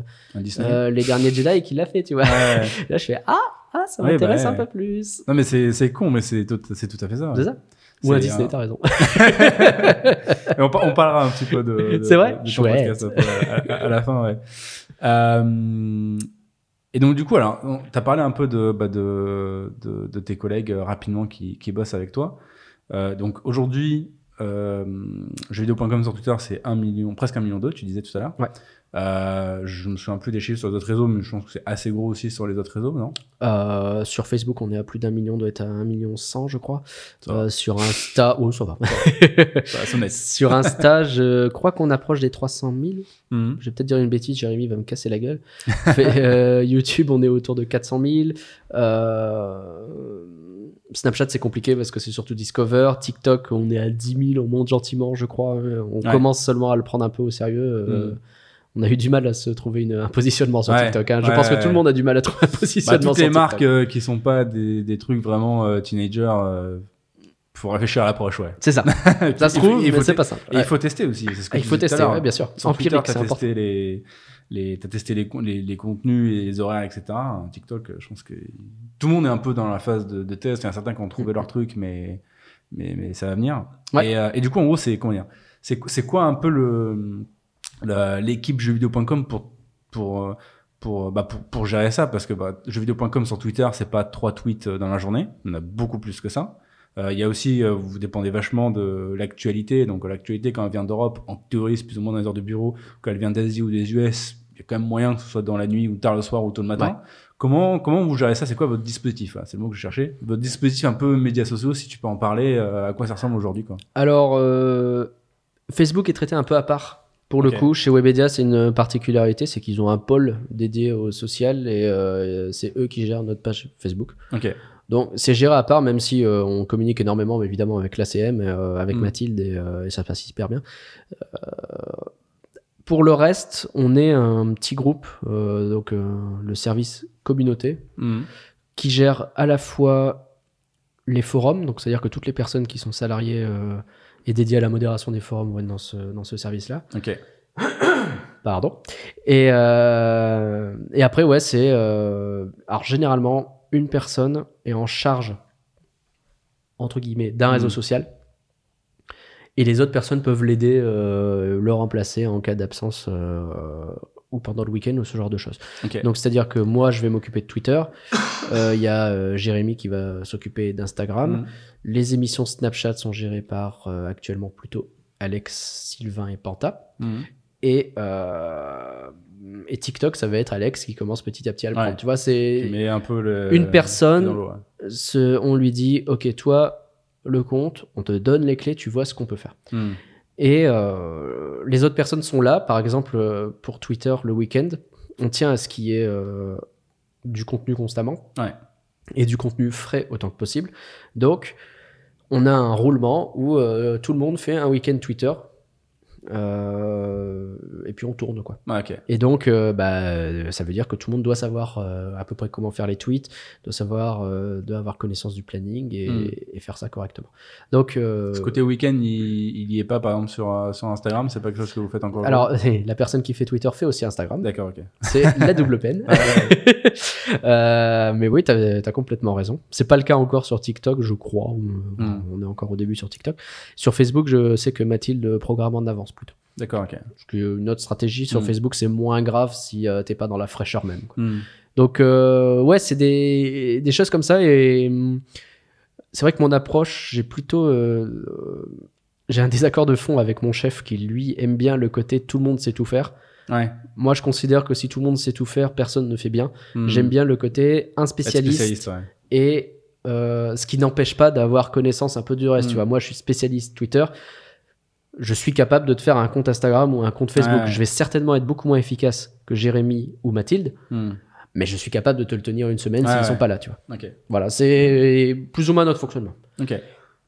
euh, les derniers Jedi et qui l'a fait, tu vois. Ouais. Là, je fais, ah, ah, ça Ouais, m'intéresse bah un peu plus. Non mais c'est c'est con mais c'est tout, c'est tout à fait ça. C'est ça. Ou un Disney, un- t'as raison. On, par- on parlera un petit peu de, de- C'est vrai de ton podcast à, à- à la fin, ouais. Euh, et donc, du coup, alors, tu as parlé un peu de, bah, de, de, de tes collègues euh, rapidement qui, qui bossent avec toi. Euh, donc, aujourd'hui, euh, jeuxvideo.com sur Twitter, c'est 1 million, presque 1 million d'eux, tu disais tout à l'heure. Ouais. Euh, je me souviens plus des chiffres sur les autres réseaux, mais je pense que c'est assez gros aussi sur les autres réseaux, non? Euh, sur Facebook, on est à plus d'un million, on doit être à un million cent, je crois. Va. Euh, sur Insta, oh, ça va. Ça, honnête. sur Insta, je crois qu'on approche des 300 000. Mhm. Je vais peut-être dire une bêtise, Jérémy va me casser la gueule. Fait, euh, YouTube, on est autour de 400 000. Euh, Snapchat, c'est compliqué parce que c'est surtout Discover. TikTok, on est à 10 000, on monte gentiment, je crois. On Ouais. commence seulement à le prendre un peu au sérieux. Euh, Mm. On a eu du mal à se trouver une, un positionnement sur Ouais. TikTok. hein. Je Ouais, pense que tout le monde a du mal à trouver un Bah, positionnement toutes sur les marques euh, qui sont pas des, des trucs vraiment euh, teenagers euh, faut réfléchir à l'approche, ouais. C'est ça. ça se Il faut- trouve, mais c'est pas simple. Et il faut tester aussi. Ce que Ah, il faut tester, ouais, bien sûr. Sur Empirique, Twitter, testé les, les, t'as testé les, les, les contenus et les horaires, etc. TikTok, je pense que tout le monde est un peu dans la phase de, de test. Il y en a certains qui ont trouvé leur truc, mais, mais, mais ça va venir. Ouais. Et, euh, et du coup, en gros, c'est comment dire? C'est c'est quoi un peu le la- l'équipe jeuxvideo.com pour pour euh, pour, bah, pour pour gérer ça? Parce que bah, jeuxvideo.com sur Twitter, c'est pas trois tweets euh, dans la journée. On a beaucoup plus que ça. Euh, Il y a aussi, euh, vous dépendez vachement de l'actualité. Donc euh, l'actualité, quand elle vient d'Europe, en théorie, c'est plus ou moins dans les heures de bureau. Quand elle vient d'Asie ou des US, y a quand même moyen que ce soit dans la nuit ou tard le soir ou tôt le matin. Ouais. Comment, comment vous gérez ça? C'est quoi votre dispositif C'est le mot que je cherchais. Votre dispositif un peu médias sociaux, si tu peux en parler, euh, à quoi ça ressemble aujourd'hui quoi? Alors, euh, Facebook est traité un peu à part. Pour le coup, chez Webedia, c'est une particularité, c'est qu'ils ont un pôle dédié au social et euh, c'est eux qui gèrent notre page Facebook. Ok. Donc, c'est géré à part, même si euh, on communique énormément, évidemment, avec l'ACM, euh, avec Mm. Mathilde et, euh, et ça passe hyper bien. Pour le reste, on est un petit groupe, euh, donc euh, le service communauté, Mhm. qui gère à la fois les forums, donc c'est-à-dire que toutes les personnes qui sont salariées euh, et dédiées à la modération des forums vont être dans ce, dans ce service-là. Ok. Pardon. Et, et après, ouais, c'est. alors, généralement, une personne est en charge, entre guillemets, d'un Mhm. réseau social. Et les autres personnes peuvent l'aider, euh, le remplacer en cas d'absence euh, ou pendant le week-end ou ce genre de choses. Donc, c'est-à-dire que moi, je vais m'occuper de Twitter. Euh, Il y a euh, Jérémy qui va s'occuper d'Instagram. Mhm. Les émissions Snapchat sont gérées par euh, actuellement plutôt Alex, Sylvain et Panta. Mhm. Et, et TikTok, ça va être Alex qui commence petit à petit à le Ouais. prendre. Tu vois, c'est mets un peu le. Une personne- ouais. ce, on lui dit, ok, toi, le compte, on te donne les clés, tu vois ce qu'on peut faire. Mhm. Et euh, les autres personnes sont là, par exemple euh, pour Twitter le week-end, on tient à ce qu'il y ait euh, du contenu constamment Ouais. et du contenu frais autant que possible. Donc, on a un roulement où euh, tout le monde fait un week-end Twitter. Euh, et puis on tourne quoi. Et donc, euh, bah, euh, ça veut dire que tout le monde doit savoir euh, à peu près comment faire les tweets, doit savoir, doit avoir connaissance du planning et, Mm. et faire ça correctement. Donc, Ce côté week-end, il, il y est pas, par exemple, sur, sur Instagram, c'est pas quelque chose que vous faites encore alors la personne qui fait Twitter fait aussi Instagram. D'accord, ok. C'est la double peine. Euh, mais oui, t'as as complètement raison. C'est pas le cas encore sur TikTok, je crois. On, Mm. on est encore au début sur TikTok. Sur Facebook, je sais que Mathilde programme en avance plutôt. D'accord, ok. Parce qu'une autre stratégie sur Mm. Facebook, c'est moins grave si euh, t'es pas dans la fraîcheur même. quoi. Mhm. Donc, euh, ouais, c'est des, des choses comme ça. Et hum, c'est vrai que mon approche, j'ai plutôt. euh, euh, j'ai un désaccord de fond avec mon chef qui, lui, aime bien le côté tout le monde sait tout faire. Ouais. Moi, je considère que si tout le monde sait tout faire, personne ne fait bien. J'aime bien le côté un spécialiste, spécialiste, ouais. et euh, ce qui n'empêche pas d'avoir connaissance un peu du reste. Mm. Tu vois, moi, je suis spécialiste Twitter. Je suis capable de te faire un compte Instagram ou un compte Facebook. Ouais. Je vais certainement être beaucoup moins efficace que Jérémy ou Mathilde, Mhm. mais je suis capable de te le tenir une semaine Ouais, s'ils ouais. sont pas là. Tu vois. Voilà, c'est plus ou moins notre fonctionnement. Ok.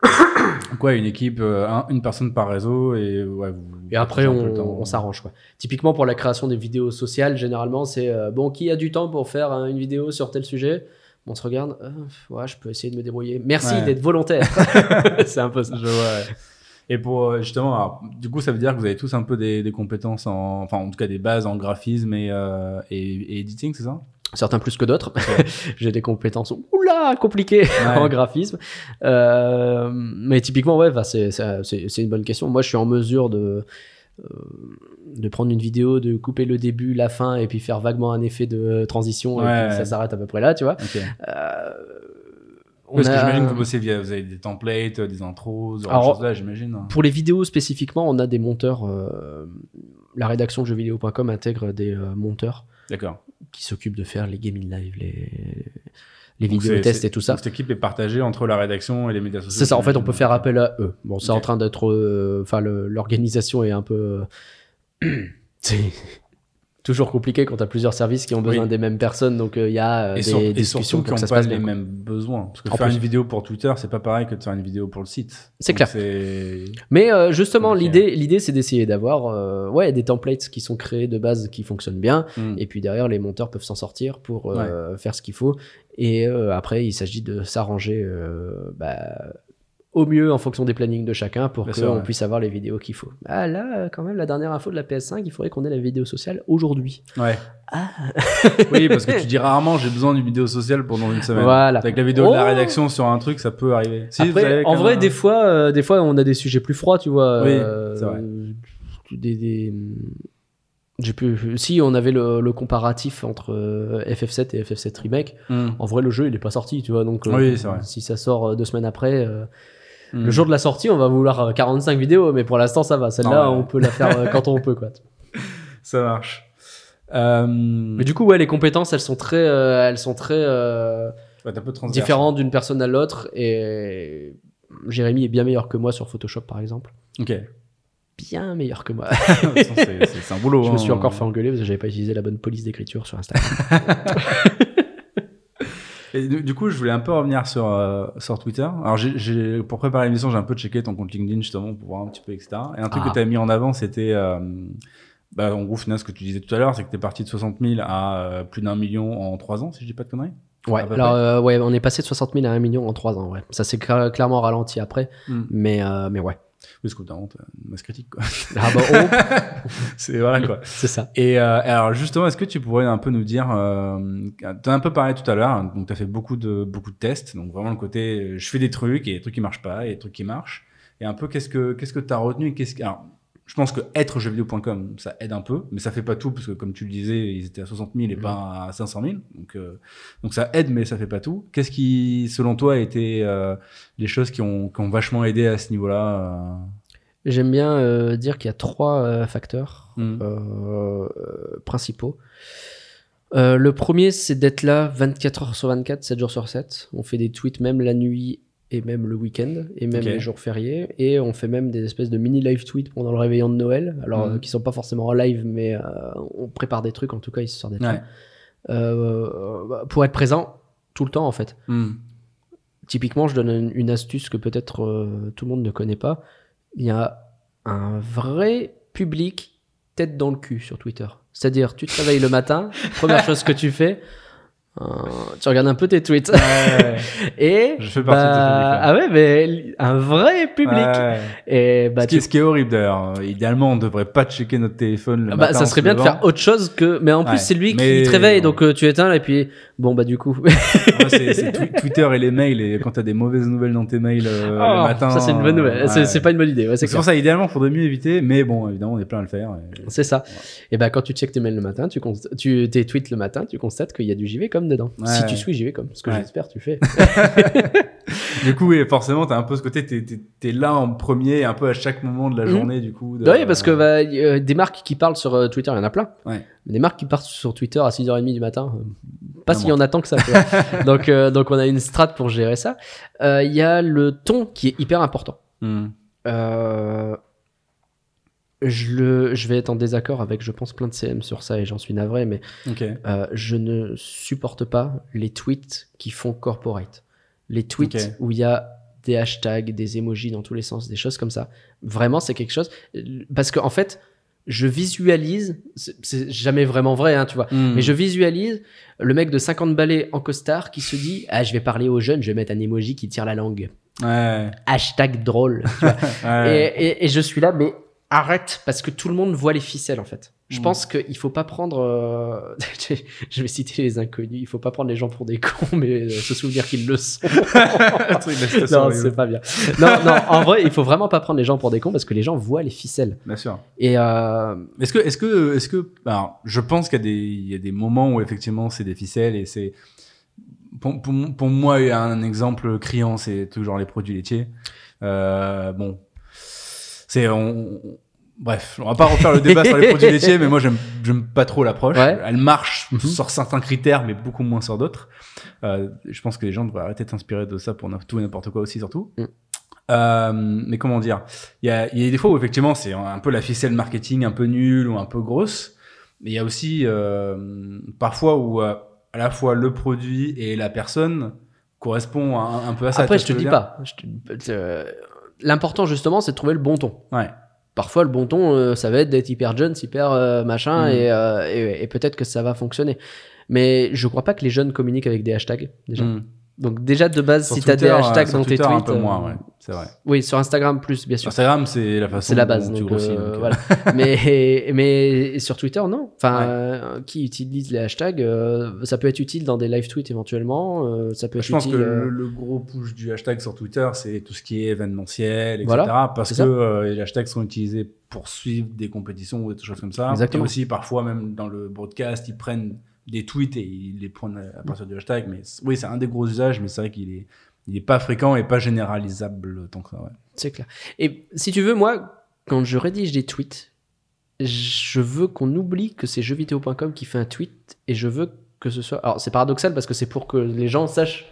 Quoi, une équipe, euh, un- une personne par réseau et ouais. Vous, Et après, on, s'arrange. quoi. Typiquement, pour la création des vidéos sociales, généralement, c'est euh, bon, qui a du temps pour faire euh, une vidéo sur tel sujet? On se regarde, euh, ouais, je peux essayer de me débrouiller. Merci Ouais. d'être volontaire. c'est un peu ça. Je vois. ouais. Et pour euh, justement, alors, du coup, ça veut dire que vous avez tous un peu des, des compétences en, enfin, en tout cas des bases en graphisme et, euh, et, et editing, c'est ça? Certains plus que d'autres. J'ai des compétences oula compliquées en graphisme. Euh, mais typiquement, ouais, bah, c'est une bonne question. Moi, je suis en mesure de euh, de prendre une vidéo, de couper le début, la fin, et puis faire vaguement un effet de transition, et puis ça s'arrête à peu près là, tu vois. Ok. Euh, on Parce que j'imagine que vous bossez via, vous avez des templates, euh, des intros, ce genre Alors, de choses-là, j'imagine. Pour les vidéos spécifiquement, on a des monteurs. euh, la rédaction de jeuxvideo.com intègre des euh, monteurs D'accord. qui s'occupent de faire les gaming live, les, les vidéos tests et tout ça. Cette équipe est partagée entre la rédaction et les médias sociaux. C'est ça, en fait, on peut faire appel à eux. Bon, c'est Ok. en train d'être. euh, Enfin, l'organisation est un peu. euh, toujours compliqué quand tu as plusieurs services qui ont besoin Oui. des mêmes personnes, donc euh, il y a euh, Et, des et discussions pour qui n'ont pas passe les bien. mêmes besoins. Parce que En faire plus. une vidéo pour Twitter, c'est pas pareil que de faire une vidéo pour le site. C'est clair. Mais euh, justement, Compliqué, l'idée, l'idée, c'est d'essayer d'avoir euh, ouais, des templates qui sont créés de base qui fonctionnent bien, Hmm. et puis derrière, les monteurs peuvent s'en sortir pour euh, faire ce qu'il faut. Et euh, après, il s'agit de s'arranger euh, bah, au mieux en fonction des plannings de chacun pour qu'on puisse avoir les vidéos qu'il faut. Ah là, euh, quand même, la dernière info de la PS5, il faudrait qu'on ait la vidéo sociale aujourd'hui. Ouais. Ah. oui, parce que tu dis rarement j'ai besoin d'une vidéo sociale pendant une semaine. Voilà. Avec la vidéo de la Oh rédaction sur un truc, ça peut arriver. Si, Après, en vrai, des fois, euh, des fois, on a des sujets plus froids, tu vois. Oui, euh, c'est vrai. Des, des- J'ai pu... Si on avait le, le comparatif entre euh, FF7 et FF7 Remake, Hmm. en vrai, le jeu, il est pas sorti, tu vois. Donc, euh, Oui, vrai. si ça sort euh, deux semaines après, euh, Hmm. le jour de la sortie, on va vouloir euh, 45 vidéos, mais pour l'instant, ça va. Celle-là, Ah ouais. on peut la faire euh, quand on peut, quoi. Ça marche. Euh... Mais du coup, ouais, les compétences, elles sont très, euh, elles sont très euh, ouais, t'es un peu transverse. différentes d'une personne à l'autre. Et Jérémy est bien meilleur que moi sur Photoshop, par exemple. Ok. Bien meilleur que moi. c'est un boulot. Je me hein. suis encore fait engueuler parce que j'avais pas utilisé la bonne police d'écriture sur Instagram. Et du, du coup, je voulais un peu revenir sur, euh, sur Twitter. Alors, pour préparer l'émission, j'ai un peu checké ton compte LinkedIn justement pour voir un petit peu, etc. Et un truc Ah. que tu as mis en avant, c'était, euh, bah, en gros, finalement, ce que tu disais tout à l'heure, c'est que tu es parti de 60 000 à euh, plus d'un million en 3 ans, si je dis pas de conneries. Ouais, alors euh, ouais, on est passé de 60 000 à 1 million en 3 ans. Ouais. Ça s'est cla- clairement ralenti après, Hmm. mais, euh, mais ouais. Parce que t'as honte, une masse critique, quoi. Ah bah, oh, c'est voilà, quoi. c'est ça. Et euh, alors justement, est-ce que tu pourrais un peu nous dire, euh, tu as un peu parlé tout à l'heure, hein, donc tu as fait beaucoup de beaucoup de tests, donc vraiment le côté, euh, je fais des trucs et des trucs qui marchent pas et des trucs qui marchent. Et un peu qu'est-ce que qu'est-ce que tu as retenu et qu'est-ce que alors, je pense que être jeuxvideo.com ça aide un peu, mais ça fait pas tout parce que comme tu le disais, ils étaient à 60 000 et Mhm. pas à 500 000, donc euh, donc ça aide mais ça fait pas tout. Qu'est-ce qui, selon toi, a été euh, les choses qui ont qui ont vachement aidé à ce niveau-là euh J'aime bien dire qu'il y a trois facteurs euh, principaux. Euh, le premier, c'est d'être là 24 heures sur 24, 7 jours sur 7. On fait des tweets même la nuit et même le week-end et même les jours fériés. Et on fait même des espèces de mini live tweets pendant le réveillon de Noël. Alors, Mhm. euh, qui sont pas forcément en live, mais euh, on prépare des trucs. En tout cas, histoire d'être Ouais. là. Euh, bah, pour être présent tout le temps, en fait. Hmm. Typiquement, je donne une, une astuce que peut-être euh, tout le monde ne connaît pas. Il y a un vrai public tête dans le cul sur Twitter. C'est-à-dire, tu te réveilles le matin, première chose que tu fais, euh, tu regardes un peu tes tweets. Ouais. Et Je fais partie de ce public-là. ah ouais, mais un vrai public. Ouais. Et bah, ce, qui, tu- ce qui est horrible d'ailleurs. Idéalement, on devrait pas checker notre téléphone le bah, matin. ça serait se bien de faire autre chose que. Mais en plus, c'est lui mais- qui te réveille, donc euh, tu éteins et puis bon bah du coup. Moi, c'est c'est Twi- Twitter et les mails. Et quand t'as des mauvaises nouvelles dans tes mails euh, Oh, le matin. ça c'est une bonne nouvelle. C'est- ouais. C'est pas une bonne idée. Ouais, c'est pour ça, idéalement, faudrait mieux éviter. Mais bon, évidemment, on est plein à le faire. et- C'est ça. Et ben quand tu checkes tes mails le matin, tu, const- tu tes tweets le matin, tu constates qu'il y a du JVcom dedans. Ouais. Si tu suis JVcom, ce que j'espère tu fais. Du coup, oui, forcément, t'as un peu ce côté, t'es là en premier, un peu à chaque moment de la Mhm. journée, du coup. de- oui, parce que bah, euh, des marques qui parlent sur euh, Twitter, il y en a plein. Ouais. Des marques qui partent sur Twitter à 6h30 du matin, euh, pas s'il y en a tant que ça. donc, euh, donc on a une strat pour gérer ça. Euh, Il y a le ton qui est hyper important. Hmm. Euh, je, le, je vais être en désaccord avec, je pense, plein de CM sur ça et j'en suis navré, mais je ne supporte pas les tweets qui font corporate. Les tweets où il y a des hashtags, des emojis dans tous les sens, des choses comme ça. Vraiment, c'est quelque chose. Parce qu'en en fait, je visualise, c'est- jamais vraiment vrai, hein, tu vois, Hmm. mais je visualise le mec de 50 balais en costard qui se dit Ah, je vais parler aux jeunes, je vais mettre un emoji qui tire la langue. Ouais. Hashtag drôle. tu vois. ouais. Et, et- et je suis là, mais arrête, parce que tout le monde voit les ficelles en fait. Je Mm. pense qu'il faut pas prendre. euh, je vais citer les inconnus. Il faut pas prendre les gens pour des cons, mais euh, se souvenir qu'ils le sont. Non, c'est pas bien. Non, non, en vrai, il faut vraiment pas prendre les gens pour des cons parce que les gens voient les ficelles. Bien sûr. Et euh, Est-ce que, est-ce que, est-ce que, alors, je pense qu'il y a des, il y a des moments où effectivement c'est des ficelles et c'est, pour, pour, pour moi, il y a un exemple criant, c'est toujours les produits laitiers. Bon, c'est, on- bref, on va pas refaire le débat sur les produits laitiers, mais moi j'aime, pas trop l'approche. Ouais. Elle marche Mhm. sur certains critères, mais beaucoup moins sur d'autres. Euh, je pense que les gens devraient arrêter de s'inspirer de ça pour tout et n'importe quoi aussi, surtout. Mm. Euh, mais comment dire? Il y a, y a des fois où effectivement c'est un peu la ficelle marketing un peu nulle ou un peu grosse. Mais il y a aussi euh, parfois où euh, à la fois le produit et la personne correspond un, un peu à ça. après, je te vois ce dis pas. Je te- L'important justement, c'est de trouver le bon ton. je dire Parfois, le bon ton, euh, ça va être d'être hyper jeune, hyper euh, machin, Mm. et, euh, et, et peut-être que ça va fonctionner. Mais je crois pas que les jeunes communiquent avec des hashtags déjà. Mm. Donc déjà de base, Sur si tu as des hashtags dans tes un tweets, peu moins, ouais. C'est vrai. Oui, sur Instagram plus, bien sûr. Instagram, c'est la façon C'est la base. dont tu donc, grossis. euh, donc, euh, voilà. mais, mais sur Twitter, non. Enfin, euh, qui utilise les hashtags euh, Ça peut être utile dans des live tweets éventuellement. euh, ça peut être Je pense que utile. euh, le, gros push du hashtag sur Twitter, c'est tout ce qui est événementiel, etc. Voilà, parce que ça. euh, les hashtags sont utilisés pour suivre des compétitions ou des choses comme ça. Exactement. Et aussi, parfois, même dans le broadcast, ils prennent des tweets et ils les prennent à partir du hashtag. Mais c- oui, c'est un des gros usages, mais c'est vrai qu'il est, il est pas fréquent et pas généralisable tant que ça. Ouais. C'est clair. Et si tu veux, moi, quand je rédige des tweets, je veux qu'on oublie que c'est jeuxvideo.com qui fait un tweet et je veux que ce soit. Alors, c'est paradoxal parce que c'est pour que les gens sachent,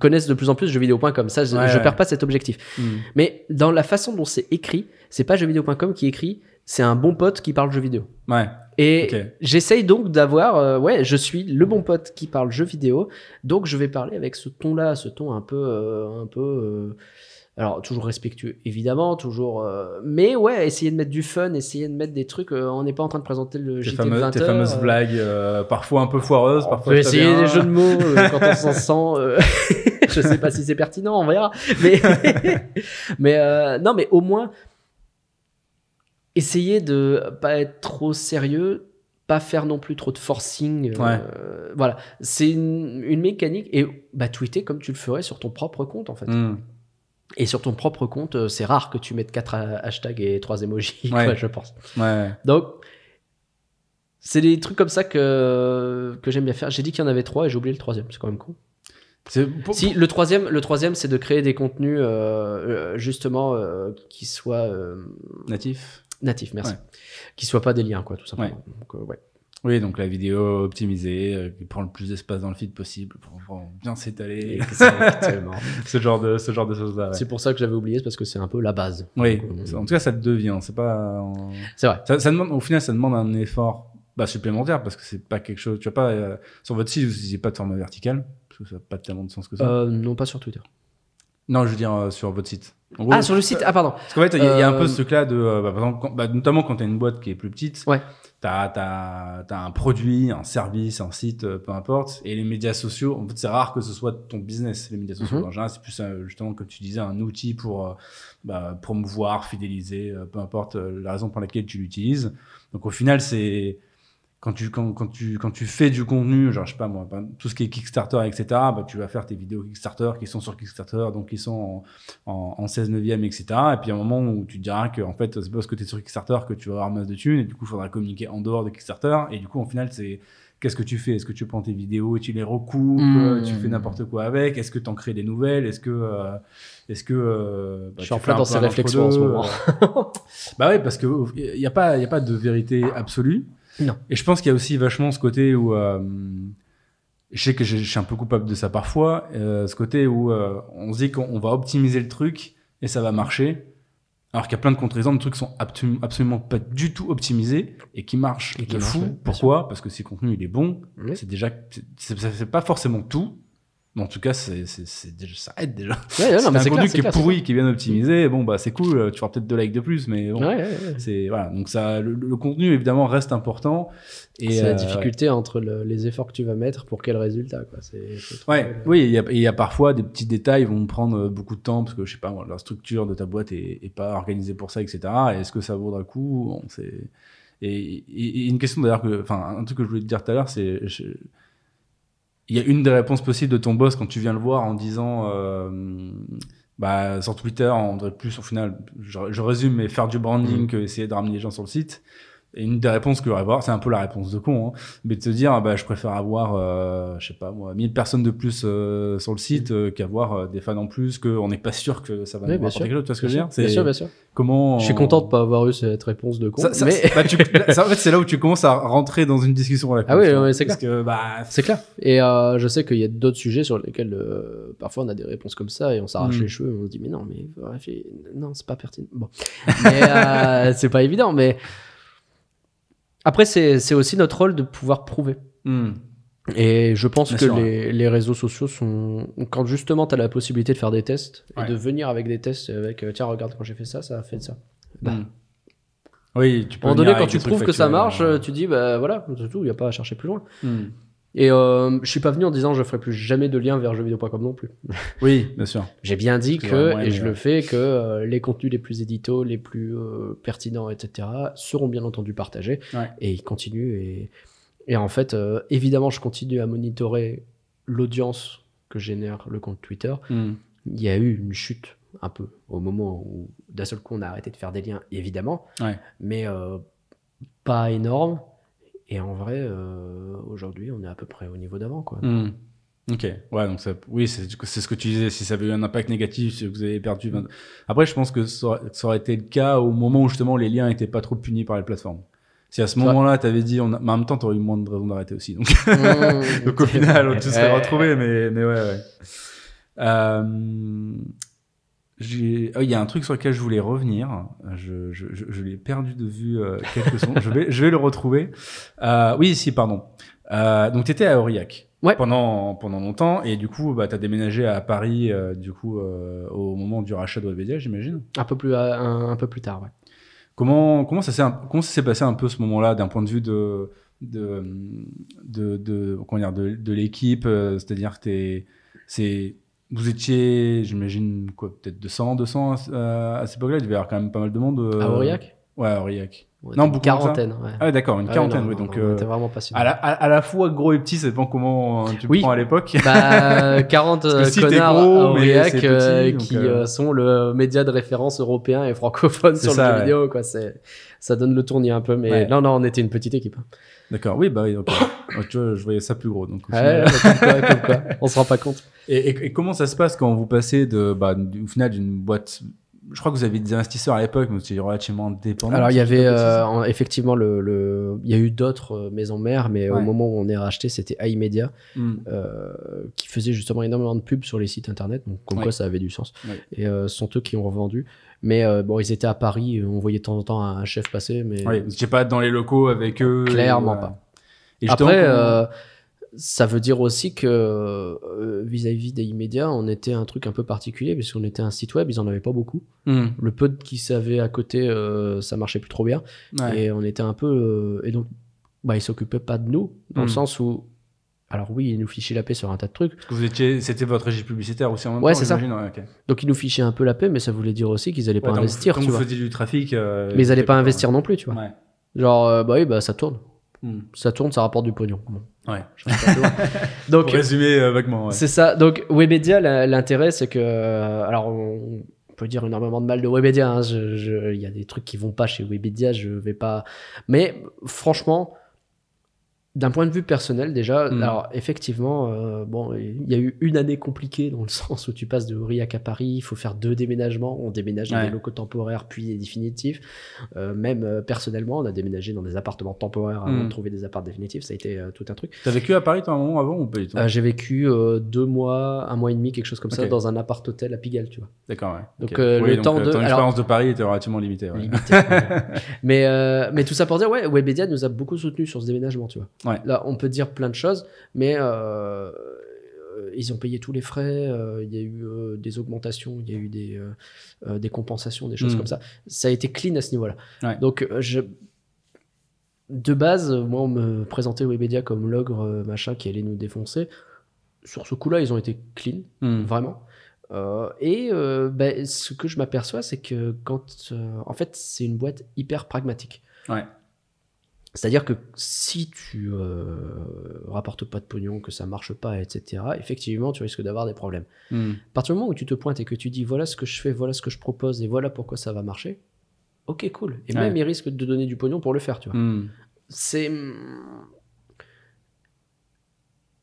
connaissent de plus en plus jeuxvideo.com. Ça, je, Ouais, je ouais. perds pas cet objectif. Mais dans la façon dont c'est écrit, c'est pas jeuxvideo.com qui écrit, c'est un bon pote qui parle jeux vidéo. Ouais. Et j'essaye donc d'avoir, euh, ouais, je suis le bon pote qui parle jeux vidéo, donc je vais parler avec ce ton-là, ce ton un peu, euh, un peu, euh, alors toujours respectueux évidemment, toujours, mais ouais, essayer de mettre du fun, essayer de mettre des trucs. on n'est pas en train de présenter le Tes, JT de fameux- 20 tes heures, fameuses blagues, parfois un peu foireuses, on parfois peut très essayer bien. des jeux de mots quand on s'en sent. je sais pas si c'est pertinent, on verra. Mais, mais non, mais au moins essayer de pas être trop sérieux, pas faire non plus trop de forcing. euh. Voilà, c'est une, une mécanique et bah tweeter comme tu le ferais sur ton propre compte en fait. Hmm. Et sur ton propre compte, euh, c'est rare que tu mettes quatre ha- hashtags et trois emojis, Ouais. quoi, je pense. Ouais. Donc, c'est des trucs comme ça que, que j'aime bien faire. J'ai dit qu'il y en avait trois et j'ai oublié le troisième. C'est quand même con. Si, le troisième, le troisième c'est de créer des contenus euh, euh, justement euh, qui soient euh, natif. merci. Ouais. Qui soient pas des liens, quoi, tout simplement. Donc, euh, ouais. Oui, donc la vidéo optimisée, euh, qui prend le plus d'espace dans le feed possible pour, pour bien s'étaler. Ce genre de ce genre de choses là. C'est pour ça que j'avais oublié, c'est parce que c'est un peu la base. Oui, Donc, euh, en tout cas ça devient. C'est pas. en- c'est vrai. Ça, ça demande, au final, ça demande un effort bah, supplémentaire parce que c'est pas quelque chose. Tu vois pas euh, sur votre site, vous n'utilisez pas de format vertical parce que ça n'a pas tellement de sens que ça. Non, pas sur Twitter. Non, je veux dire euh, sur votre site. En gros, ah, sur le site Ah, pardon. Parce qu'en fait, il y, a- il y a un Euh, peu ce truc-là de, euh, bah, par exemple, quand- bah, notamment quand tu as une boîte qui est plus petite, Ouais. tu as, un produit, un service, un site, euh, peu importe, et les médias sociaux, en fait, c'est rare que ce soit ton business, les médias sociaux. Mhm. En général, c'est plus, euh, justement, comme tu disais, un outil pour euh, bah, promouvoir, fidéliser, euh, peu importe euh, la raison pour laquelle tu l'utilises. Donc, au final, c'est quand tu, quand, quand, tu, quand tu fais du contenu, genre, je sais pas moi, ben, tout ce qui est Kickstarter, etc., bah, tu vas faire tes vidéos Kickstarter qui sont sur Kickstarter, donc qui sont en, en, en 16 neuvième, etc. Et puis, a un moment où tu te diras que, en fait, c'est parce que tu es sur Kickstarter que tu vas avoir masse de thunes, et du coup, il faudra communiquer en dehors de Kickstarter. Et du coup, au final, c'est qu'est-ce que tu fais? Est-ce que tu prends tes vidéos et tu les recoupes? Mmh. euh, Tu fais n'importe quoi avec? Est-ce que tu en crées des nouvelles? Est-ce que. euh, est-ce que euh, bah, Je suis en plein dans ces réflexions en ce moment. bah ouais, parce que il y a pas, il y a pas de vérité absolue. Non. Et je pense qu'il y a aussi vachement ce côté où euh, je sais que je, je suis un peu coupable de ça parfois, euh, ce côté où euh, on se dit qu'on va optimiser le truc et ça va marcher, alors qu'il y a plein de contre-exemples de trucs qui sont absolu- absolument pas du tout optimisés et qui marchent Et qui de fou. Pourquoi? Parce que si le contenu il est bon, Oui. c'est déjà, c'est pas forcément tout. Mais en tout cas, c'est, c'est, c'est déjà, ça aide déjà. Ouais, ouais, non, si mais t'as c'est un contenu clair, qui est clair, pourri, qui est bien optimisé, bon bah c'est cool, euh, tu feras peut-être deux likes de plus, mais bon. Ouais, c'est voilà. Donc ça, le, le contenu évidemment reste important. Et C'est la euh, difficulté entre le- les efforts que tu vas mettre pour quel résultat. Quoi. C'est, trouver Ouais, le- oui, il y, a, y parfois des petits détails qui vont prendre euh, beaucoup de temps parce que je sais pas, la structure de ta boîte est, est pas organisée pour ça, etc. Et Est-ce que ça vaudra le coup? Bon, c'est et, et- et une question d'ailleurs que, enfin, un truc que je voulais te dire tout à l'heure, c'est je- il y a une des réponses possibles de ton boss quand tu viens le voir en disant, euh, bah, sur Twitter, on devrait plus, au final, je, je résume, mais faire du branding Mm. que essayer de ramener les gens sur le site. Et une des réponses que j'aurais voir, c'est un peu la réponse de con, hein, mais de te dire, ah bah, je préfère avoir, euh, je sais pas moi, 1000 personnes de plus euh, sur le site euh, qu'avoir euh, des fans en plus, qu'on n'est pas sûr que ça va Oui, nous rapporter quelque chose. Tu vois ce que je veux dire? bien C'est sûr, bien sûr. Comment Je suis content de pas avoir eu cette réponse de con. Ça- ça- mais bah, tu- ça, en fait, c'est là où tu commences à rentrer dans une discussion avec Ah oui, ouais, c'est Parce que, bah, c'est clair. Et euh, je sais qu'il y a d'autres sujets sur lesquels euh, parfois on a des réponses comme ça et on s'arrache Mm. les cheveux. On se dit mais non, mais et- non, c'est pas pertinent. Bon, mais euh, c'est pas évident. Mais après, c'est aussi notre rôle de pouvoir prouver. hmm. Et je pense Bien que sûr, les, les réseaux sociaux sont. Quand justement tu as la possibilité de faire des tests Ouais. et de venir avec des tests, avec euh, tiens, regarde, quand j'ai fait ça, ça a fait ça. Bah, Hmm. Oui, tu À peux un moment donné, quand tu prouves que ça marche, euh, tu dis, bah voilà, c'est tout, il n'y a pas à chercher plus loin. hmm. Et euh, je suis pas venu en disant je ferai plus jamais de lien vers jeuxvideo.com non plus. Oui, bien sûr. J'ai bien dit que, et je ouais. le fais, que euh, les contenus les plus éditos, les plus euh, pertinents, etc., seront bien entendu partagés. Ouais. Et ils continuent. Et, et en fait, euh, évidemment, je continue à monitorer l'audience que génère le compte Twitter. Hmm. Il y a eu une chute un peu au moment où d'un seul coup on a arrêté de faire des liens, évidemment, mais euh, pas énorme. Et en vrai, euh, aujourd'hui, on est à peu près au niveau d'avant, quoi. Hmm. Ok, ouais, donc ça, oui, c'est ce que tu disais. Si ça avait eu un impact négatif, si vous avez perdu. 20 Après, je pense que ça aurait, ça aurait été le cas au moment où justement les liens n'étaient pas trop punis par les plateformes. Si à ce moment-là, tu avais dit, on a- mais en même temps, tu aurais eu moins de raisons d'arrêter aussi. Donc, Mmh. donc au final, tu serais Ouais. retrouvé, mais, mais ouais, ouais. Euh, oh, Il y a un truc sur lequel je voulais revenir. Je, je, je, je l'ai perdu de vue euh, quelques secondes. Je vais, je vais le retrouver. Euh, oui, si, pardon. Euh, donc, tu étais à Aurillac Ouais. pendant, pendant longtemps et du coup, bah, tu as déménagé à Paris euh, du coup, euh, au moment du rachat de Webedia, j'imagine. Un peu plus, un, un peu plus tard, ouais. Comment, comment ça s'est passé un peu ce moment-là d'un point de vue de de de de, de, de l'équipe euh, c'est-à-dire que t'es c'est vous étiez j'imagine quoi peut-être 200 200 à, à cette époque-là il devait y avoir quand même pas mal de monde euh, À Aurillac? Ouais à Aurillac Non, beaucoup quarantaine, ouais. ah d'accord une Ah quarantaine non, oui non, donc on euh, vraiment passionnés. à la, à, à la fois gros et petit ça dépend comment euh, tu Oui. prends à l'époque Bah, 40 Parce que euh, si connards gros, Aurillac petit, euh, qui euh, sont le média de référence européen et francophone sur ça, le jeu ouais. vidéo. Quoi. C'est, ça donne le tournis un peu. Mais Ouais. non, non, on était une petite équipe. hein. d'accord oui bah oui tu vois je voyais ça plus gros donc au Ouais, final- comme, quoi, comme quoi. On se rend pas compte. Et, et- et comment ça se passe quand vous passez de, bah, au final d'une boîte Je crois que vous aviez des investisseurs à l'époque, mais vous étiez relativement dépendant. Alors, il y avait euh, en- effectivement le, le- il y a eu d'autres euh, maisons mères, mais au moment où on est racheté, c'était iMedia Hmm. euh, qui faisait justement énormément de pubs sur les sites internet, donc comme Ouais. quoi ça avait du sens. Ouais. Et euh, ce sont eux qui ont revendu. Mais bon, ils étaient à Paris, on voyait de temps en temps un chef passer, mais vous n'étiez pas dans les locaux avec eux. Clairement pas. Et Après, ça veut dire aussi que euh, vis-à-vis des immédiats, on était un truc un peu particulier, parce qu'on était un site web, ils en avaient pas beaucoup. Hmm. Le peu qui savaient à côté, euh, ça marchait plus trop bien. Ouais. Et on était un peu. euh, et donc, bah, ils s'occupaient pas de nous, dans Hmm. le sens où. Alors oui, ils nous fichaient la paix sur un tas de trucs. Vous étiez, c'était votre régie publicitaire aussi en même Ouais, temps. c'est ça. ouais, ok. Donc ils nous fichaient un peu la paix, mais ça voulait dire aussi qu'ils allaient pas investir, comme tu vous vois. faisiez du trafic. euh, Mais ils allaient pas investir non plus, tu vois. Genre, bah oui, bah ça tourne. Hmm. Ça tourne, ça rapporte du pognon. Bon, Ouais. Donc, Pour résumer euh, vaguement. Ouais. C'est ça. Donc Webedia, l'intérêt, c'est que, euh, alors, on peut dire énormément de mal de Webedia. hein. Il y a des trucs qui vont pas chez Webedia. Je vais pas. Mais franchement, d'un point de vue personnel, déjà, Mm. alors effectivement, euh, bon, il y a eu une année compliquée dans le sens où tu passes de Aurillac à Paris. Il faut faire deux déménagements. On déménage dans des locaux temporaires puis des définitifs. Euh, même euh, personnellement, on a déménagé dans des appartements temporaires avant Mm. de trouver des apparts définitifs. Ça a été tout un truc. T'as vécu à Paris toi un moment avant ou pas du tout? J'ai vécu deux mois, un mois et demi, quelque chose comme ça, dans un appart hôtel à Pigalle, tu vois. D'accord, ouais. Donc, Oui, le donc, temps de- Ton alors- expérience de Paris était relativement limitée. ouais. Mais, mais tout ça pour dire, ouais, Webedia nous a beaucoup soutenu sur ce déménagement, tu vois. Ouais. Là, on peut dire plein de choses, mais euh, euh, ils ont payé tous les frais, euh, il y a eu des augmentations, il y a eu des, des compensations, des choses Mm. comme ça. Ça a été clean à ce niveau-là. Ouais. Donc, je... de base, moi, on me présentait Webedia comme l'ogre, machin, qui allait nous défoncer. Sur ce coup-là, ils ont été clean. Hmm. Vraiment. Euh, et euh, ben, ce que je m'aperçois, c'est que quand. euh, en fait, c'est une boîte hyper pragmatique. Ouais. C'est-à-dire que si tu euh, rapportes pas de pognon, que ça marche pas, etc., effectivement, tu risques d'avoir des problèmes. Hmm. À partir du moment où tu te pointes et que tu dis voilà ce que je fais, voilà ce que je propose et voilà pourquoi ça va marcher, ok, cool. Et Ouais. même ils risquent de donner du pognon pour le faire, tu vois Hmm. c'est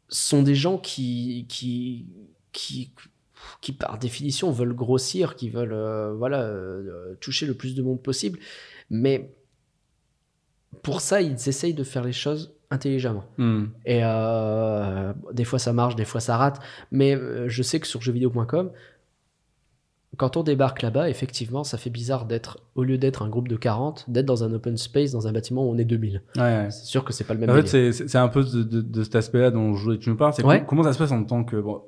sont des gens qui qui qui qui par définition veulent grossir, qui veulent euh, voilà euh, toucher le plus de monde possible, mais pour ça ils essayent de faire les choses intelligemment. Hmm. Et euh, des fois ça marche, des fois ça rate. Mais euh, je sais que sur jeuxvideo.com, quand on débarque là-bas, effectivement, ça fait bizarre d'être, au lieu d'être un groupe de 40, d'être dans un open space, dans un bâtiment où on est 2000. Ouais, ouais. C'est sûr que c'est pas le même En fait, c'est- un peu de, de- de cet aspect-là dont je voulais que tu nous parles. C'est Ouais. comment ça se passe en tant que bon,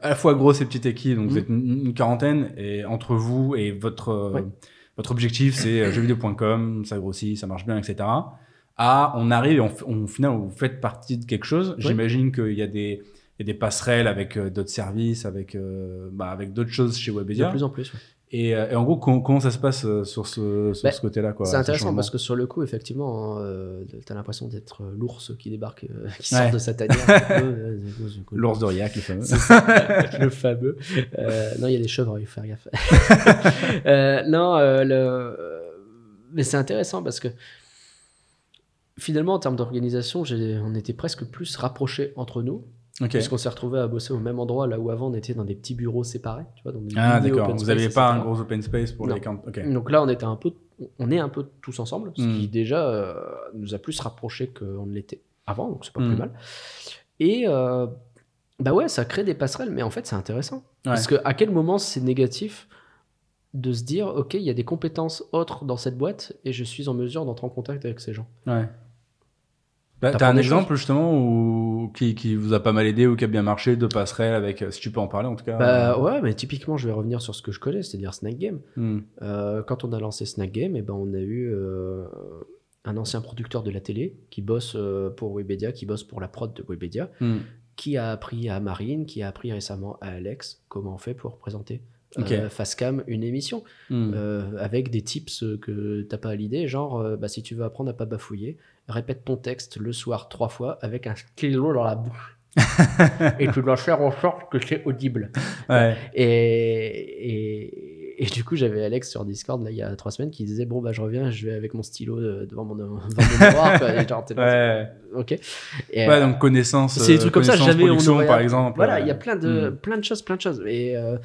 à la fois grosse et petite équipe. Donc vous Mhm. êtes une, une quarantaine et entre vous et votre euh. Votre objectif c'est euh, jeuxvideo.com, ça grossit, ça marche bien, etc. à on arrive et on, on- au final vous faites partie de quelque chose. J'imagine qu'il y a des il y a des passerelles avec euh, d'autres services, avec euh, bah, avec d'autres choses chez De Webedia. plus en plus. ouais. Et, euh, et en gros, com- comment ça se passe euh, sur ce sur Bah, ce côté-là C'est ce intéressant parce que sur le coup, effectivement, euh, t'as l'impression d'être euh, l'ours qui débarque, euh, qui Ouais. sort de sa tanière. L'ours d'Aurillac, le fameux. Ça, le fameux. Euh, non, il y a des chevreuils, faut faire gaffe. Non, le... mais c'est intéressant parce que finalement, en termes d'organisation, on était presque plus rapprochés entre nous, Ok. puisqu'on s'est retrouvés à bosser au même endroit, là où avant on était dans des petits bureaux séparés. Tu vois, dans des Ah d'accord. Vous n'aviez pas un gros open space pour Non. les camps. Donc là, on était un peu, on est un peu tous ensemble, ce Mm. qui déjà euh, nous a plus rapprochés qu'on ne l'était avant, donc c'est pas Mm. plus mal. Et euh, bah ouais, ça crée des passerelles, mais en fait, c'est intéressant. Ouais. Parce que à quel moment c'est négatif de se dire, ok, il y a des compétences autres dans cette boîte et je suis en mesure d'entrer en contact avec ces gens? Ouais. Bah, T'as un exemple justement où, qui, qui vous a pas mal aidé ou qui a bien marché de passerelle avec, euh, si tu peux en parler en tout cas. Bah ouais, mais typiquement, je vais revenir sur ce que je connais, c'est-à-dire Snack Game. Hmm. Euh, quand on a lancé Snack Game, eh ben, on a eu euh, un ancien producteur de la télé qui bosse euh, pour Webedia, qui bosse pour la prod de Webedia, Hmm. qui a appris à Marine, qui a appris récemment à Alex comment on fait pour présenter Ok. euh, Facecam une émission Hmm. euh, avec des tips que t'as pas à l'idée, genre euh, bah, si tu veux apprendre à pas bafouiller, répète ton texte le soir trois fois avec un stylo dans la bouche. et tu dois faire en sorte que c'est audible. Ouais. Et, et, et du coup, j'avais Alex sur Discord là, il y a trois semaines qui disait Bon, bah, je reviens, je vais avec mon stylo euh, devant mon, devant mon miroir. quoi. Et genre, t'es là, Ouais. Ok. Et, Ouais, euh, donc connaissance. c'est des euh, trucs comme ça, jamais on aurait. par exemple. Voilà, il y a euh, plein de, hmm. plein de choses, plein de choses. Et euh,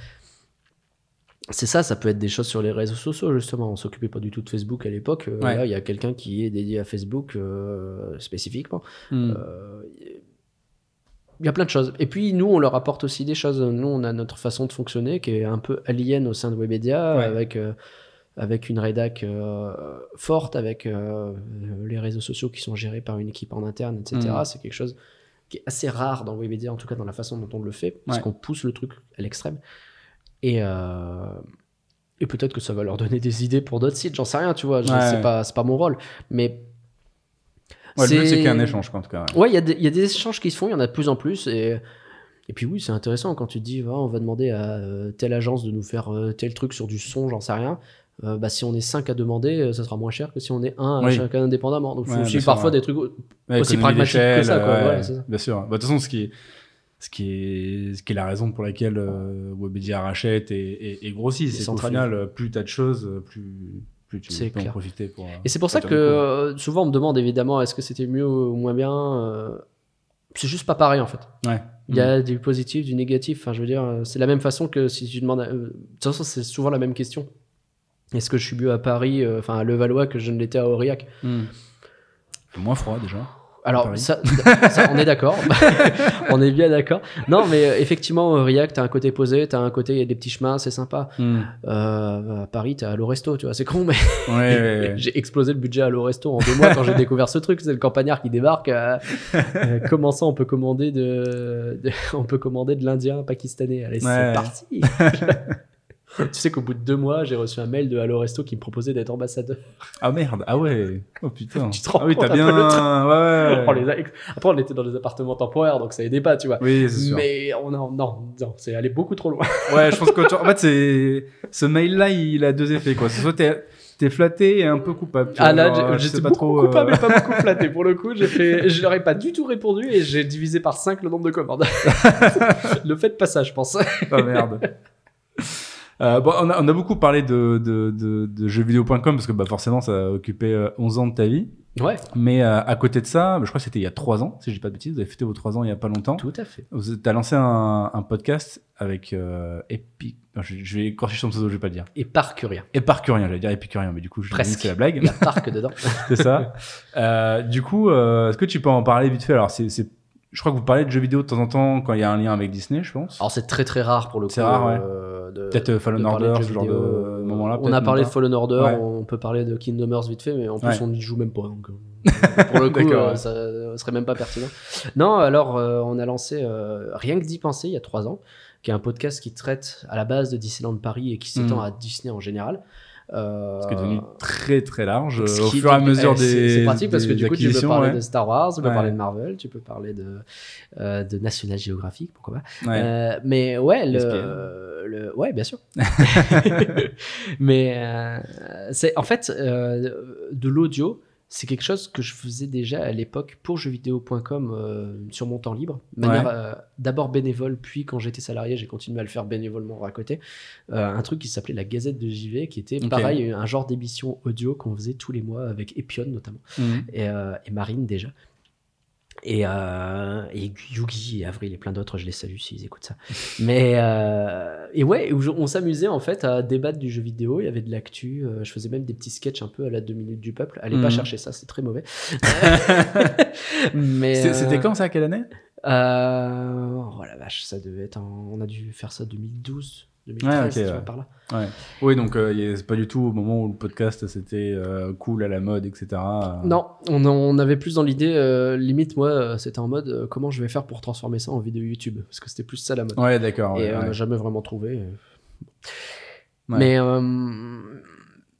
c'est ça, ça peut être des choses sur les réseaux sociaux, justement. On s'occupait pas du tout de Facebook à l'époque. Euh, Ouais. Là, il y a quelqu'un qui est dédié à Facebook euh, spécifiquement. Hmm. Euh, Il y a plein de choses. Et puis, nous, on leur apporte aussi des choses. Nous, on a notre façon de fonctionner qui est un peu alien au sein de Webedia, Ouais. avec, avec une rédac forte, avec les réseaux sociaux qui sont gérés par une équipe en interne, etc. Mm. C'est quelque chose qui est assez rare dans Webedia, en tout cas dans la façon dont on le fait, parce Ouais. qu'on pousse le truc à l'extrême. Et, euh, et peut-être que ça va leur donner des idées pour d'autres sites, j'en sais rien, tu vois. Ouais. C'est pas, mon rôle. Mais Ouais, le but, c'est qu'il y ait un échange, en tout cas. ouais. Ouais, il y, a des- il y a des échanges qui se font, il y en a de plus en plus. Et, et puis oui, c'est intéressant quand tu te dis, Ah, on va demander à euh, telle agence de nous faire euh, tel truc sur du son, j'en sais rien. Euh, bah, si on est 5 à demander, ça sera moins cher que si on est un à Oui. chacun indépendamment. Donc il faut Ouais, aussi bien sûr, parfois des trucs. Aussi économie pragmatique que ça, quoi. Bien sûr. Bah, De toute façon, ce qui ce qui est, ce qui est la raison pour laquelle euh, Webedia rachète et, et, et grossit, c'est euh, plus t'as de choses, euh, plus, plus tu peux en profiter pour. euh, Et c'est pour ça que euh, souvent on me demande évidemment est-ce que c'était mieux ou moins bien. c'est juste pas pareil en fait. Ouais. Il y a du positif, du négatif. Enfin, je veux dire, c'est la même façon que si tu demandes. à- De toute façon, c'est souvent la même question. Est-ce que je suis mieux à Paris, enfin à Levallois, que je ne l'étais à Aurillac? Il fait moins froid déjà. Alors, Paris. ça, ça, on est d'accord. on est bien d'accord. Non, mais euh, effectivement, Aurillac, t'as un côté posé, t'as un côté, il y a des petits chemins, c'est sympa. Hmm. Euh, à Paris, t'as Allo Resto, tu vois, c'est con, mais Ouais, ouais, ouais. j'ai explosé le budget à Allo Resto en deux mois quand j'ai découvert ce truc. C'est le campagnard qui débarque. euh, euh, comment ça, on peut commander de, de- on peut commander de l'Indien pakistanais Allez, c'est parti. tu sais qu'au bout de deux mois, j'ai reçu un mail de Allo Resto qui me proposait d'être ambassadeur. Ah merde, ah ouais. Oh putain. Tu te rends ah oui, t'as bien. Ouais, ouais. On les a ex- Après, on était dans des appartements temporaires, donc ça aidait pas, tu vois. Oui, c'est sûr. Mais on a, non, non, c'est allé beaucoup trop loin. Ouais, je pense que tu- en fait, c'est ce mail-là, il a deux effets quoi. C'est soit t'es t'es flatté et un peu coupable. tu Ah vois, là, j'étais sais pas beaucoup trop, euh, coupable et pas beaucoup flatté. Pour le coup, j'ai fait, je leur ai pas du tout répondu et j'ai divisé par 5 le nombre de commandes. le fait de passage, je pense. Ah merde. Euh, bon, on a, on a beaucoup parlé de, de, de, de jeuxvideo.com parce que bah, forcément ça a occupé euh, 11 ans de ta vie. Ouais, Mais euh, à côté de ça, je crois que c'était il y a 3 ans, si je dis pas de bêtises, vous avez fêté vos 3 ans il y a pas longtemps. tout à fait. Vous as lancé un, un podcast avec euh, Epic. non, je, je vais corriger son pseudo, je vais pas le dire. Et parcurien. Éparcurien, j'allais dire épicurien, mais du coup, je Presque. que c'est la blague. Il y a parc dedans. c'est ça. Euh, du coup, euh, est-ce que tu peux en parler vite fait? Alors, c'est, c'est- je crois que vous parlez de jeux vidéo de temps en temps quand il y a un lien avec Disney, je pense. Alors, c'est très très rare pour le coup. C'est rare, ouais. euh, de- Peut-être euh, Fallen Order, ce genre de moment-là. On a parlé de Fallen Order, Ouais. on peut parler de Kingdom Hearts vite fait, mais en plus Ouais. on n'y joue même pas. Donc, euh, pour le coup, euh, ça serait même pas pertinent. Non, alors euh, on a lancé euh, Rien que d'y penser il y a trois ans, qui est un podcast qui traite à la base de Disneyland Paris et qui s'étend Mm. à Disney en général. Euh, Ce qui est devenu très très large au fur et à mesure eh, des. C'est pratique parce que du coup, tu peux parler ouais. de Star Wars, tu peux Ouais. parler de Marvel, tu peux parler de, euh, de National Geographic, pourquoi pas. Ouais. Euh, mais ouais, le, le- ouais, bien sûr. mais euh, c'est en fait euh, de l'audio. C'est quelque chose que je faisais déjà à l'époque pour jeuxvideo.com euh, sur mon temps libre. Ouais. euh, D'abord bénévole, puis quand j'étais salarié, j'ai continué à le faire bénévolement à côté. Euh, un truc qui s'appelait la Gazette de JV, qui était pareil, un genre d'émission audio qu'on faisait tous les mois avec Epion notamment Mhm. et, et Marine déjà. Et, euh, et Yugi et Avril et plein d'autres, je les salue s'ils écoutent ça. Mais euh, et ouais, on s'amusait en fait à débattre du jeu vidéo. Il y avait de l'actu. euh, je faisais même des petits sketchs un peu à la 2 minutes du peuple. Allez pas Mhm. chercher ça, c'est très mauvais. Mais euh, C'était quand ça Quelle année? Oh la vache, ça devait être. en- On a dû faire ça 2012, 2013, Ouais, ok, tu vois, ouais. par là. Ouais. Oui, donc euh, c'est pas du tout au moment où le podcast c'était euh, cool à la mode, etc. Non, on, avait plus dans l'idée, euh, limite, moi, euh, c'était en mode comment je vais faire pour transformer ça en vidéo YouTube? Parce que c'était plus ça la mode. Ouais, d'accord. et on n'a jamais vraiment trouvé. Mais,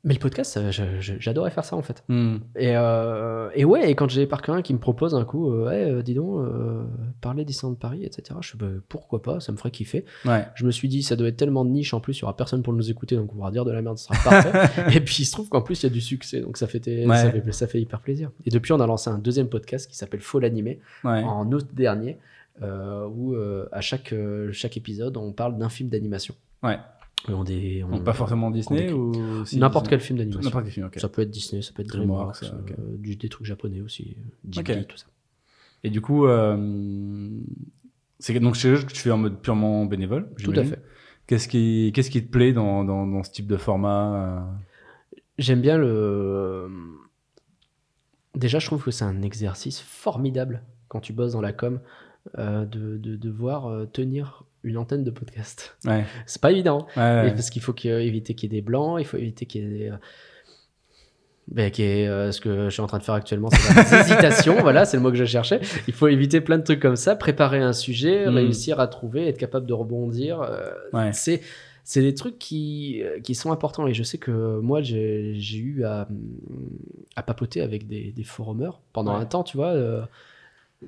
mais le podcast, euh, j'adorais faire ça en fait. Et, euh, et ouais, et quand j'ai Parker qui me propose un coup, euh, euh, dis donc, euh, parler des de Paris, etc., je suis bah, pourquoi pas, ça me ferait kiffer. Ouais. Je me suis dit, ça doit être tellement de niche en plus, il y aura personne pour nous écouter, donc on pourra dire de la merde, ce sera parfait. et puis il se trouve qu'en plus, il y a du succès, donc ça fait, Ouais. ça, fait, ça fait hyper plaisir. Et depuis, on a lancé un deuxième podcast qui s'appelle Faux l'animé Ouais. en août dernier, où à chaque, chaque épisode, on parle d'un film d'animation. Ouais. Des, Donc pas forcément Disney ou si, N'importe quel film d'animation. Ça peut être Disney, ça peut être DreamWorks, euh, du- des trucs japonais aussi, euh, Ghibli, Ok. tout ça. Et du coup, euh, c'est donc quelque chose que tu fais en mode purement bénévole. Tout à fait. Qu'est-ce qui, qu'est-ce qui te plaît dans, dans, dans ce type de format euh? J'aime bien le. Déjà, je trouve que c'est un exercice formidable quand tu bosses dans la com euh, de, de devoir euh, tenir une antenne de podcast. Ouais. C'est pas évident. Ouais, parce qu'il faut ait- éviter qu'il y ait des blancs, il faut éviter qu'il y ait des. euh, ben, ait, euh, ce que je suis en train de faire actuellement, c'est des hésitations, voilà, c'est le mot que je cherchais. Il faut éviter plein de trucs comme ça, préparer un sujet, Mm. réussir à trouver, être capable de rebondir. euh, Ouais. c'est c'est des trucs qui, euh, qui sont importants et je sais que moi j'ai j'ai eu à, à papoter avec des, des forumers pendant Ouais. un temps tu vois euh,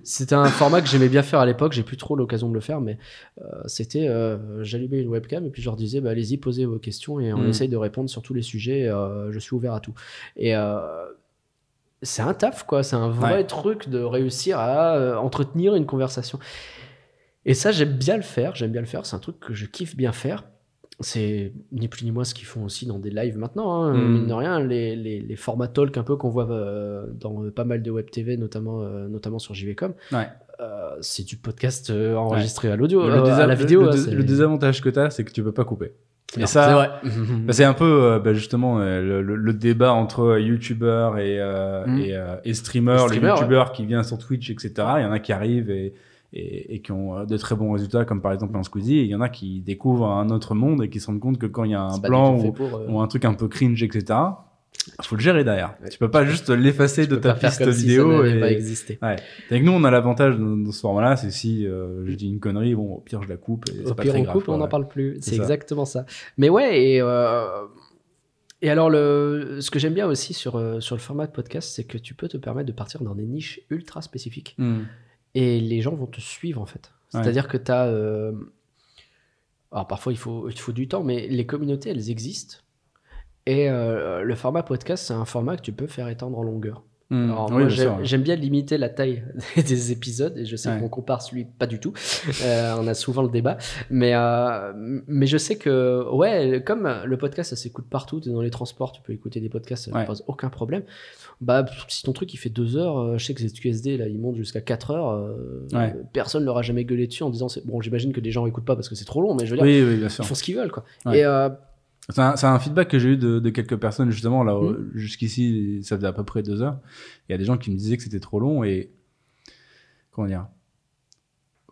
c'était un format que j'aimais bien faire à l'époque j'ai plus trop l'occasion de le faire mais euh, c'était euh, j'allumais une webcam et puis je leur disais bah, allez-y posez vos questions et on Mm. essaye de répondre sur tous les sujets euh, je suis ouvert à tout et c'est un taf quoi c'est un vrai Ouais. truc de réussir à entretenir une conversation et ça, j'aime bien le faire. J'aime bien le faire. C'est un truc que je kiffe bien faire. C'est ni plus ni moins ce qu'ils font aussi dans des lives maintenant. hein. Mm. Mine de rien, les, les, les formats talk un peu qu'on voit euh, dans euh, pas mal de web TV, notamment, euh, notamment sur JVcom. Ouais. Euh, c'est du podcast enregistré à l'audio, à la vidéo. le, hein, le désavantage que tu as, c'est que tu peux pas couper. Et Non, ça, c'est. Bah, c'est un peu bah, justement le, débat entre youtubeurs et, Mm. et, et streamers, les youtubeurs qui viennent sur Twitch, etc. Il y en a qui arrivent et, et, et qui ont euh, de très bons résultats, comme par exemple un Squeezie, et il y en a qui découvrent un autre monde et qui se rendent compte que quand il y a un pas ou, pour, euh, ou un truc un peu cringe, etc., faut le gérer derrière. Ouais. Tu peux pas juste l'effacer de ta pas faire piste comme si ça vidéo. et... pas existé. Avec nous, on a l'avantage dans, dans ce format-là, c'est si euh, je dis une connerie, bon, au pire, je la coupe. Et Au pas pire, très on grave, coupe, quoi, on n'en ouais. parle plus. C'est exactement ça. Mais ouais, et, euh, et alors, le, ce que j'aime bien aussi sur, sur le format de podcast, c'est que tu peux te permettre de partir dans des niches ultra spécifiques. Hmm. Et les gens vont te suivre, en fait. Ouais. C'est-à-dire que tu as. alors, parfois, il faut, il faut du temps, mais les communautés, elles existent. Et euh, le format podcast, c'est un format que tu peux faire étendre en longueur. Oui, bien j'aime bien limiter la taille des épisodes, et je sais Ouais. qu'on compare celui pas du tout. Euh, on a souvent le débat, mais euh, mais je sais que ouais, comme le podcast, ça s'écoute partout. Dans les transports, tu peux écouter des podcasts, ça ne Ouais. pose aucun problème. Bah, si ton truc il fait deux heures, euh, je sais que ZQSD là, il monte jusqu'à 4 heures. Personne leur a jamais gueulé dessus en disant bon. J'imagine que les gens écoutent pas parce que c'est trop long, mais je veux dire, Oui, oui, ils font ce qu'ils veulent quoi. Et C'est un, un feedback que j'ai eu de, de quelques personnes justement là Mm. euh, jusqu'ici ça faisait à peu près deux heures. Il y a des gens qui me disaient que c'était trop long et comment dire.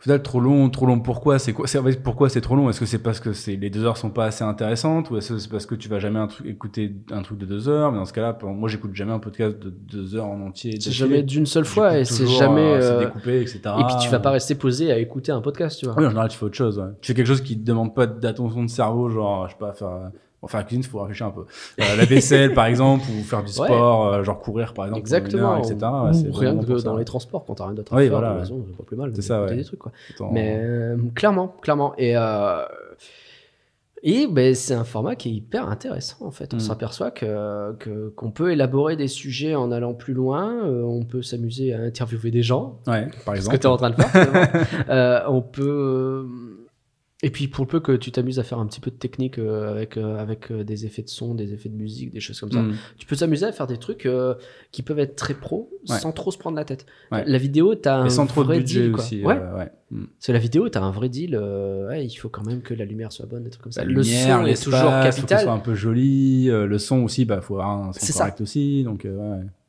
Final, trop long, trop long. Pourquoi C'est quoi Pourquoi c'est trop long? Est-ce que c'est parce que c'est les deux heures sont pas assez intéressantes ou est-ce que c'est parce que tu vas jamais un truc- écouter un truc de deux heures? Mais dans ce cas-là, moi, j'écoute jamais un podcast de deux heures en entier. c'est jamais d'une seule fois et c'est jamais. euh, euh, découpé, etc. et puis tu vas pas rester posé à écouter un podcast, tu vois. Oui, en général, tu fais autre chose. ouais. Tu fais quelque chose qui te demande pas d'attention de cerveau, genre, je sais pas, faire euh, Enfin, la cuisine, il faut réfléchir un peu. Euh, la vaisselle, par exemple, ou faire du Ouais. sport, euh, genre courir, par exemple, Exactement. heure, etc. Ou rien que dans les transports, quand t'as rien d'autre à Oui, faire voilà, ouais. maison, c'est pas plus mal. C'est ça, ouais. des trucs, quoi. Attends, Mais euh, clairement, clairement. Et, et ben, c'est un format qui est hyper intéressant en fait. On Mm. s'aperçoit que que- qu'on peut élaborer des sujets en allant plus loin. on peut s'amuser à interviewer des gens, Ouais, par ce que exemple. tu es en train de faire. on peut. Et puis pour le peu que tu t'amuses à faire un petit peu de technique euh, avec euh, avec euh, des effets de son, des effets de musique, des choses comme ça, Mm. tu peux t'amuser à faire des trucs qui peuvent être très pro Ouais. sans trop se prendre la tête. Ouais. La vidéo, t'as un sans trop de vrai budget deal, aussi. Ouais. ouais. Mm. C'est la vidéo, t'as un vrai deal. il faut quand même que la lumière soit bonne, des trucs comme ça. La le lumière, son est toujours faut capital. soit un peu joli. le son aussi, bah, faut avoir un son C'est ça. correct aussi. Donc.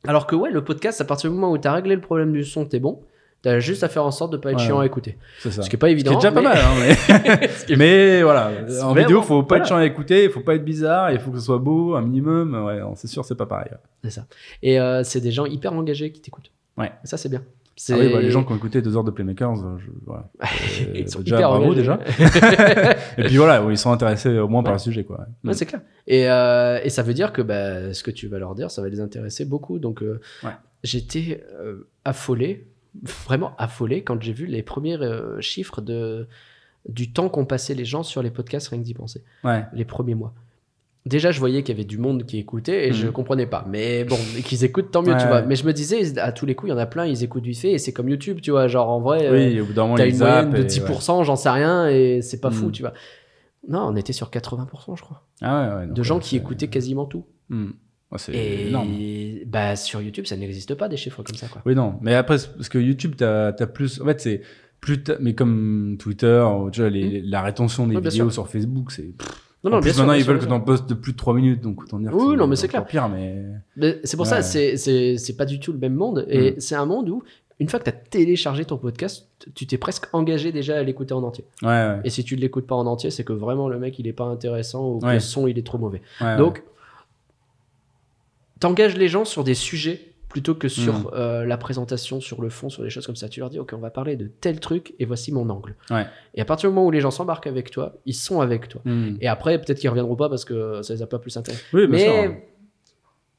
Alors que ouais, le podcast, à partir du moment où t'as réglé le problème du son, t'es bon. T'as juste à faire en sorte de pas être Ouais. chiant à écouter. c'est ça. Ce qui est pas évident. qui est déjà pas mal, hein, mais... Voilà, C'est en vidéo, faut pas voilà. être chiant à écouter, faut pas être bizarre, il faut que ce soit beau, un minimum. Ouais, c'est sûr, c'est pas pareil. C'est ça. Et euh, c'est des gens hyper engagés qui t'écoutent. Ouais. Et ça, c'est bien. Ah C'est oui, bah, les gens qui ont écouté deux heures de Playmakers, euh, je, voilà. Ils Euh, sont déjà, hyper bravo engagés. déjà. Et puis voilà, ils sont intéressés au moins par le sujet, quoi. Ouais, c'est clair. Et, euh, et ça veut dire que bah, ce que tu vas leur dire, ça va les intéresser beaucoup. Donc, euh, Ouais. j'étais euh, affolé, vraiment affolé, quand j'ai vu les premiers euh, chiffres de, du temps qu'ont passé les gens sur les podcasts, rien que d'y penser, Ouais. les premiers mois. Déjà, je voyais qu'il y avait du monde qui écoutait et je Mhm. comprenais pas. Mais bon, qu'ils écoutent, tant mieux, Ouais, tu vois. ouais. Mais je me disais, à tous les coups, il y en a plein, ils écoutent vite fait et c'est comme YouTube, tu vois. Genre, en vrai, euh, Oui, moment, t'as une moyenne de et- 10%, j'en sais rien, et c'est pas fou, Mhm. tu vois. Non, on était sur 80%, je crois. Ah ouais, ouais. donc, de gens ouais, qui écoutaient quasiment tout. Hmm. Ouais, c'est Et énorme. bah, sur YouTube, ça n'existe pas des chiffres comme ça, quoi. Oui, non. Mais après, parce que YouTube, t'as as plus. En fait, c'est plus. t'as- Mais comme Twitter, tu vois, les- la rétention des Hmm. Oui, vidéos sûr. sur Facebook, c'est. Non, en non, plus, bien sûr, maintenant, ils sûr, veulent bien que sûr. t'en postes de plus de 3 minutes, donc autant dire que Oui, non, mais c'est encore pire, mais. Mais c'est pour ça, c'est- c'est c'est pas du tout le même monde. Et Mm. c'est un monde où, une fois que tu as téléchargé ton podcast, tu t'es presque engagé déjà à l'écouter en entier. Ouais, ouais. Et si tu ne l'écoutes pas en entier, c'est que vraiment le mec, il est pas intéressant ou que le son, il est trop mauvais. Donc, t'engages les gens sur des sujets plutôt que sur Mm. euh, la présentation, sur le fond, sur des choses comme ça. Tu leur dis, OK, on va parler de tel truc et voici mon angle. Ouais. Et à partir du moment où les gens s'embarquent avec toi, ils sont avec toi. Hmm. Et après, peut-être qu'ils reviendront pas parce que ça les a pas plus intéressés. Oui. Mais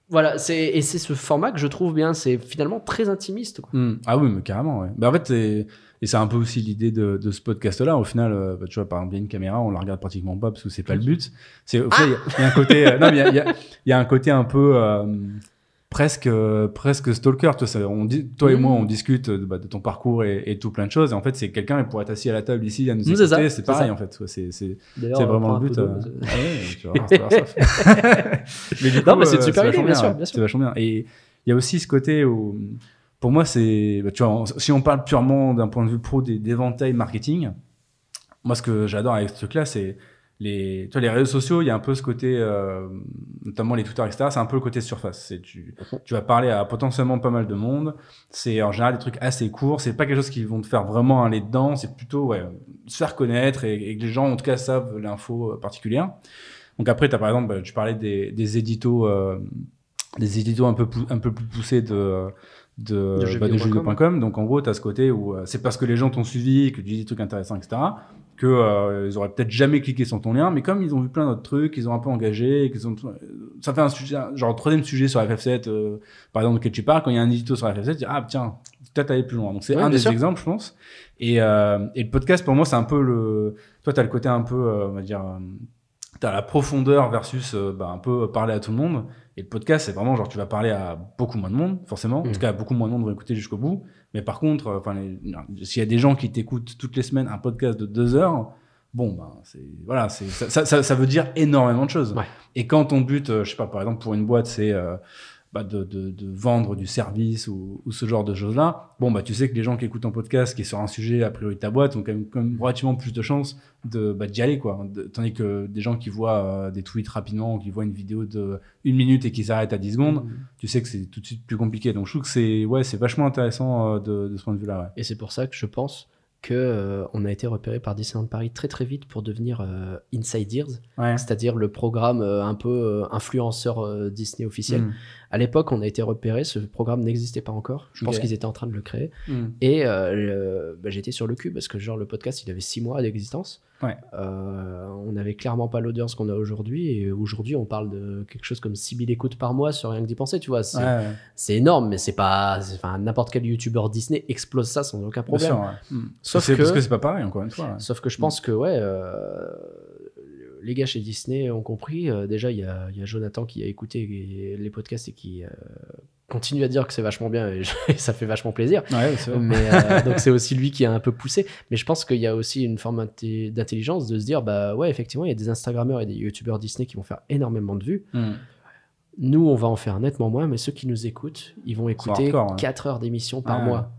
voilà, c'est et c'est ce format que je trouve bien. C'est finalement très intimiste. Quoi. Hmm. Ah oui, mais carrément, ouais. Bah, en fait, c'est- et c'est un peu aussi l'idée de, de ce podcast-là. Au final, euh, bah, tu vois, par exemple, il y a une caméra, on la regarde pratiquement pas parce que c'est pas le but. C'est, il y a- il y, a un côté, euh, non, mais il y y y a un côté un peu, euh, presque, presque stalker. Toi, ça, on dit, toi et moi, on discute bah, de ton parcours et, et tout plein de choses. Et en fait, c'est quelqu'un qui pourrait être assis à la table ici à nous C'est écouter. C'est pareil, ça. en fait. C'est, vraiment le but. mais c'est- du coup, Non, mais super idée, vachement bien sûr, ouais. bien sûr. C'est vachement bien. Et il y a aussi ce côté où, pour moi, c'est, bah, tu vois, si on parle purement d'un point de vue pro des- d'éventail marketing, moi, ce que j'adore avec ce truc-là, c'est les, tu vois, les réseaux sociaux, il y a un peu ce côté, euh, notamment les Twitter, etc. C'est un peu le côté surface. C'est tu, tu vas parler à potentiellement pas mal de monde. C'est en général des trucs assez courts. C'est pas quelque chose qui vont te faire vraiment aller dedans. C'est plutôt ouais, se faire connaître et, et que les gens, en tout cas, savent l'info particulière. Donc après, as, par exemple, bah, tu parlais des, des éditos, euh, des éditos un peu, un peu plus poussés de de, De bah, de jeuxvideo.com. Donc en gros, tu as ce côté où euh, c'est parce que les gens t'ont suivi, que tu dis des trucs intéressants, etc., que euh, ils auraient peut-être jamais cliqué sur ton lien, mais comme ils ont vu plein d'autres trucs, ils ont un peu engagé, et qu'ils ont ça fait un sujet, genre un troisième sujet sur FF7, euh, par exemple, auquel tu parles, quand il y a un édito sur FF7, tu dis, ah tiens, peut-être aller plus loin. Donc c'est un des sûr. exemples, je pense. Et, euh, et le podcast, pour moi, c'est un peu le. Toi, tu as le côté un peu, euh, on va dire, euh, tu as la profondeur versus euh, bah, un peu parler à tout le monde. Et le podcast, c'est vraiment genre, tu vas parler à beaucoup moins de monde, forcément. En Mhm. tout cas, beaucoup moins de monde vont écouter jusqu'au bout. Mais par contre, euh, enfin, s'il y a des gens qui t'écoutent toutes les semaines un podcast de deux heures, bon, ben, c'est, voilà, c'est, ça, ça, ça, ça veut dire énormément de choses. Ouais. Et quand ton but, euh, je sais pas, par exemple, pour une boîte, c'est euh, bah, de, de, de vendre du service ou, ou ce genre de choses-là, bon, bah, tu sais que les gens qui écoutent ton podcast, qui est sur un sujet, a priori de ta boîte, ont quand même, quand même relativement plus de chances de, bah, d'y aller, quoi. De- tandis que des gens qui voient euh, des tweets rapidement, ou qui voient une vidéo de une minute et qui s'arrêtent à 10 secondes, Mm. tu sais que c'est tout de suite plus compliqué. Donc, je trouve que c'est, ouais, c'est vachement intéressant euh, de, ce point de vue-là, ouais. Et c'est pour ça que je pense que euh, on a été repéré par Disneyland Paris très très vite pour devenir euh, Inside Ears, Ouais. c'est-à-dire le programme euh, un peu influenceur Disney officiel. Mm. À l'époque, on a été repéré, ce programme n'existait pas encore. Je pense qu'ils étaient en train de le créer. Hmm. Et euh, bah, j'étais sur le cul parce que genre le podcast, il avait six mois d'existence. Ouais. Euh, on n'avait clairement pas l'audience qu'on a aujourd'hui. Et aujourd'hui, on parle de quelque chose comme 6000 écoutes par mois sur rien que d'y penser, tu vois. C'est Ouais, ouais, c'est énorme, mais c'est pas. Enfin, n'importe quel youtubeur Disney explose ça sans aucun problème. sûr. Hmm. Sauf que- Parce que c'est pas pareil, encore une fois. Sauf que je pense que, ouais, euh, les gars chez Disney ont compris. Euh, déjà, il y a, il y a Jonathan qui a écouté les podcasts et qui euh, continue à dire que c'est vachement bien et, je- et ça fait vachement plaisir. Ouais, c'est vrai. Mais euh, donc, c'est aussi lui qui a un peu poussé. Mais je pense qu'il y a aussi une forme d'intelligence de se dire, bah ouais, effectivement, il y a des Instagrammeurs et des YouTubeurs Disney qui vont faire énormément de vues. Hmm. Nous, on va en faire nettement moins, mais ceux qui nous écoutent, ils vont écouter hardcore, ouais. 4 heures d'émission par mois.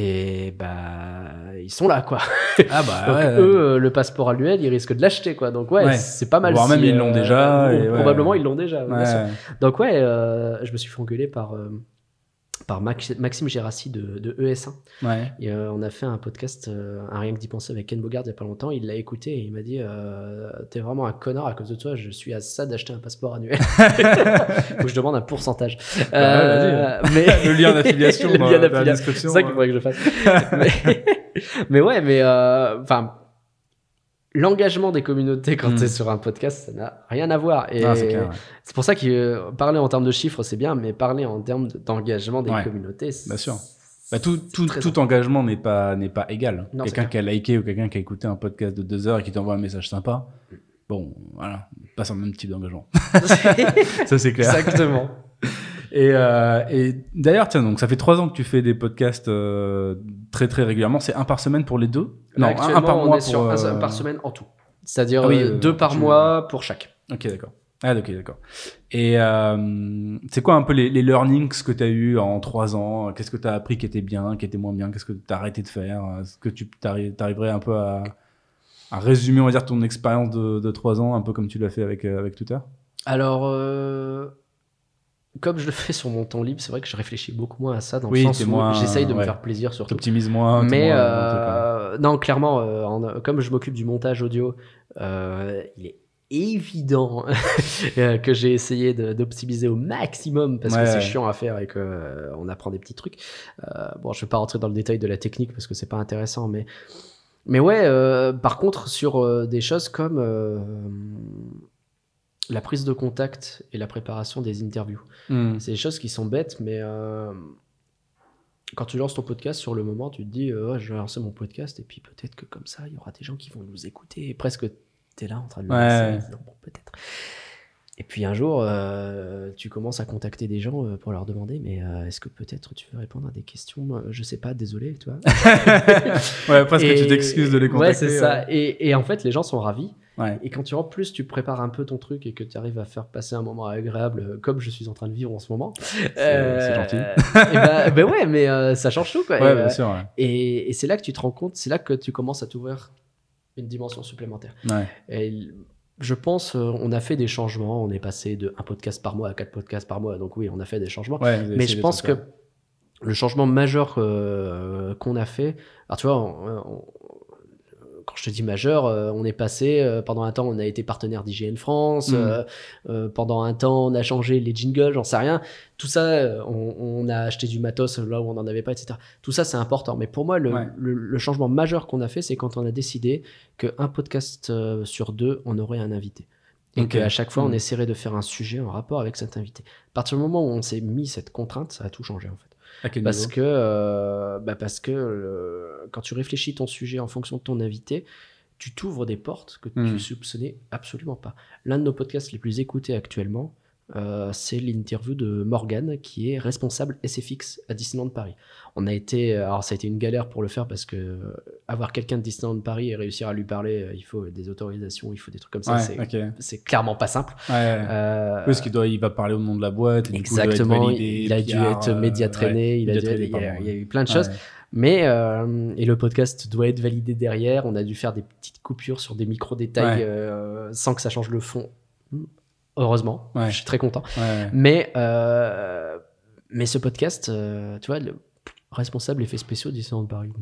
Et bah, ils sont là, quoi. Ah bah Donc ouais. eux, euh, le passeport annuel, ils risquent de l'acheter, quoi. Donc ouais, Ouais. c'est pas mal. Voire si, même, ils l'ont déjà, et ouais. Probablement, ils l'ont déjà. bien sûr. Ouais. Donc ouais, euh, je me suis fait engueuler par euh, par Max- Maxime Gérassi de, de ES1. Ouais. Et, euh, on a fait un podcast, euh, un rien que d'y penser avec Ken Bogard il y a pas longtemps. Il l'a écouté et il m'a dit euh, T'es vraiment un connard à cause de toi. Je suis à ça d'acheter un passeport annuel. Faut que je demande un pourcentage. Bah ouais, mais Le lien d'affiliation Le lien d'affiliation. c'est ça qu'il faudrait que je fasse. mais, mais ouais, mais euh, enfin, l'engagement des communautés quand Mm. tu es sur un podcast, ça n'a rien à voir. Et Ah, c'est ouais. pour ça que euh, parler en termes de chiffres, c'est bien, mais parler en termes de- d'engagement des Ouais, communautés, c'est bien sûr. Bah, tout, tout, très tout engagement n'est pas, n'est pas égal. Quelqu'un qui a liké ou quelqu'un qui a écouté un podcast de deux heures et qui t'envoie un message sympa, bon, voilà, pas sur le même type d'engagement. Ça, c'est clair. Exactement. Et, euh, et d'ailleurs, tiens, donc ça fait trois ans que tu fais des podcasts euh, très très régulièrement. C'est un par semaine pour les deux? Là, un- par on mois est sur pour, un euh, par semaine en tout. C'est-à-dire Ah oui, deux par tu- mois pour chaque. Ok, d'accord. Ah, ok, d'accord. Et euh, c'est quoi un peu les, les learnings que tu as eu en trois ans? Qu'est-ce que tu as appris qui était bien, qui était moins bien? Qu'est-ce que tu as arrêté de faire? Est-ce que tu t'arri- t'arriverais un peu à, à résumer, on va dire, ton expérience de, de trois ans, un peu comme tu l'as fait avec, avec Twitter? Alors, euh, comme je le fais sur mon temps libre, c'est vrai que je réfléchis beaucoup moins à ça dans Oui, le sens où j'essaye de me faire plaisir surtout. T'optimises moins Mais moins euh, non, clairement, euh, en- comme je m'occupe du montage audio, euh, il est évident euh, que j'ai essayé d'optimiser au maximum parce Ouais, que c'est ouais. chiant à faire et que on apprend des petits trucs. Bon, je vais pas rentrer dans le détail de la technique parce que c'est pas intéressant, mais mais ouais. par contre, sur des choses comme la prise de contact et la préparation des interviews. Hmm. C'est des choses qui sont bêtes, mais euh, quand tu lances ton podcast, sur le moment, tu te dis, euh, je vais lancer mon podcast, et puis peut-être que comme ça, il y aura des gens qui vont nous écouter, et presque tu es là en train de le Ouais. lancer, peut-être. Et puis un jour, euh, tu commences à contacter des gens euh, pour leur demander, mais euh, est-ce que peut-être tu veux répondre à des questions? Je sais pas, désolé, tu vois. ouais, presque Et- tu t'excuses de les contacter. Ouais, c'est ça. Et, et en fait, les gens sont ravis. Ouais. Et quand tu en plus tu prépares un peu ton truc et que tu arrives à faire passer un moment agréable comme je suis en train de vivre en ce moment, c'est gentil. et bah, bah ouais, mais ça change tout quoi. Ouais, et, bien sûr. Ouais. et, et c'est là que tu te rends compte, c'est là que tu commences à t'ouvrir une dimension supplémentaire. Ouais. Et je pense, euh, on a fait des changements. On est passé de un podcast par mois à quatre podcasts par mois. Donc oui, on a fait des changements. Ouais, Mais je pense que le changement majeur euh, qu'on a fait, alors tu vois, on- on- quand je te dis majeur, euh, on est passé, euh, pendant un temps, on a été partenaire d'IGN France, Mm. euh, pendant un temps, on a changé les jingles, j'en sais rien. Tout ça, on, on a acheté du matos là où on n'en avait pas, etc. Tout ça, c'est important. Mais pour moi, le, Ouais. le- le changement majeur qu'on a fait, c'est quand on a décidé qu'un podcast sur deux, on aurait un invité. Et qu'à chaque fois, on Mm. essaierait de faire un sujet en rapport avec cet invité. À partir du moment où on s'est mis cette contrainte, ça a tout changé en fait. Parce que, euh, bah parce que quand tu réfléchis ton sujet en fonction de ton invité, tu t'ouvres des portes que Hmm. tu soupçonnais absolument pas. L'un de nos podcasts les plus écoutés actuellement, euh, c'est l'interview de Morgan, qui est responsable SFX à Disneyland Paris. On a été, alors ça a été une galère pour le faire parce que euh, avoir quelqu'un de Disneyland Paris et réussir à lui parler, euh, il faut des autorisations, il faut des trucs comme ça. Ouais, c'est, clairement pas simple. Ouais. Euh, Parce qu'il doit, il va parler au nom de la boîte. Et du coup, Exactement, il, doit être validé, il a dû être euh, média ouais, traîné, il, a dû traîné, être- il, y a, pardon, il y a eu plein de choses. Mais, euh, et le podcast doit être validé derrière. On a dû faire des petites coupures sur des micro-détails Ouais. euh, sans que ça change le fond. Heureusement, Ouais. je suis très content. Ouais. Mais, euh, mais ce podcast, euh, tu vois, le responsable effets spéciaux Disneyland Paris.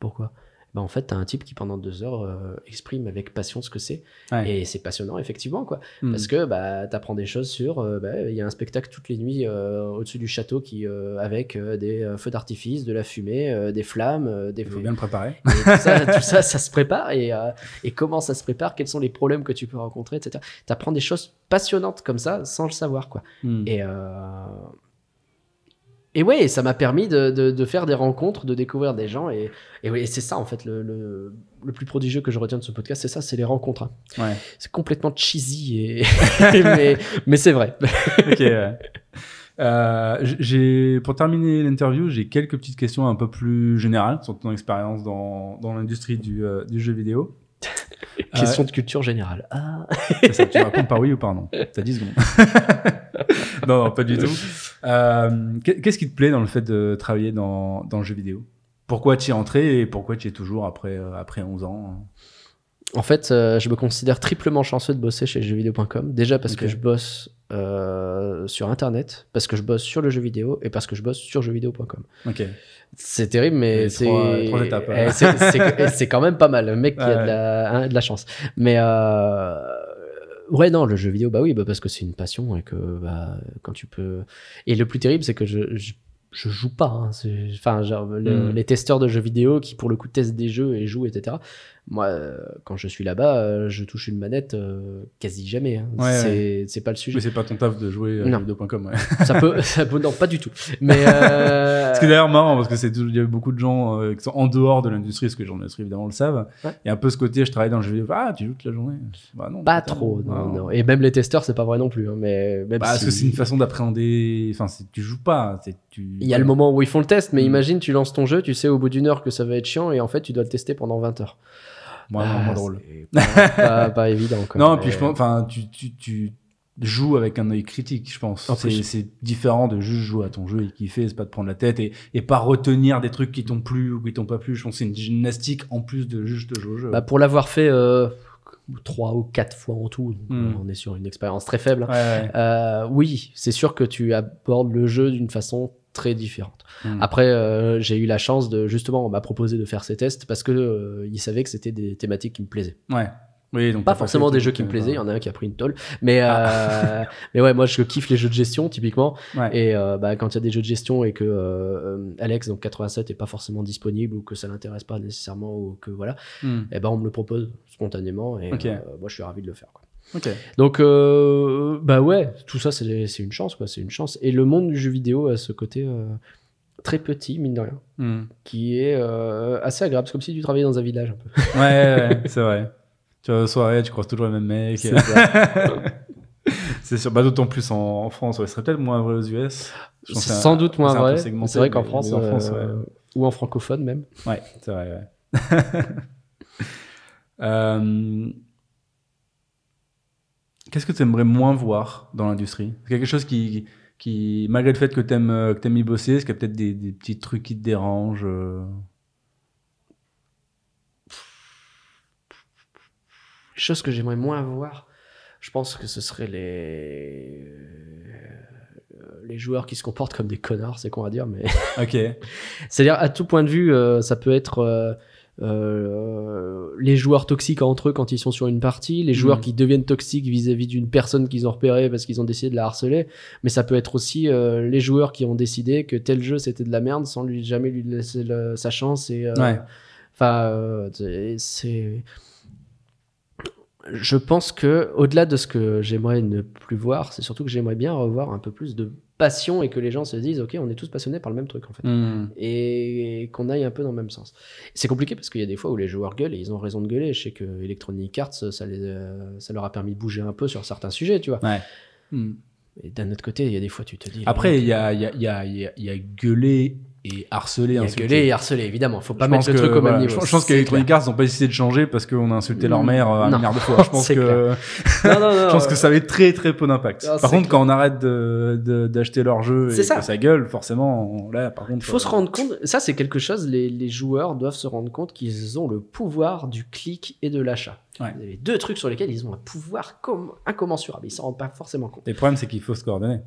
Pourquoi? Bah en fait, t'as un type qui pendant deux heures euh, exprime avec passion ce que c'est. Ouais. Et c'est passionnant, effectivement, quoi. Hmm. Parce que bah, t'apprends des choses sur. euh, bah, Il y a un spectacle toutes les nuits euh, au-dessus du château qui, avec des feux d'artifice, de la fumée, des flammes, des Il faut bien le préparer. et tout, ça, tout ça, ça se prépare. Et, et comment ça se prépare? Quels sont les problèmes que tu peux rencontrer, etc. T'apprends des choses passionnantes comme ça sans le savoir, quoi. Hmm. Et, et ouais, ça m'a permis de, de, de faire des rencontres, de découvrir des gens. Et, et, ouais, et c'est ça, en fait, le, le, le plus prodigieux que je retiens de ce podcast, c'est ça, c'est les rencontres. hein. Ouais. C'est complètement cheesy, et mais, mais c'est vrai. ok. ouais. Euh, j'ai, pour terminer l'interview, j'ai quelques petites questions un peu plus générales sur ton expérience dans, dans l'industrie du, euh, du jeu vidéo. Question de culture générale. Ah. Ça, tu réponds par oui ou par non? T'as 10 secondes. non, non, pas du tout. Euh, qu'est- Qu'est-ce qui te plaît dans le fait de travailler dans, dans le jeu vidéo? Pourquoi tu y es entré et pourquoi tu y es toujours après, euh, après 11 ans? En fait, euh, je me considère triplement chanceux de bosser chez jeuxvideo.com. Déjà parce que je bosse euh, sur Internet, parce que je bosse sur le jeu vidéo et parce que je bosse sur jeuxvideo.com. Ok. C'est terrible, mais c'est. Eh, c'est- quand même pas mal. Le mec qui a de la, hein, de la chance. Mais euh, ouais, non, le jeu vidéo, bah oui, bah parce que c'est une passion et que bah, quand tu peux. Et le plus terrible, c'est que je, je je joue pas. hein. C'est- Enfin, genre, le- Mm. les testeurs de jeux vidéo qui, pour le coup, testent des jeux et jouent, etc. Moi, euh, quand je suis là-bas, euh, je touche une manette euh, quasi jamais. hein. Ouais, c'est pas le sujet. Mais c'est pas ton taf de jouer à jeuxvideo.com. Ouais. ça peut, ça peut, non, pas du tout. Mais Ce qui est d'ailleurs marrant parce que c'est il y a beaucoup de gens qui sont en dehors de l'industrie, parce que les gens de l'industrie évidemment le savent. Ouais. Il y a un peu ce côté, je travaille dans le jeu vidéo. Ah, tu joues toute la journée? Bah non. pas trop. Non. Et même les testeurs, c'est pas vrai non plus. hein, mais même Bah, Parce que c'est une façon d'appréhender. Enfin, tu joues pas. Tu... Il y a le moment où ils font le test, mais Mm. imagine, tu lances ton jeu, tu sais au bout d'une heure que ça va être chiant, et en fait, tu dois le tester pendant 20 heures. Moins, Ah, moins drôle. Pas, pas- pas évident. Quoi. Non, Mais- puis je pense, enfin, tu, tu, tu joues avec un œil critique, je pense. En C'est différent de juste jouer à ton jeu et kiffer, c'est pas de prendre la tête et, et pas retenir des trucs qui t'ont plu ou qui t'ont pas plu. Je pense que c'est une gymnastique en plus de juste jouer au jeu. Bah, pour l'avoir fait euh, trois ou quatre fois en tout, donc, Mm. euh, on est sur une expérience très faible. ouais, ouais. Euh, oui, c'est sûr que tu abordes le jeu d'une façon très différente. Mm. Après, euh, j'ai eu la chance de justement, on m'a proposé de faire ces tests parce que euh, ils savaient que c'était des thématiques qui me plaisaient. Ouais. Oui, donc Pas forcément des jeux qui me euh, plaisaient, il y en a un qui a pris une tôle. Mais, euh, mais ouais, moi je kiffe les jeux de gestion typiquement. Ouais. Et euh, bah, quand il y a des jeux de gestion et que euh, Alex, donc 87, est pas forcément disponible ou que ça l'intéresse pas nécessairement ou que voilà, Hmm. et ben on me le propose spontanément et moi je suis ravi de le faire. Quoi. Donc euh, bah ouais, tout ça c'est c'est une chance quoi, c'est une chance. Et le monde du jeu vidéo a ce côté euh, très petit mine de rien, Hmm. qui est euh, assez agréable. C'est comme si tu travaillais dans un village un peu. Ouais, ouais, ouais, c'est vrai. Tu vas aux soirées, tu croises toujours les mêmes mecs. C'est sûr, bah, d'autant plus en, en France, ouais, ce serait peut-être moins vrai aux US. C'est un- sans doute moins vrai. C'est vrai qu'en France, en France, euh, ouais. ou en francophone même. Ouais, c'est vrai, ouais. Euh, Qu'est-ce que tu aimerais moins voir dans l'industrie? Quelque chose qui, qui, malgré le fait que tu aimes, que aimes y bosser, est-ce qu'il y a peut-être des, des petits trucs qui te dérangent euh? Chose que j'aimerais moins voir, je pense que ce serait les euh, les joueurs qui se comportent comme des connards, c'est qu'on va dire, mais Ok. c'est-à-dire à tout point de vue, euh, ça peut être euh, euh, les joueurs toxiques entre eux quand ils sont sur une partie, les joueurs Mhm. qui deviennent toxiques vis-à-vis d'une personne qu'ils ont repérée parce qu'ils ont décidé de la harceler, mais ça peut être aussi euh, les joueurs qui ont décidé que tel jeu c'était de la merde sans lui jamais lui laisser le- sa chance et euh. Enfin, euh, c'est. Je pense que au-delà de ce que j'aimerais ne plus voir, c'est surtout que j'aimerais bien revoir un peu plus de passion et que les gens se disent, ok, on est tous passionnés par le même truc en fait, Hmm. et qu'on aille un peu dans le même sens. C'est compliqué parce qu'il y a des fois où les joueurs gueulent et ils ont raison de gueuler. Je sais que Electronic Arts, ça, les, euh, ça leur a permis de bouger un peu sur certains sujets, tu vois. Ouais. Et d'un autre côté, il y a des fois, tu te dis. Après, il y a, il y, a, y, a, y a gueuler et insulter. gueulé et harcelé, évidemment. Faut pas Je mettre le que, truc au voilà, même niveau. Je, je pense qu'Electronic. Arts n'ont pas décidé de changer parce qu'on a insulté leur Mm, mère euh, un non. milliard de fois. Je pense que, clair. Non, non, non, je pense euh, que ça avait très très peu d'impact. Par contre, clair. quand on arrête de- de- d'acheter leur jeu et ça. que ça gueule, forcément, on- là, par contre. Il faut euh, se rendre compte, ça c'est quelque chose, les, les joueurs doivent se rendre compte qu'ils ont le pouvoir du clic et de l'achat. Ouais. Il y deux trucs sur lesquels ils ont un pouvoir com- incommensurable, ils s'en rendent pas forcément compte. Et le problème, c'est qu'il faut se coordonner.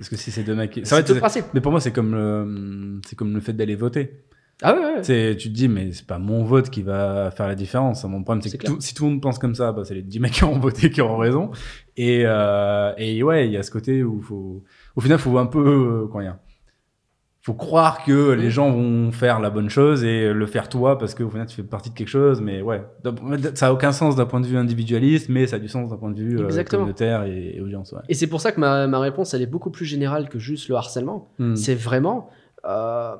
Parce que si c'est deux mecs. qui- C'est tout le principe. Mais pour moi, c'est comme le, c'est comme le fait d'aller voter. Ah ouais, ouais. C'est, tu te dis, mais c'est pas mon vote qui va faire la différence. Mon problème, c'est que tout- si tout le monde pense comme ça, bah, c'est les 10 mecs qui ont voté qui ont raison. Et, euh, et ouais, il y a ce côté où faut, au final, faut un peu, euh, dire, faut croire que les gens vont faire la bonne chose et le faire toi parce qu'au final, tu fais partie de quelque chose. Mais ouais, ça a aucun sens d'un point de vue individualiste, mais ça a du sens d'un point de vue euh, communautaire et, et audience. Ouais. Et c'est pour ça que ma, ma réponse, elle est beaucoup plus générale que juste le harcèlement. Hmm. C'est vraiment euh,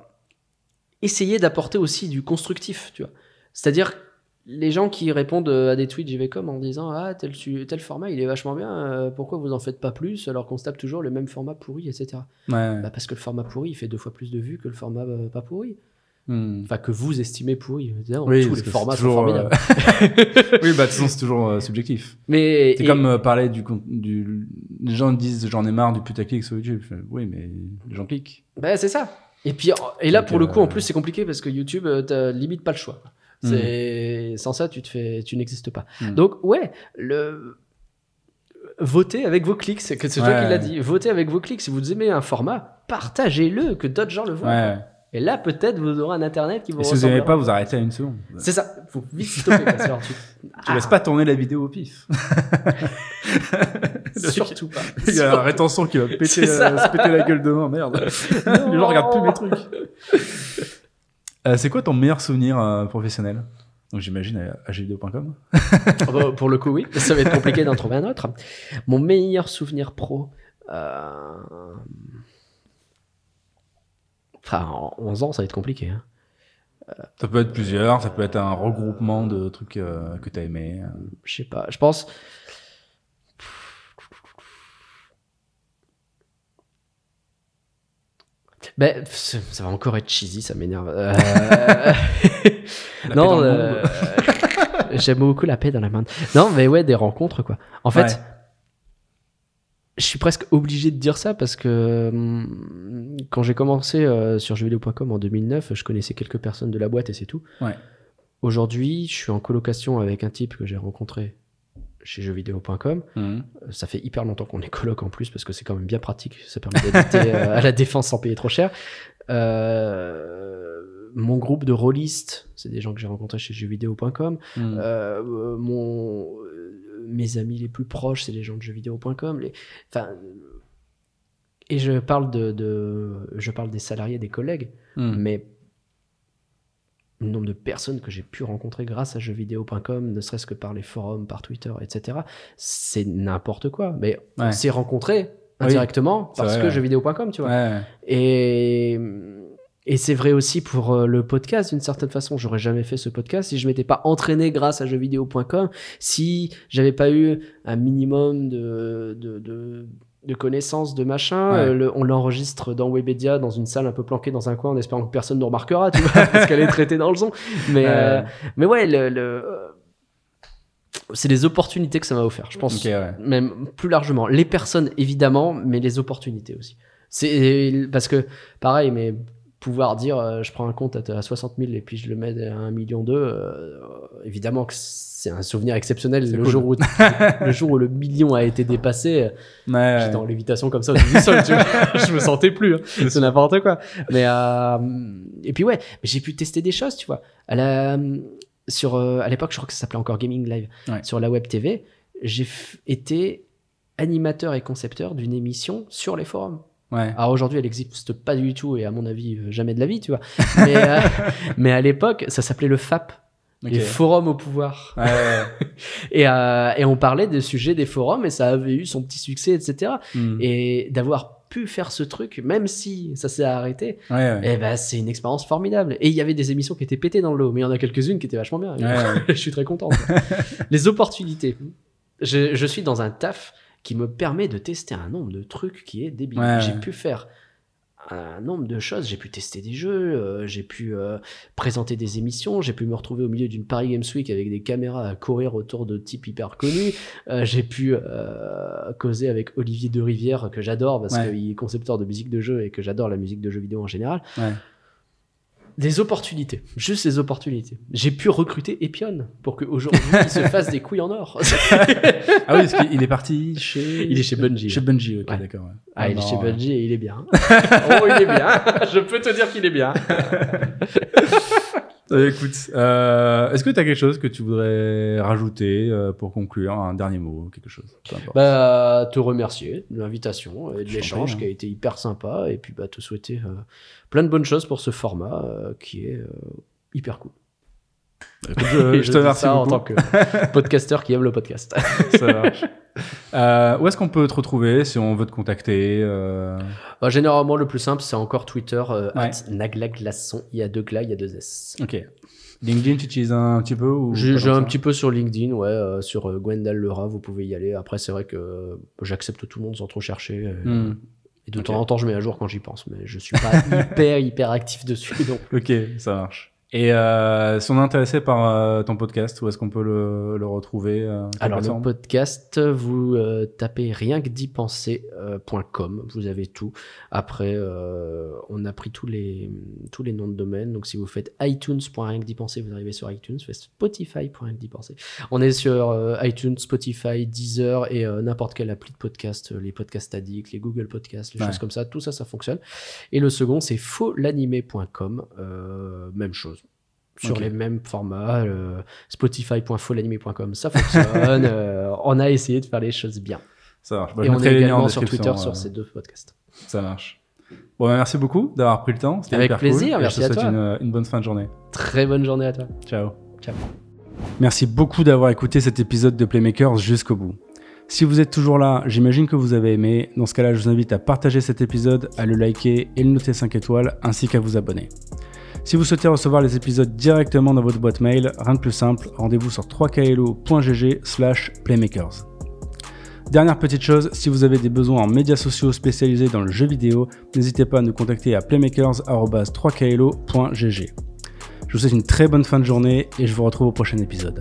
essayer d'apporter aussi du constructif, tu vois. C'est-à-dire les gens qui répondent à des tweets JVcom en disant ah tel, format il est vachement bien, euh, pourquoi vous en faites pas plus alors qu'on se tape toujours le même format pourri, etc. Ouais. Bah parce que le format pourri il fait deux fois plus de vues que le format euh, pas pourri. Hmm. Enfin que vous estimez pourri. Non, Oui, tous les formats c'est sont toujours, formidables. euh, oui, bah de toute façon, c'est toujours euh, subjectif. Mais C'est et- comme euh, parler du. Les gens disent j'en ai marre du putaclic sur YouTube. Oui, mais les gens cliquent. Bah, c'est ça. Et puis et là Donc, pour le coup en euh, plus c'est compliqué parce que YouTube euh, t'as limite pas le choix. C'est sans ça tu te fais tu n'existes pas. Mm. Donc ouais, le votez avec vos clics, c'est que c'est toi Ouais. qui l'a dit. Votez avec vos clics si vous aimez un format, partagez-le que d'autres gens le voient. Ouais. Et là peut-être vous aurez un internet qui vous Et si vous aimez ressemblera. pas, vous arrêtez à une seconde. C'est ça, faut vite stopper parce que alors tu Tu laisses pas tourner la vidéo au pif. Ah, surtout pas. Il y a la rétention qui va péter, euh, se péter la gueule demain, merde. Les gens regardent plus mes trucs. Euh, c'est quoi ton meilleur souvenir euh, professionnel? Donc j'imagine à, jeuxvideo.com. Ah bah, pour le coup, oui. Ça va être compliqué d'en trouver un autre. Mon meilleur souvenir pro. euh, Enfin, en 11 ans, ça va être compliqué. hein. Ça peut être plusieurs, ça peut être un regroupement de trucs euh, que t'as aimé. Je sais pas. Je pense. Ben, ça va encore être cheesy, ça m'énerve. Euh, non, euh, j'aime beaucoup la paix dans la main. Non, mais ouais, des rencontres, quoi. En fait, Ouais. je suis presque obligé de dire ça parce que hum, quand j'ai commencé euh, sur jeuxvideo.com en 2009, je connaissais quelques personnes de la boîte et c'est tout. Ouais. Aujourd'hui, je suis en colocation avec un type que j'ai rencontré chez jeuxvideo.com. Mhm. Euh, Ça fait hyper longtemps qu'on est coloc en plus parce que c'est quand même bien pratique. Ça permet d'habiter euh, à la défense sans payer trop cher. Euh, mon groupe de rôlistes, c'est des gens que j'ai rencontrés chez jeuxvideo.com. Mhm. Euh, mon, mes amis les plus proches, c'est les gens de jeuxvideo.com. Les, enfin, et je parle de, de- je parle des salariés, des collègues, Mhm. mais le nombre de personnes que j'ai pu rencontrer grâce à jeuxvideo.com, ne serait-ce que par les forums, par Twitter, etc., c'est n'importe quoi. Mais on Ouais. s'est rencontrés indirectement parce vrai, que ouais. jeuxvideo.com, tu vois. Ouais. Et, et c'est vrai aussi pour euh, le podcast, d'une certaine façon. J'aurais jamais fait ce podcast si je m'étais pas entraîné grâce à jeuxvideo.com, si j'avais pas eu un minimum de, de, de, de connaissances, de machin. Ouais. Euh, le- on l'enregistre dans Webedia, dans une salle un peu planquée dans un coin, en espérant que personne ne remarquera, tu vois, parce qu'elle est traitée dans le son. Mais, euh, Ouais. mais ouais, le, le, euh, c'est les opportunités que ça m'a offert, je pense Ok, ouais. même plus largement. Les personnes, évidemment, mais les opportunités aussi. C'est parce que, pareil, mais pouvoir dire euh, je prends un compte à, à 60 000 et puis je le mets à 1 million d'eux, euh, évidemment que c'est un souvenir exceptionnel. Le, cool. jour où, le jour où le million a été dépassé, euh, Ouais. j'étais en lévitation comme ça du sol, tu vois. je me sentais plus. hein. C'est n'importe quoi. Mais, euh, et puis ouais, j'ai pu tester des choses, tu vois. À la, sur, euh, à l'époque, je crois que ça s'appelait encore Gaming Live. Ouais. Sur la web TV, j'ai été animateur et concepteur d'une émission sur les forums. Ouais. Alors aujourd'hui, elle n'existe pas du tout et à mon avis, euh, jamais de la vie, tu vois. Mais, euh, mais à l'époque, ça s'appelait le FAP, les forums au pouvoir. Ouais, ouais. Et, euh, et on parlait des sujets des forums et ça avait eu son petit succès, etc. Mhm. Et d'avoir pu faire ce truc, même si ça s'est arrêté, eh ben, c'est une expérience formidable. Et il y avait des émissions qui étaient pétées dans le lot, mais il y en a quelques-unes qui étaient vachement bien. Je suis très content. Les opportunités. Je, je suis dans un taf qui me permet de tester un nombre de trucs qui est débile. Ouais, J'ai ouais. pu faire un nombre de choses. J'ai pu tester des jeux, euh, j'ai pu euh, présenter des émissions, j'ai pu me retrouver au milieu d'une Paris Games Week avec des caméras à courir autour de types hyper connus. Euh, j'ai pu causer avec Olivier de Rivière que j'adore parce Ouais. qu'il est concepteur de musique de jeu et que j'adore la musique de jeux vidéo en général. Des opportunités, juste des opportunités. J'ai pu recruter Epion pour qu'aujourd'hui il se fasse des couilles en or. Ah oui, parce qu'il est parti chez. Il est chez Bungie. Chez Bungie, ok, Ouais. d'accord. ouais. Ah, il est chez. Bungie et il est bien. oh, il est bien. Je peux te dire qu'il est bien. Euh, écoute, euh, est-ce que tu as quelque chose que tu voudrais rajouter euh, pour conclure Un dernier mot, quelque chose. Bah, te remercier de l'invitation et de l'échange prie, qui a été hyper sympa et puis bah, te souhaiter euh, plein de bonnes choses pour ce format euh, qui est euh, hyper cool. Je, je te remercie ça en tant que podcasteur qui aime le podcast. Ça marche. Euh, où est-ce qu'on peut te retrouver si on veut te contacter euh, Bah, généralement, le plus simple, c'est encore Twitter, euh, Ouais. Il y a deux glas, il y a deux S. Ok. LinkedIn, tu utilises un petit peu ou J'ai un petit peu sur LinkedIn, ouais, euh, sur euh, Gwendal Lerat, vous pouvez y aller. Après, c'est vrai que j'accepte tout le monde sans trop chercher. Hmm. Et de temps en temps, je mets à jour quand j'y pense, mais je suis pas hyper, hyper actif dessus. Donc, Ok, ça marche. Et euh, si on est intéressé par euh, ton podcast, où est-ce qu'on peut le, le retrouver euh, Alors, le podcast, vous euh, tapez rien que d'y penser.com, vous avez tout. Après, euh, on a pris tous les, tous les noms de domaine. Donc, si vous faites iTunes.rien que d'y penser, vous arrivez sur iTunes. Faites Spotify.rien que d'y penser. On est sur euh, iTunes, Spotify, Deezer et euh, n'importe quelle appli de podcast, euh, les podcasts addicts, les Google Podcasts, les Ouais. choses comme ça. Tout ça, ça fonctionne. Et le second, c'est fauxlanimé.com. Euh, même chose. Sur les mêmes formats, euh, ça fonctionne. euh, on a essayé de faire les choses bien. Ça marche. Bah, Et je on est également sur Twitter sur euh, ces deux podcasts. Ça marche. Bon, bah, merci beaucoup d'avoir pris le temps. C'était Avec hyper plaisir, cool. Et merci je à te toi. Une, une bonne fin de journée. Très bonne journée à toi. Ciao. Ciao. Merci beaucoup d'avoir écouté cet épisode de Playmakers jusqu'au bout. Si vous êtes toujours là, j'imagine que vous avez aimé. Dans ce cas-là, je vous invite à partager cet épisode, à le liker et le noter 5 étoiles, ainsi qu'à vous abonner. Si vous souhaitez recevoir les épisodes directement dans votre boîte mail, rien de plus simple, rendez-vous sur 3klo.gg slash playmakers. Dernière petite chose, si vous avez des besoins en médias sociaux spécialisés dans le jeu vidéo, n'hésitez pas à nous contacter à playmakers.3klo.gg. Je vous souhaite une très bonne fin de journée et je vous retrouve au prochain épisode.